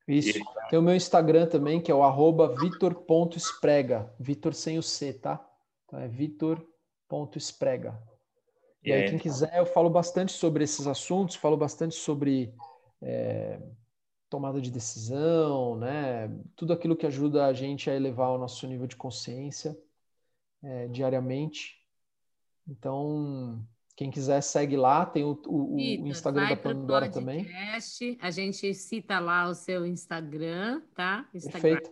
Isso. E... Tem o meu Instagram também, que é o arroba vitor.esprega. Vitor sem o C, tá? Então é vitor.esprega. E aí, quem quiser, eu falo bastante sobre esses assuntos, falo bastante sobre é, tomada de decisão, né? Tudo aquilo que ajuda a gente a elevar o nosso nível de consciência é, diariamente. Então, quem quiser, segue lá. Tem o, o, o Instagram da Pandora também. A gente cita lá o seu Instagram, tá? Instagram. Perfeito.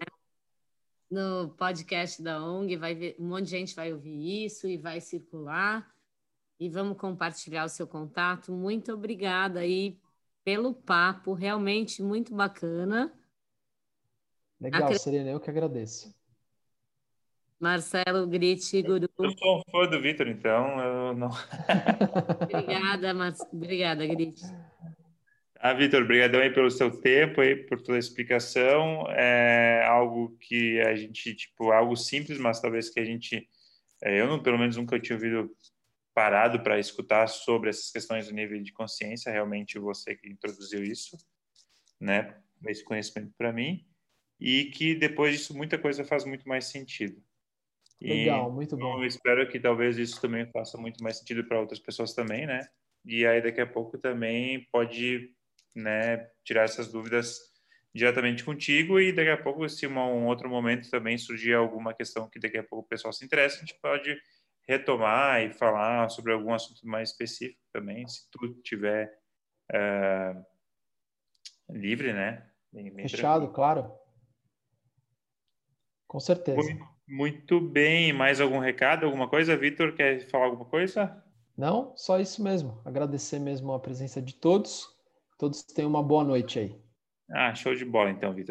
No podcast da ONG, vai ver, um monte de gente vai ouvir isso e vai circular e vamos compartilhar o seu contato. Muito obrigada aí pelo papo, realmente muito bacana. Legal, Acre... Serena, eu que agradeço. Marcelo Gritti, Guru. Eu sou um fã do Vitor, então eu não. obrigada, Mar... obrigada, Gritti. Ah, Vitor, obrigadão aí pelo seu tempo aí, por toda a explicação. É algo que a gente, tipo, algo simples, mas talvez que a gente, é, eu não, pelo menos nunca tinha ouvido parado para escutar sobre essas questões do nível de consciência, realmente você que introduziu isso, né, esse conhecimento para mim, e que depois disso muita coisa faz muito mais sentido. Legal, e, muito bom. Eu espero que talvez isso também faça muito mais sentido para outras pessoas também, né? E aí daqui a pouco também pode, né, tirar essas dúvidas diretamente contigo e daqui a pouco se uma, um outro momento também surgir alguma questão que daqui a pouco o pessoal se interessa, a gente pode retomar e falar sobre algum assunto mais específico também, se tu tiver uh, livre, né? Bem, bem Fechado, tranquilo. claro. Com certeza. Muito, muito bem. Mais algum recado, alguma coisa? Vitor, quer falar alguma coisa? Não, só isso mesmo. Agradecer mesmo a presença de todos. Todos tenham uma boa noite aí. Ah, show de bola então, Vitor.